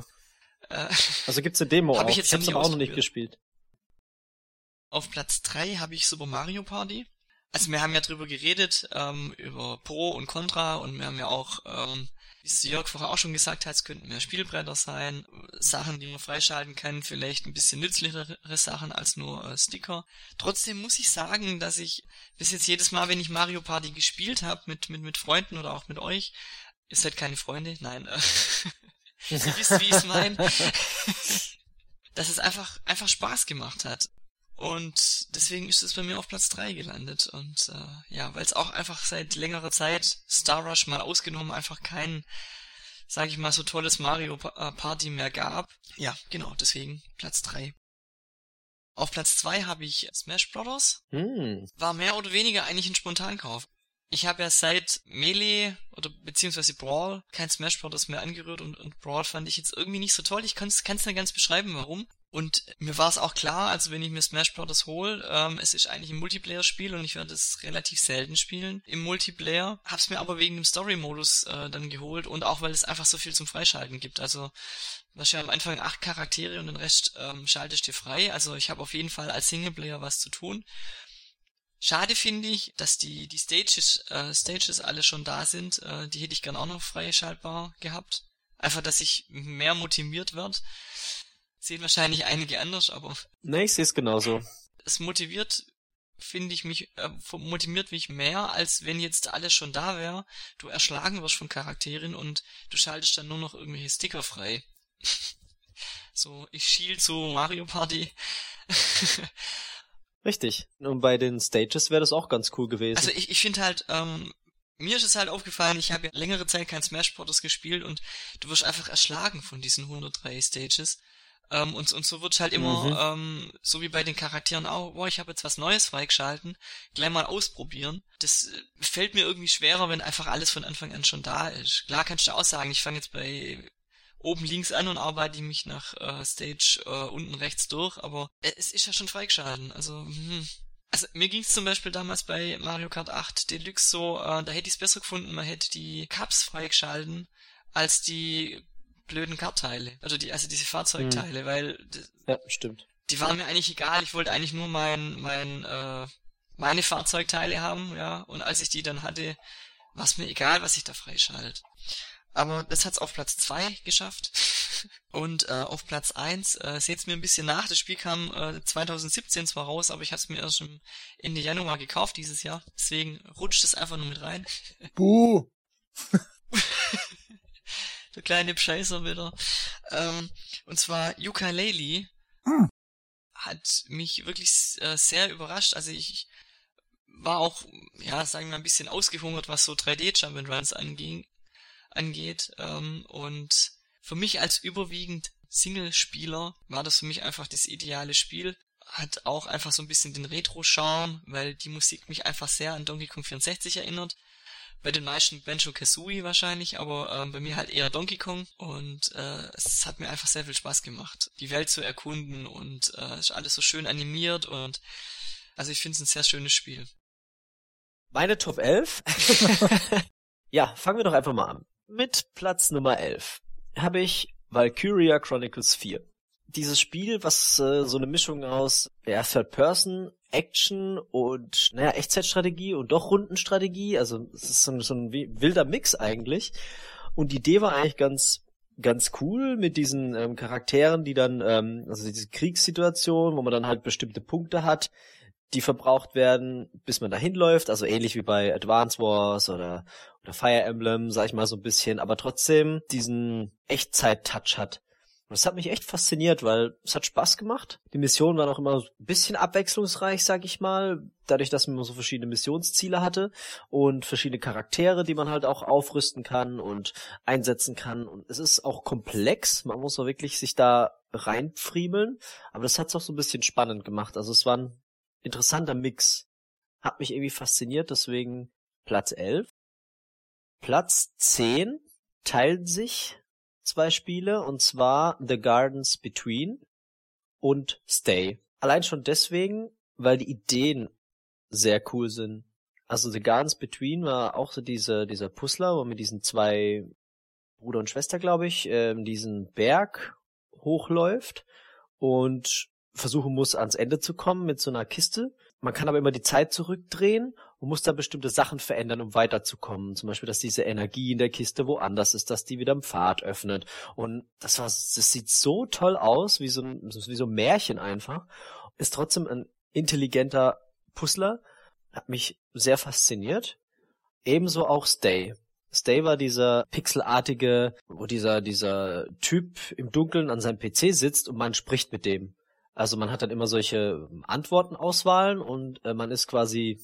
Äh, Also gibt's eine Demo <laughs> Hab auch. ich jetzt hab's aber auch noch nicht gespielt. Auf Platz 3 habe ich Super Mario Party. Also wir haben ja drüber geredet, ähm, über Pro und Contra und wir haben ja auch, ähm, wie es Jörg vorher auch schon gesagt hat, es könnten mehr Spielbretter sein, Sachen, die man freischalten kann, vielleicht ein bisschen nützlichere Sachen als nur äh, Sticker. Trotzdem muss ich sagen, dass ich bis jetzt jedes Mal, wenn ich Mario Party gespielt habe, mit, mit, mit Freunden oder auch mit euch, ihr seid keine Freunde, nein, äh, <laughs> ihr wisst, wie ich es meine, <laughs> dass es einfach, einfach Spaß gemacht hat. Und deswegen ist es bei mir auf Platz 3 gelandet. Und äh, ja, weil es auch einfach seit längerer Zeit, Star Rush mal ausgenommen, einfach kein, sag ich mal, so tolles Mario äh, Party mehr gab. Ja, genau, deswegen Platz 3. Auf Platz 2 habe ich Smash Brothers. Hm. War mehr oder weniger eigentlich ein Spontankauf. Ich habe ja seit Melee oder beziehungsweise Brawl kein Smash Brothers mehr angerührt und, und Brawl fand ich jetzt irgendwie nicht so toll. Ich kann es nicht ganz beschreiben, warum. Und mir war es auch klar, also wenn ich mir Smash Bros. hole, ähm, es ist eigentlich ein Multiplayer-Spiel und ich werde es relativ selten spielen im Multiplayer. Hab's mir aber wegen dem Story-Modus äh, dann geholt und auch weil es einfach so viel zum Freischalten gibt. Also was ja am Anfang acht Charaktere und den Rest ähm, schaltest dir frei. Also ich habe auf jeden Fall als Singleplayer was zu tun. Schade finde ich, dass die, die Stages, äh, Stages alle schon da sind. Äh, die hätte ich gern auch noch freischaltbar gehabt. Einfach, dass ich mehr motiviert werde. Sehen wahrscheinlich einige anders, aber. Nee, ich sehe es genauso. Es motiviert, finde ich mich, äh, motiviert mich mehr, als wenn jetzt alles schon da wäre, du erschlagen wirst von Charakteren und du schaltest dann nur noch irgendwelche Sticker frei. <laughs> so, ich schiel zu Mario Party. <laughs> Richtig. Und bei den Stages wäre das auch ganz cool gewesen. Also ich, ich finde halt, ähm, mir ist es halt aufgefallen, ich habe ja längere Zeit kein Smash Bros. gespielt und du wirst einfach erschlagen von diesen 103 Stages. Ähm, und, und so wird halt immer, mhm. ähm, so wie bei den Charakteren auch, boah, ich habe jetzt was Neues freigeschalten, gleich mal ausprobieren. Das äh, fällt mir irgendwie schwerer, wenn einfach alles von Anfang an schon da ist. Klar kannst du auch sagen, ich fange jetzt bei oben links an und arbeite mich nach äh, Stage äh, unten rechts durch, aber äh, es ist ja schon freigeschalten. Also, hm. Also mir ging es zum Beispiel damals bei Mario Kart 8 Deluxe so, äh, da hätte ich es besser gefunden, man hätte die Cups freigeschalten als die blöden Kartteile. Also die, also diese Fahrzeugteile, hm. weil ja, stimmt. Die waren mir eigentlich egal. Ich wollte eigentlich nur mein, mein, äh, meine Fahrzeugteile haben, ja. Und als ich die dann hatte, war es mir egal, was ich da freischalte. Aber das hat's auf Platz zwei geschafft. <laughs> Und äh, auf Platz eins äh, seht's mir ein bisschen nach. Das Spiel kam äh, 2017 zwar raus, aber ich habe es mir erst im Ende Januar gekauft dieses Jahr. Deswegen rutscht es einfach nur mit rein. Buh! <laughs> der kleine Scheißer wieder. Ähm, und zwar Ukulele hm. hat mich wirklich äh, sehr überrascht. Also ich, war auch, ja, sagen wir mal, ein bisschen ausgehungert, was so 3D Jump'n'Runs anging, angeht. Ähm, und für mich als überwiegend Single-Spieler war das für mich einfach das ideale Spiel. Hat auch einfach so ein bisschen den Retro-Charme, weil die Musik mich einfach sehr an Donkey Kong 64 erinnert bei den meisten Banjo Kazooie wahrscheinlich, aber ähm, bei mir halt eher Donkey Kong und äh, es hat mir einfach sehr viel Spaß gemacht, die Welt zu erkunden und äh, ist alles so schön animiert und also ich finde es ein sehr schönes Spiel. Meine Top 11? <laughs> ja, fangen wir doch einfach mal an. Mit Platz Nummer 11 habe ich Valkyria Chronicles 4 dieses Spiel, was äh, so eine Mischung aus ja, Third Person, Action und naja, Echtzeitstrategie und doch Rundenstrategie, also es ist so ein, so ein wilder Mix eigentlich. Und die Idee war eigentlich ganz ganz cool mit diesen ähm, Charakteren, die dann, ähm, also diese Kriegssituation, wo man dann halt bestimmte Punkte hat, die verbraucht werden, bis man dahin läuft, also ähnlich wie bei Advance Wars oder, oder Fire Emblem, sag ich mal so ein bisschen, aber trotzdem diesen Echtzeit-Touch hat. Und das hat mich echt fasziniert, weil es hat Spaß gemacht. Die Missionen waren auch immer ein bisschen abwechslungsreich, sag ich mal, dadurch, dass man so verschiedene Missionsziele hatte und verschiedene Charaktere, die man halt auch aufrüsten kann und einsetzen kann. Und es ist auch komplex, man muss auch wirklich sich da reinfriemeln, aber das hat es auch so ein bisschen spannend gemacht. Also es war ein interessanter Mix. Hat mich irgendwie fasziniert, deswegen Platz 11. Platz 10 teilen sich zwei Spiele, und zwar The Gardens Between und Stay. Allein schon deswegen, weil die Ideen sehr cool sind. Also The Gardens Between war auch so diese, dieser Puzzler, wo mit diesen zwei Bruder und Schwester, glaube ich, ähm, diesen Berg hochläuft und versuchen muss, ans Ende zu kommen mit so einer Kiste. Man kann aber immer die Zeit zurückdrehen und muss da bestimmte Sachen verändern, um weiterzukommen. Zum Beispiel, dass diese Energie in der Kiste woanders ist, dass die wieder im Pfad öffnet. Und das war, das sieht so toll aus, wie so ein, wie so ein Märchen einfach. Ist trotzdem ein intelligenter Puzzler. Hat mich sehr fasziniert. Ebenso auch Stay. Stay war dieser pixelartige, wo dieser, dieser Typ im Dunkeln an seinem PC sitzt und man spricht mit dem. Also man hat dann immer solche Antwortenauswahlen und äh, man ist quasi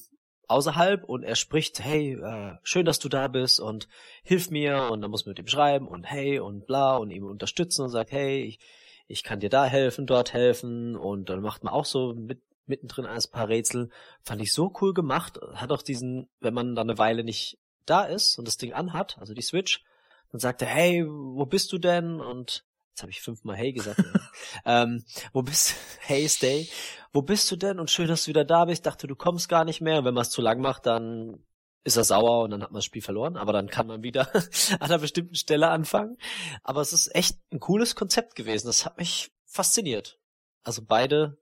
außerhalb und er spricht, hey, äh, schön, dass du da bist und hilf mir und dann muss man mit ihm schreiben und hey und bla und ihm unterstützen und sagt, hey, ich, ich kann dir da helfen, dort helfen und dann macht man auch so mit, mittendrin ein paar Rätsel. Fand ich so cool gemacht. Hat auch diesen, wenn man da eine Weile nicht da ist und das Ding anhat, also die Switch, dann sagt er, hey, wo bist du denn? Und Jetzt habe ich fünfmal Hey gesagt. <laughs> ähm, wo bist <laughs> Hey Stay? Wo bist du denn? Und schön, dass du wieder da bist. Ich dachte, du kommst gar nicht mehr. Und wenn man es zu lang macht, dann ist er sauer und dann hat man das Spiel verloren. Aber dann kann man wieder <laughs> an einer bestimmten Stelle anfangen. Aber es ist echt ein cooles Konzept gewesen. Das hat mich fasziniert. Also beide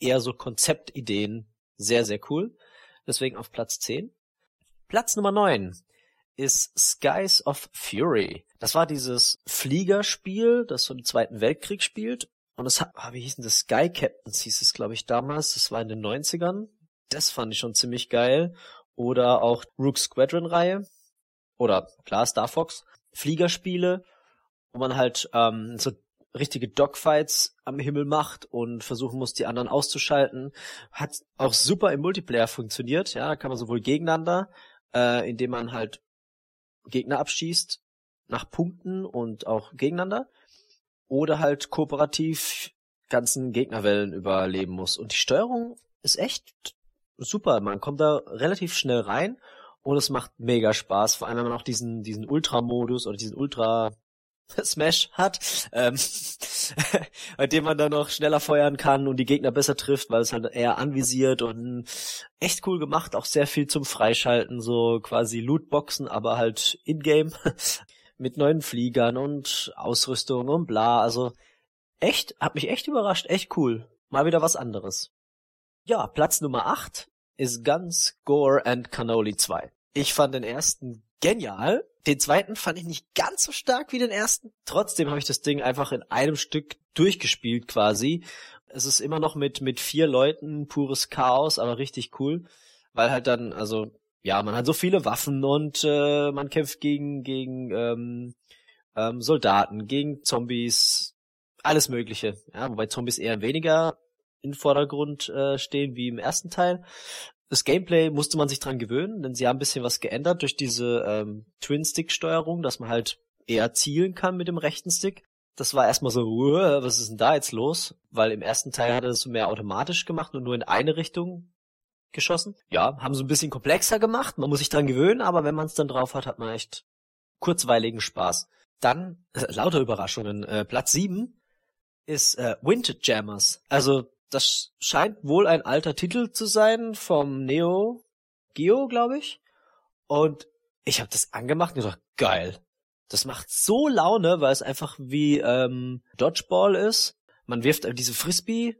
eher so Konzeptideen. Sehr, sehr cool. Deswegen auf Platz 10. Platz Nummer 9 ist Skies of Fury. Das war dieses Fliegerspiel, das so im Zweiten Weltkrieg spielt. Und es hat, ah, wie hießen das? Sky Captains hieß es, glaube ich, damals. Das war in den 90ern. Das fand ich schon ziemlich geil. Oder auch Rook Squadron Reihe. Oder klar, Star Fox. Fliegerspiele, wo man halt ähm, so richtige Dogfights am Himmel macht und versuchen muss, die anderen auszuschalten. Hat auch super im Multiplayer funktioniert. Ja, da kann man sowohl gegeneinander, äh, indem man halt Gegner abschießt nach Punkten und auch gegeneinander oder halt kooperativ ganzen Gegnerwellen überleben muss. Und die Steuerung ist echt super. Man kommt da relativ schnell rein und es macht mega Spaß. Vor allem, wenn man auch diesen, diesen Ultra-Modus oder diesen Ultra <laughs> Smash hat, ähm, <laughs> bei dem man dann noch schneller feuern kann und die Gegner besser trifft, weil es halt eher anvisiert und echt cool gemacht, auch sehr viel zum Freischalten, so quasi Lootboxen, aber halt in-game <laughs> mit neuen Fliegern und Ausrüstung und bla, also echt, hat mich echt überrascht, echt cool. Mal wieder was anderes. Ja, Platz Nummer 8 ist Guns, Gore and Cannoli 2. Ich fand den ersten genial. Den zweiten fand ich nicht ganz so stark wie den ersten. Trotzdem habe ich das Ding einfach in einem Stück durchgespielt quasi. Es ist immer noch mit, mit vier Leuten pures Chaos, aber richtig cool. Weil halt dann, also, ja, man hat so viele Waffen und äh, man kämpft gegen, gegen ähm, ähm, Soldaten, gegen Zombies, alles Mögliche. Ja, wobei Zombies eher weniger in Vordergrund äh, stehen wie im ersten Teil das Gameplay musste man sich dran gewöhnen, denn sie haben ein bisschen was geändert durch diese ähm, Twin-Stick-Steuerung, dass man halt eher zielen kann mit dem rechten Stick. Das war erstmal so, was ist denn da jetzt los? Weil im ersten Teil hat er das so mehr automatisch gemacht und nur in eine Richtung geschossen. Ja, haben so ein bisschen komplexer gemacht, man muss sich dran gewöhnen, aber wenn man es dann drauf hat, hat man echt kurzweiligen Spaß. Dann, äh, lauter Überraschungen, äh, Platz 7 ist äh, Windjammers. Also das scheint wohl ein alter Titel zu sein vom Neo Geo, glaube ich. Und ich habe das angemacht und gedacht, geil. Das macht so Laune, weil es einfach wie ähm, Dodgeball ist. Man wirft diese Frisbee.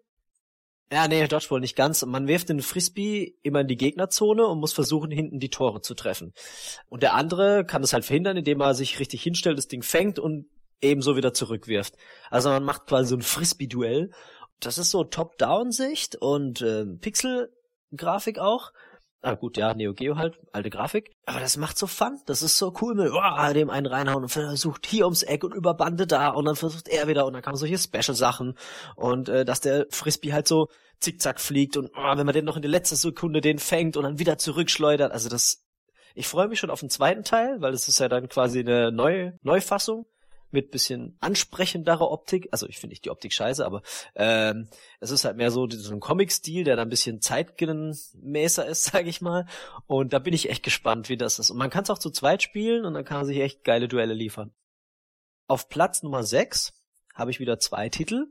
Ja, nee, Dodgeball nicht ganz. Man wirft den Frisbee immer in die Gegnerzone und muss versuchen, hinten die Tore zu treffen. Und der andere kann das halt verhindern, indem er sich richtig hinstellt, das Ding fängt und ebenso wieder zurückwirft. Also man macht quasi so ein Frisbee-Duell das ist so Top-Down-Sicht und äh, Pixel-Grafik auch. Ah gut, ja, Neo Geo halt, alte Grafik. Aber das macht so Fun. Das ist so cool mit wow, dem einen reinhauen und versucht hier ums Eck und über Bande da und dann versucht er wieder und dann kann solche Special-Sachen und äh, dass der Frisbee halt so zickzack fliegt und oh, wenn man den noch in der letzten Sekunde den fängt und dann wieder zurückschleudert. Also das, ich freue mich schon auf den zweiten Teil, weil das ist ja dann quasi eine neue Neufassung mit bisschen ansprechenderer Optik. Also ich finde nicht die Optik scheiße, aber ähm, es ist halt mehr so, so ein Comic-Stil, der da ein bisschen zeitgemäßer ist, <laughs> sage ich mal. Und da bin ich echt gespannt, wie das ist. Und man kann es auch zu zweit spielen und dann kann man sich echt geile Duelle liefern. Auf Platz Nummer 6 habe ich wieder zwei Titel.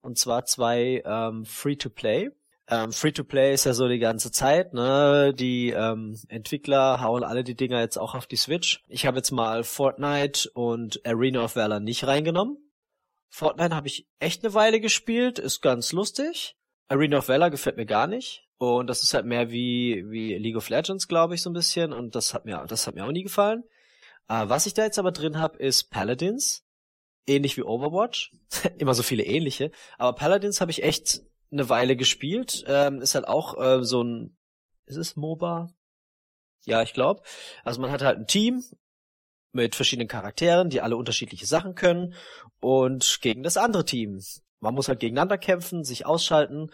Und zwar zwei ähm, Free-to-Play. Ähm, Free-to-Play ist ja so die ganze Zeit, ne? Die ähm, Entwickler hauen alle die Dinger jetzt auch auf die Switch. Ich habe jetzt mal Fortnite und Arena of Valor nicht reingenommen. Fortnite habe ich echt eine Weile gespielt, ist ganz lustig. Arena of Valor gefällt mir gar nicht. Und das ist halt mehr wie, wie League of Legends, glaube ich, so ein bisschen. Und das hat mir, das hat mir auch nie gefallen. Äh, was ich da jetzt aber drin habe, ist Paladins. Ähnlich wie Overwatch. <laughs> Immer so viele ähnliche. Aber Paladins habe ich echt eine Weile gespielt. Ähm, ist halt auch äh, so ein, ist es MOBA? Ja, ich glaube. Also man hat halt ein Team mit verschiedenen Charakteren, die alle unterschiedliche Sachen können und gegen das andere Team. Man muss halt gegeneinander kämpfen, sich ausschalten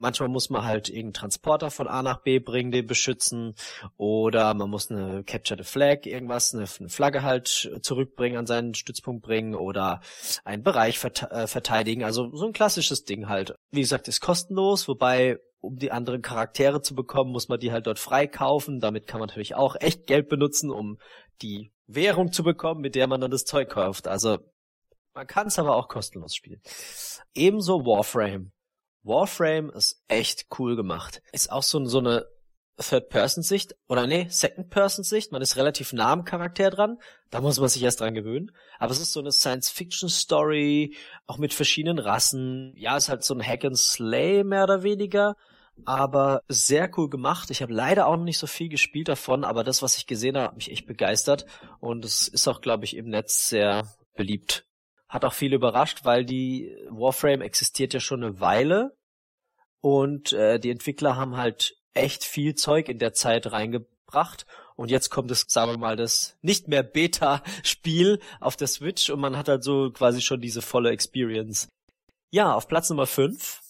Manchmal muss man halt irgendeinen Transporter von A nach B bringen, den beschützen. Oder man muss eine Capture the Flag, irgendwas, eine, eine Flagge halt zurückbringen, an seinen Stützpunkt bringen oder einen Bereich äh, verteidigen. Also so ein klassisches Ding halt. Wie gesagt, ist kostenlos, wobei um die anderen Charaktere zu bekommen, muss man die halt dort freikaufen. Damit kann man natürlich auch echt Geld benutzen, um die Währung zu bekommen, mit der man dann das Zeug kauft. Also Man kann es aber auch kostenlos spielen. Ebenso Warframe. Warframe ist echt cool gemacht. Ist auch so, so eine Third-Person-Sicht oder nee, Second-Person-Sicht. Man ist relativ nah am Charakter dran. Da muss man sich erst dran gewöhnen. Aber es ist so eine Science-Fiction-Story, auch mit verschiedenen Rassen. Ja, ist halt so ein Hack-and-Slay mehr oder weniger. Aber sehr cool gemacht. Ich habe leider auch noch nicht so viel gespielt davon, aber das, was ich gesehen habe, hat mich echt begeistert. Und es ist auch, glaube ich, im Netz sehr beliebt. Hat auch viel überrascht, weil die Warframe existiert ja schon eine Weile. Und äh, die Entwickler haben halt echt viel Zeug in der Zeit reingebracht. Und jetzt kommt es, sagen wir mal, das nicht mehr Beta-Spiel auf der Switch und man hat halt so quasi schon diese volle Experience. Ja, auf Platz Nummer 5,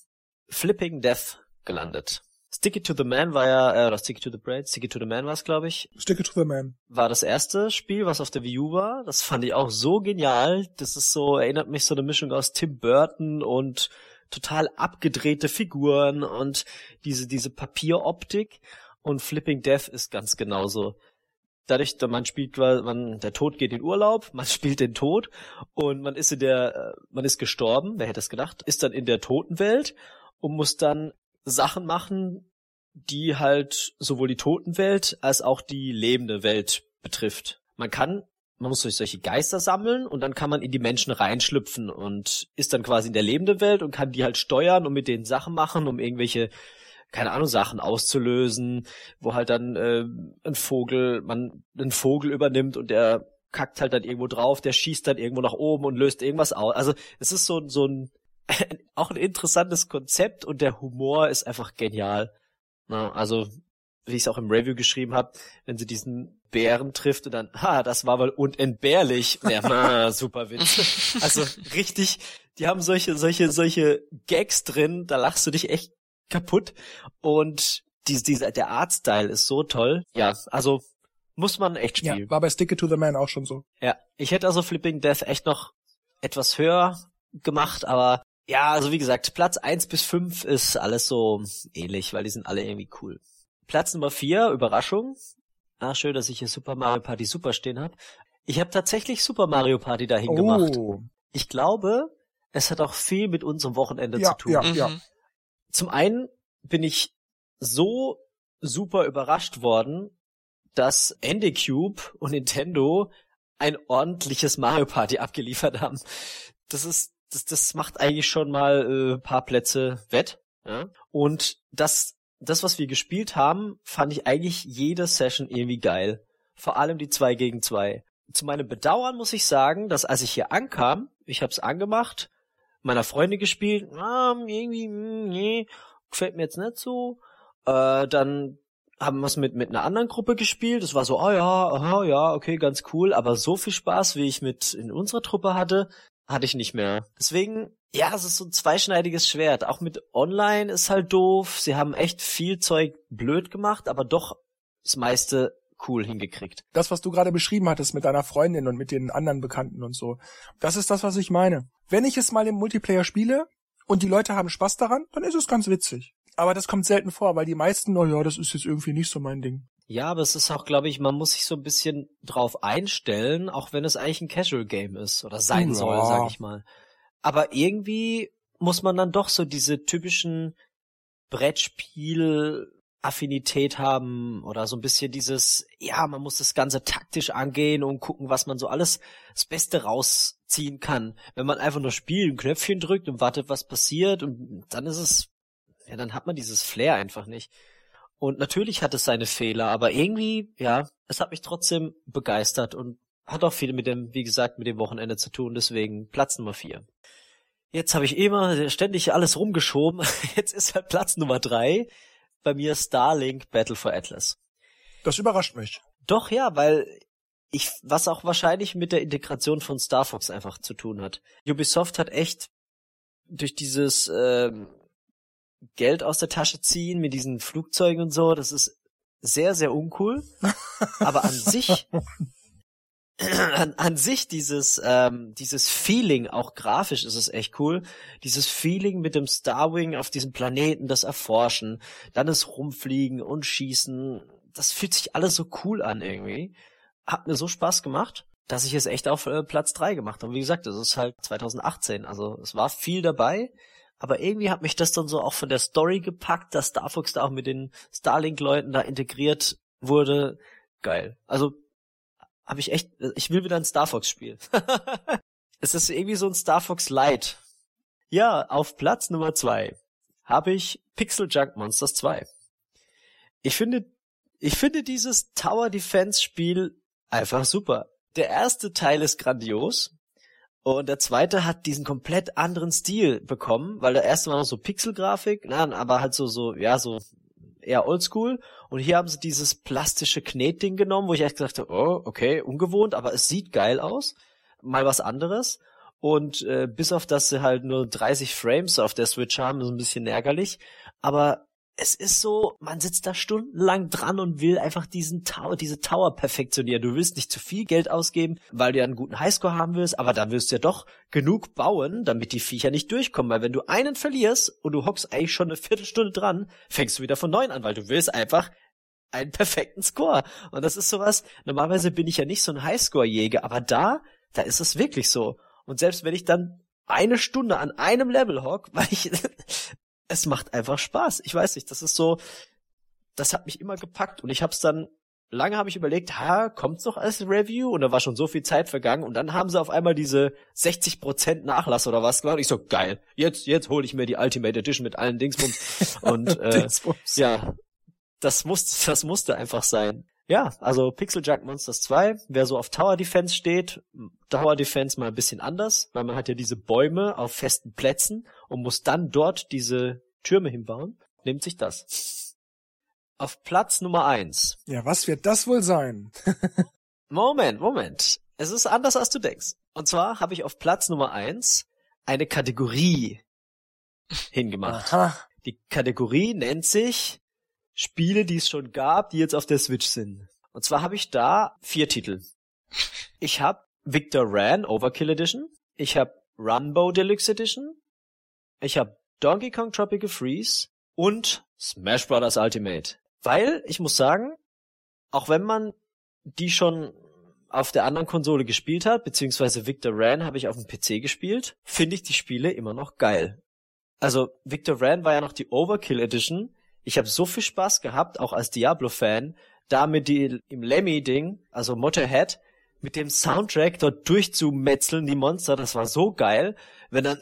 Flipping Death gelandet. Stick It to the Man war ja, äh, oder Stick It to the Brain, Stick It to the Man war es, glaube ich. Stick It to the Man. War das erste Spiel, was auf der Wii U war. Das fand ich auch so genial. Das ist so, erinnert mich so eine Mischung aus Tim Burton und total abgedrehte Figuren und diese, diese Papieroptik. Und Flipping Death ist ganz genauso. Dadurch, man spielt, man, der Tod geht in Urlaub, <laughs> man spielt den Tod und man ist in der, äh, man ist gestorben, wer hätte es gedacht, ist dann in der Totenwelt und muss dann Sachen machen, die halt sowohl die Totenwelt als auch die lebende Welt betrifft. Man kann man muss durch solche Geister sammeln und dann kann man in die Menschen reinschlüpfen und ist dann quasi in der lebenden Welt und kann die halt steuern und mit denen Sachen machen, um irgendwelche keine Ahnung Sachen auszulösen, wo halt dann äh, ein Vogel, man einen Vogel übernimmt und der kackt halt dann irgendwo drauf, der schießt dann irgendwo nach oben und löst irgendwas aus. Also es ist so so ein <laughs> auch ein interessantes Konzept und der Humor ist einfach genial. Na, also wie ich es auch im Review geschrieben habe, wenn sie diesen Bären trifft und dann, ha, das war wohl unentbehrlich. Ja, <laughs> na, super Witz. Also richtig, die haben solche, solche, solche Gags drin, da lachst du dich echt kaputt. Und diese, diese, der Artstyle ist so toll. Ja, also muss man echt spielen. Ja, war bei Stick It to the Man auch schon so. Ja, ich hätte also Flipping Death echt noch etwas höher gemacht, aber ja, also wie gesagt, Platz eins bis fünf ist alles so ähnlich, weil die sind alle irgendwie cool. Platz Nummer vier, Überraschung. Ah, schön, dass ich hier Super Mario Party Super stehen habe. Ich habe tatsächlich Super Mario Party dahin oh. gemacht. Ich glaube, es hat auch viel mit unserem Wochenende ja, zu tun. Ja, mhm. ja. Zum einen bin ich so super überrascht worden, dass Andy Cube und Nintendo ein ordentliches Mario Party abgeliefert haben. Das ist, das, das macht eigentlich schon mal äh, paar Plätze wett. Ja? Und das das, was wir gespielt haben, fand ich eigentlich jede Session irgendwie geil. Vor allem die 2 gegen 2. Zu meinem Bedauern muss ich sagen, dass als ich hier ankam, ich hab's angemacht, meiner Freundin gespielt, ah, irgendwie, hm, nee, gefällt mir jetzt nicht so. Äh, dann haben wir es mit, mit einer anderen Gruppe gespielt. Das war so, oh ja, aha, ja, okay, ganz cool. Aber so viel Spaß, wie ich mit in unserer Truppe hatte, hatte ich nicht mehr. Deswegen ja, es ist so ein zweischneidiges Schwert. Auch mit Online ist halt doof. Sie haben echt viel Zeug blöd gemacht, aber doch das meiste cool hingekriegt. Das, was du gerade beschrieben hattest mit deiner Freundin und mit den anderen Bekannten und so, das ist das, was ich meine. Wenn ich es mal im Multiplayer spiele und die Leute haben Spaß daran, dann ist es ganz witzig. Aber das kommt selten vor, weil die meisten, oh ja, das ist jetzt irgendwie nicht so mein Ding. Ja, aber es ist auch, glaube ich, man muss sich so ein bisschen drauf einstellen, auch wenn es eigentlich ein Casual Game ist oder sein ja. soll, sag ich mal aber irgendwie muss man dann doch so diese typischen Brettspiel Affinität haben oder so ein bisschen dieses, ja, man muss das Ganze taktisch angehen und gucken, was man so alles das Beste rausziehen kann. Wenn man einfach nur spielt, ein Knöpfchen drückt und wartet, was passiert und dann ist es, ja, dann hat man dieses Flair einfach nicht. Und natürlich hat es seine Fehler, aber irgendwie, ja, es hat mich trotzdem begeistert und hat auch viel mit dem, wie gesagt, mit dem Wochenende zu tun, deswegen Platz Nummer vier. Jetzt habe ich immer ständig alles rumgeschoben. <laughs> Jetzt ist halt Platz Nummer drei bei mir Starlink Battle for Atlas. Das überrascht mich. Doch, ja, weil ich, was auch wahrscheinlich mit der Integration von Star Fox einfach zu tun hat. Ubisoft hat echt durch dieses ähm, Geld aus der Tasche ziehen mit diesen Flugzeugen und so, das ist sehr, sehr uncool. <laughs> Aber an sich an, an sich dieses ähm, dieses Feeling, auch grafisch ist es echt cool. Dieses Feeling mit dem Starwing auf diesem Planeten, das Erforschen, dann das Rumfliegen und Schießen, das fühlt sich alles so cool an irgendwie. Hat mir so Spaß gemacht. dass ich es echt auf äh, Platz drei gemacht habe. Wie gesagt, das ist halt 2018, also es war viel dabei, aber irgendwie hat mich das dann so auch von der Story gepackt, dass Star Fox da auch mit den Starlink-Leuten da integriert wurde. Geil. Also habe ich echt, ich will wieder ein Star Fox-Spiel. <laughs> es ist irgendwie so ein Star Fox Light. Ja, auf Platz Nummer zwei habe ich Pixel Junk Monsters 2. Ich finde, ich finde dieses Tower Defense Spiel einfach super. Der erste Teil ist grandios. Und der zweite hat diesen komplett anderen Stil bekommen, weil der erste war noch so Pixelgrafik, na, aber halt so, so, ja, so eher oldschool. Und hier haben sie dieses plastische Knetding genommen, wo ich echt gesagt habe, oh, okay, ungewohnt, aber es sieht geil aus. Mal was anderes. Und äh, bis auf das sie halt nur 30 Frames auf der Switch haben, ist ein bisschen ärgerlich. Aber es ist so, man sitzt da stundenlang dran und will einfach diesen Tower, diese Tower perfektionieren. Du willst nicht zu viel Geld ausgeben, weil du ja einen guten Highscore haben willst, aber dann willst du ja doch genug bauen, damit die Viecher nicht durchkommen. Weil wenn du einen verlierst und du hockst eigentlich schon eine Viertelstunde dran, fängst du wieder von neuem an, weil du willst einfach einen perfekten Score. Und das ist sowas, normalerweise bin ich ja nicht so ein Highscore-Jäger, aber da, da ist es wirklich so. Und selbst wenn ich dann eine Stunde an einem Level hock, <laughs> weil ich es macht einfach Spaß. Ich weiß nicht, das ist so, das hat mich immer gepackt und ich hab's dann lange habe ich überlegt, ha, kommt's noch als Review? Und da war schon so viel Zeit vergangen und dann haben sie auf einmal diese 60% Nachlass oder was gemacht. Ich so, geil, jetzt, jetzt hole ich mir die Ultimate Edition mit allen Dingsbums. <laughs> Und äh, Dingsbums. ja, das muss, das musste einfach sein. Ja, also Pixel Junk Monsters 2, wer so auf Tower Defense steht, Tower Defense mal ein bisschen anders, weil man hat ja diese Bäume auf festen Plätzen und muss dann dort diese Türme hinbauen, nimmt sich das. Auf Platz Nummer eins. Ja, was wird das wohl sein? <laughs> Moment, Moment. Es ist anders, als du denkst. Und zwar habe ich auf Platz Nummer eins eine Kategorie hingemacht. Aha. Die Kategorie nennt sich Spiele, die es schon gab, die jetzt auf der Switch sind. Und zwar habe ich da vier Titel. Ich habe Victor Ran Overkill Edition, ich habe Rumbo Deluxe Edition, ich habe Donkey Kong Tropical Freeze und Smash Bros. Ultimate. Weil, ich muss sagen, auch wenn man die schon auf der anderen Konsole gespielt hat, beziehungsweise Victor Ran habe ich auf dem PC gespielt, finde ich die Spiele immer noch geil. Also Victor Ran war ja noch die Overkill Edition, ich habe so viel Spaß gehabt, auch als Diablo-Fan, da mit die, im Lemmy-Ding, also Motorhead, mit dem Soundtrack dort durchzumetzeln, die Monster, das war so geil, wenn dann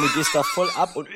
du gehst da voll ab und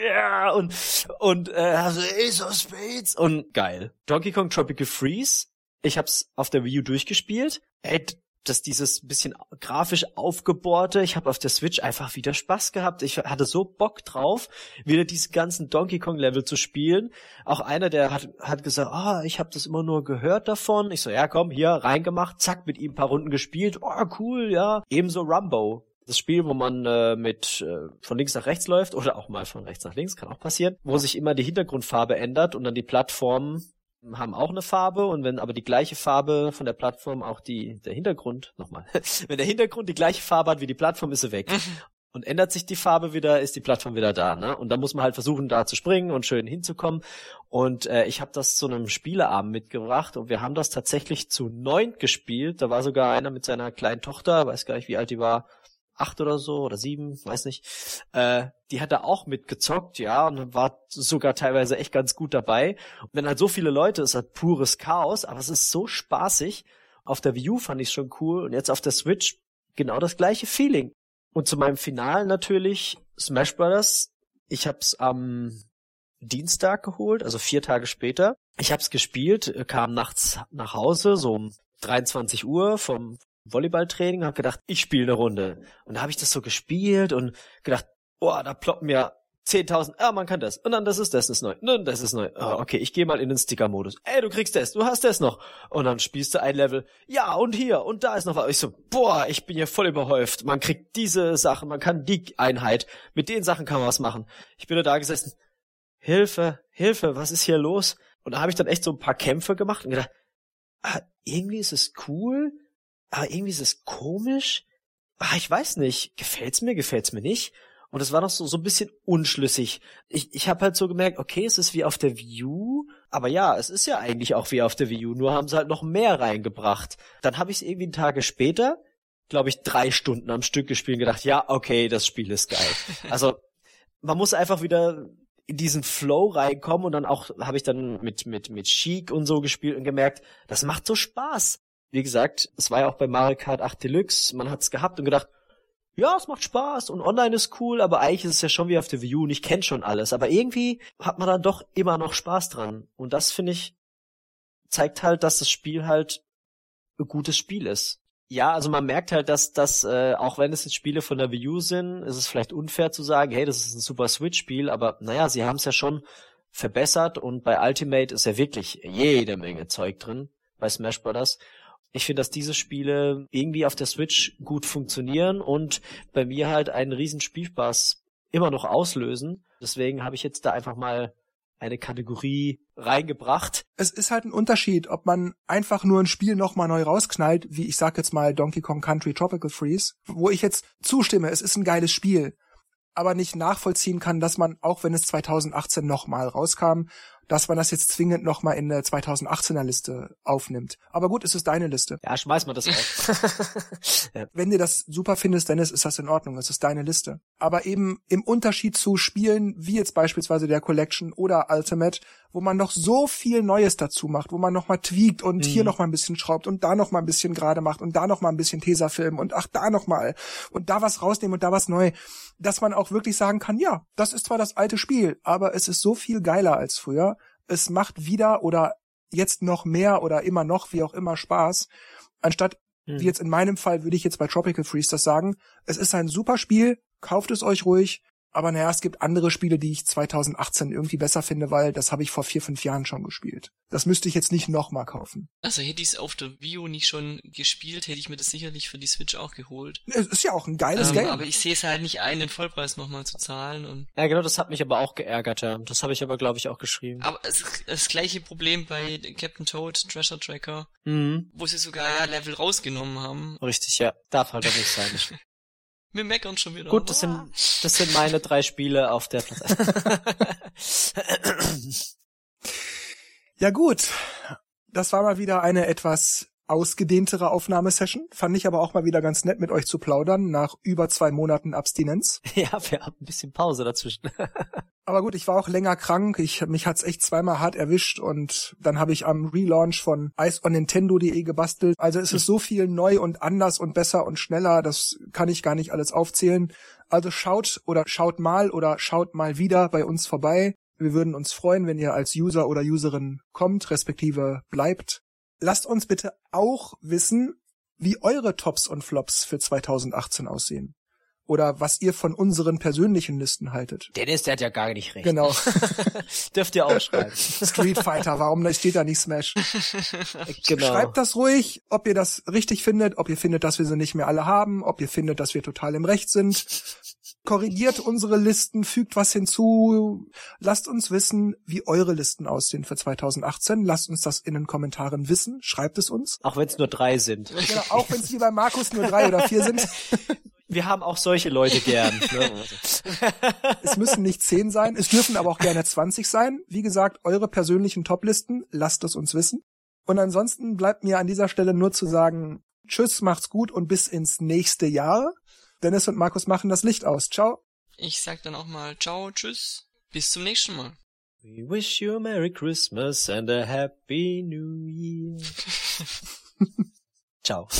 und und äh, hast Ace of Spades und geil. Donkey Kong Tropical Freeze, ich hab's auf der Wii U durchgespielt. Ey, dass dieses bisschen grafisch aufgebohrte, ich habe auf der Switch einfach wieder Spaß gehabt. Ich hatte so Bock drauf, wieder diese ganzen Donkey Kong Level zu spielen. Auch einer, der hat, hat gesagt, ah, oh, ich habe das immer nur gehört davon. Ich so, ja, komm, hier reingemacht, zack, mit ihm ein paar Runden gespielt. Oh, cool, ja. Ebenso Rumbo. Das Spiel, wo man äh, mit äh, von links nach rechts läuft oder auch mal von rechts nach links, kann auch passieren, wo sich immer die Hintergrundfarbe ändert und dann die Plattformen haben auch eine Farbe und wenn aber die gleiche Farbe von der Plattform auch die, der Hintergrund, nochmal, <laughs> wenn der Hintergrund die gleiche Farbe hat wie die Plattform, ist sie weg. Mhm. Und ändert sich die Farbe wieder, ist die Plattform wieder da, ne? Und da muss man halt versuchen, da zu springen und schön hinzukommen. Und äh, ich habe das zu einem Spieleabend mitgebracht und wir haben das tatsächlich zu neunt gespielt. Da war sogar einer mit seiner kleinen Tochter, weiß gar nicht, wie alt die war, acht oder so oder sieben, weiß nicht. Äh, die hat da auch mitgezockt, ja, und war sogar teilweise echt ganz gut dabei. Und wenn halt so viele Leute, ist halt pures Chaos, aber es ist so spaßig. Auf der View fand ich schon cool und jetzt auf der Switch genau das gleiche Feeling. Und zu meinem Final natürlich Smash Brothers. Ich hab's am Dienstag geholt, also vier Tage später. Ich hab's gespielt, kam nachts nach Hause, so um 23 Uhr vom Volleyballtraining und habe gedacht, ich spiele eine Runde. Und da habe ich das so gespielt und gedacht, oh, da ploppen mir 10.000, ah, man kann das. Und dann das ist das ist neu. Und das ist neu. Oh, okay, ich gehe mal in den Sticker-Modus. Ey, du kriegst das, du hast das noch. Und dann spielst du ein Level. Ja, und hier, und da ist noch was. Ich so, boah, ich bin hier voll überhäuft. Man kriegt diese Sachen, man kann die Einheit. Mit den Sachen kann man was machen. Ich bin da gesessen. Hilfe, Hilfe, was ist hier los? Und da habe ich dann echt so ein paar Kämpfe gemacht und gedacht, ah, irgendwie ist es cool, aber irgendwie ist es komisch. Ah, ich weiß nicht, gefällt's mir, gefällt's mir nicht. Und es war noch so, so ein bisschen unschlüssig. Ich, ich habe halt so gemerkt, okay, es ist wie auf der U, aber ja, es ist ja eigentlich auch wie auf der U, nur haben sie halt noch mehr reingebracht. Dann habe ich es irgendwie Tage später, glaube ich, drei Stunden am Stück gespielt und gedacht, ja, okay, das Spiel ist geil. Also man muss einfach wieder in diesen Flow reinkommen und dann auch habe ich dann mit mit mit Chic und so gespielt und gemerkt, das macht so Spaß. Wie gesagt, es war ja auch bei Mario Kart 8 Deluxe, man hat's gehabt und gedacht, ja, es macht Spaß und online ist cool, aber eigentlich ist es ja schon wie auf der View und ich kenne schon alles. Aber irgendwie hat man dann doch immer noch Spaß dran. Und das finde ich, zeigt halt, dass das Spiel halt ein gutes Spiel ist. Ja, also man merkt halt, dass das, äh, auch wenn es jetzt Spiele von der Wii U sind, ist es vielleicht unfair zu sagen, hey, das ist ein super Switch-Spiel, aber naja, sie haben es ja schon verbessert und bei Ultimate ist ja wirklich jede Menge Zeug drin, bei Smash Bros. Ich finde, dass diese Spiele irgendwie auf der Switch gut funktionieren und bei mir halt einen riesen Spielspaß immer noch auslösen. Deswegen habe ich jetzt da einfach mal eine Kategorie reingebracht. Es ist halt ein Unterschied, ob man einfach nur ein Spiel nochmal neu rausknallt, wie ich sag jetzt mal Donkey Kong Country Tropical Freeze, wo ich jetzt zustimme, es ist ein geiles Spiel, aber nicht nachvollziehen kann, dass man, auch wenn es 2018 nochmal rauskam, dass man das jetzt zwingend nochmal in der 2018er Liste aufnimmt. Aber gut, es ist deine Liste. Ja, schmeiß mal das auf. <laughs> ja. Wenn dir das super findest, Dennis, ist das in Ordnung. Es ist deine Liste. Aber eben im Unterschied zu Spielen wie jetzt beispielsweise der Collection oder Ultimate, wo man noch so viel Neues dazu macht, wo man nochmal tweakt und mhm. hier nochmal ein bisschen schraubt und da nochmal ein bisschen gerade macht und da nochmal ein bisschen Tesafilm und ach, da nochmal und da was rausnehmen und da was neu, dass man auch wirklich sagen kann, ja, das ist zwar das alte Spiel, aber es ist so viel geiler als früher es macht wieder oder jetzt noch mehr oder immer noch, wie auch immer, Spaß. Anstatt, wie jetzt in meinem Fall, würde ich jetzt bei Tropical Freeze das sagen, es ist ein super Spiel, kauft es euch ruhig, aber naja, es gibt andere Spiele, die ich 2018 irgendwie besser finde, weil das habe ich vor vier, fünf Jahren schon gespielt. Das müsste ich jetzt nicht nochmal kaufen. Also hätte ich es auf der Wii U nicht schon gespielt, hätte ich mir das sicherlich für die Switch auch geholt. Es ist ja auch ein geiles ähm, Game. Aber ich sehe es halt nicht ein, den Vollpreis nochmal zu zahlen. Und ja, genau, das hat mich aber auch geärgert, ja. Das habe ich aber, glaube ich, auch geschrieben. Aber es ist das gleiche Problem bei Captain Toad, Treasure Tracker, mhm. wo sie sogar Level rausgenommen haben. Richtig, ja. Darf halt auch nicht sein. <laughs> Wir meckern schon wieder. Gut, das sind, das sind meine drei Spiele auf der Platz. <laughs> ja gut, das war mal wieder eine etwas ausgedehntere Aufnahmesession. Fand ich aber auch mal wieder ganz nett, mit euch zu plaudern nach über zwei Monaten Abstinenz. <laughs> Ja, wir haben ein bisschen Pause dazwischen. <laughs> aber gut, ich war auch länger krank. Ich, mich hat's echt zweimal hart erwischt und dann habe ich am Relaunch von iceonnintendo.de gebastelt. Also es ist so viel neu und anders und besser und schneller. Das kann ich gar nicht alles aufzählen. Also schaut oder schaut mal oder schaut mal wieder bei uns vorbei. Wir würden uns freuen, wenn ihr als User oder Userin kommt, respektive bleibt lasst uns bitte auch wissen, wie eure Tops und Flops für 2018 aussehen. Oder was ihr von unseren persönlichen Listen haltet. Dennis, der hat ja gar nicht recht. Genau. <laughs> Dürft ihr auch schreiben. Street Fighter, warum steht da nicht Smash? Genau. Schreibt das ruhig, ob ihr das richtig findet, ob ihr findet, dass wir sie nicht mehr alle haben, ob ihr findet, dass wir total im Recht sind korrigiert unsere Listen, fügt was hinzu. Lasst uns wissen, wie eure Listen aussehen für 2018. Lasst uns das in den Kommentaren wissen. Schreibt es uns. Auch wenn es nur drei sind. Genau, auch wenn es wie bei Markus nur drei oder vier sind. <laughs> Wir haben auch solche Leute gern. Ne? <laughs> es müssen nicht zehn sein, es dürfen aber auch gerne 20 sein. Wie gesagt, eure persönlichen Toplisten, lasst es uns wissen. Und ansonsten bleibt mir an dieser Stelle nur zu sagen, tschüss, macht's gut und bis ins nächste Jahr. Dennis und Markus machen das Licht aus. Ciao. Ich sag dann auch mal ciao, tschüss. Bis zum nächsten Mal. We wish you a Merry Christmas and a Happy New Year. <laughs> ciao. <laughs>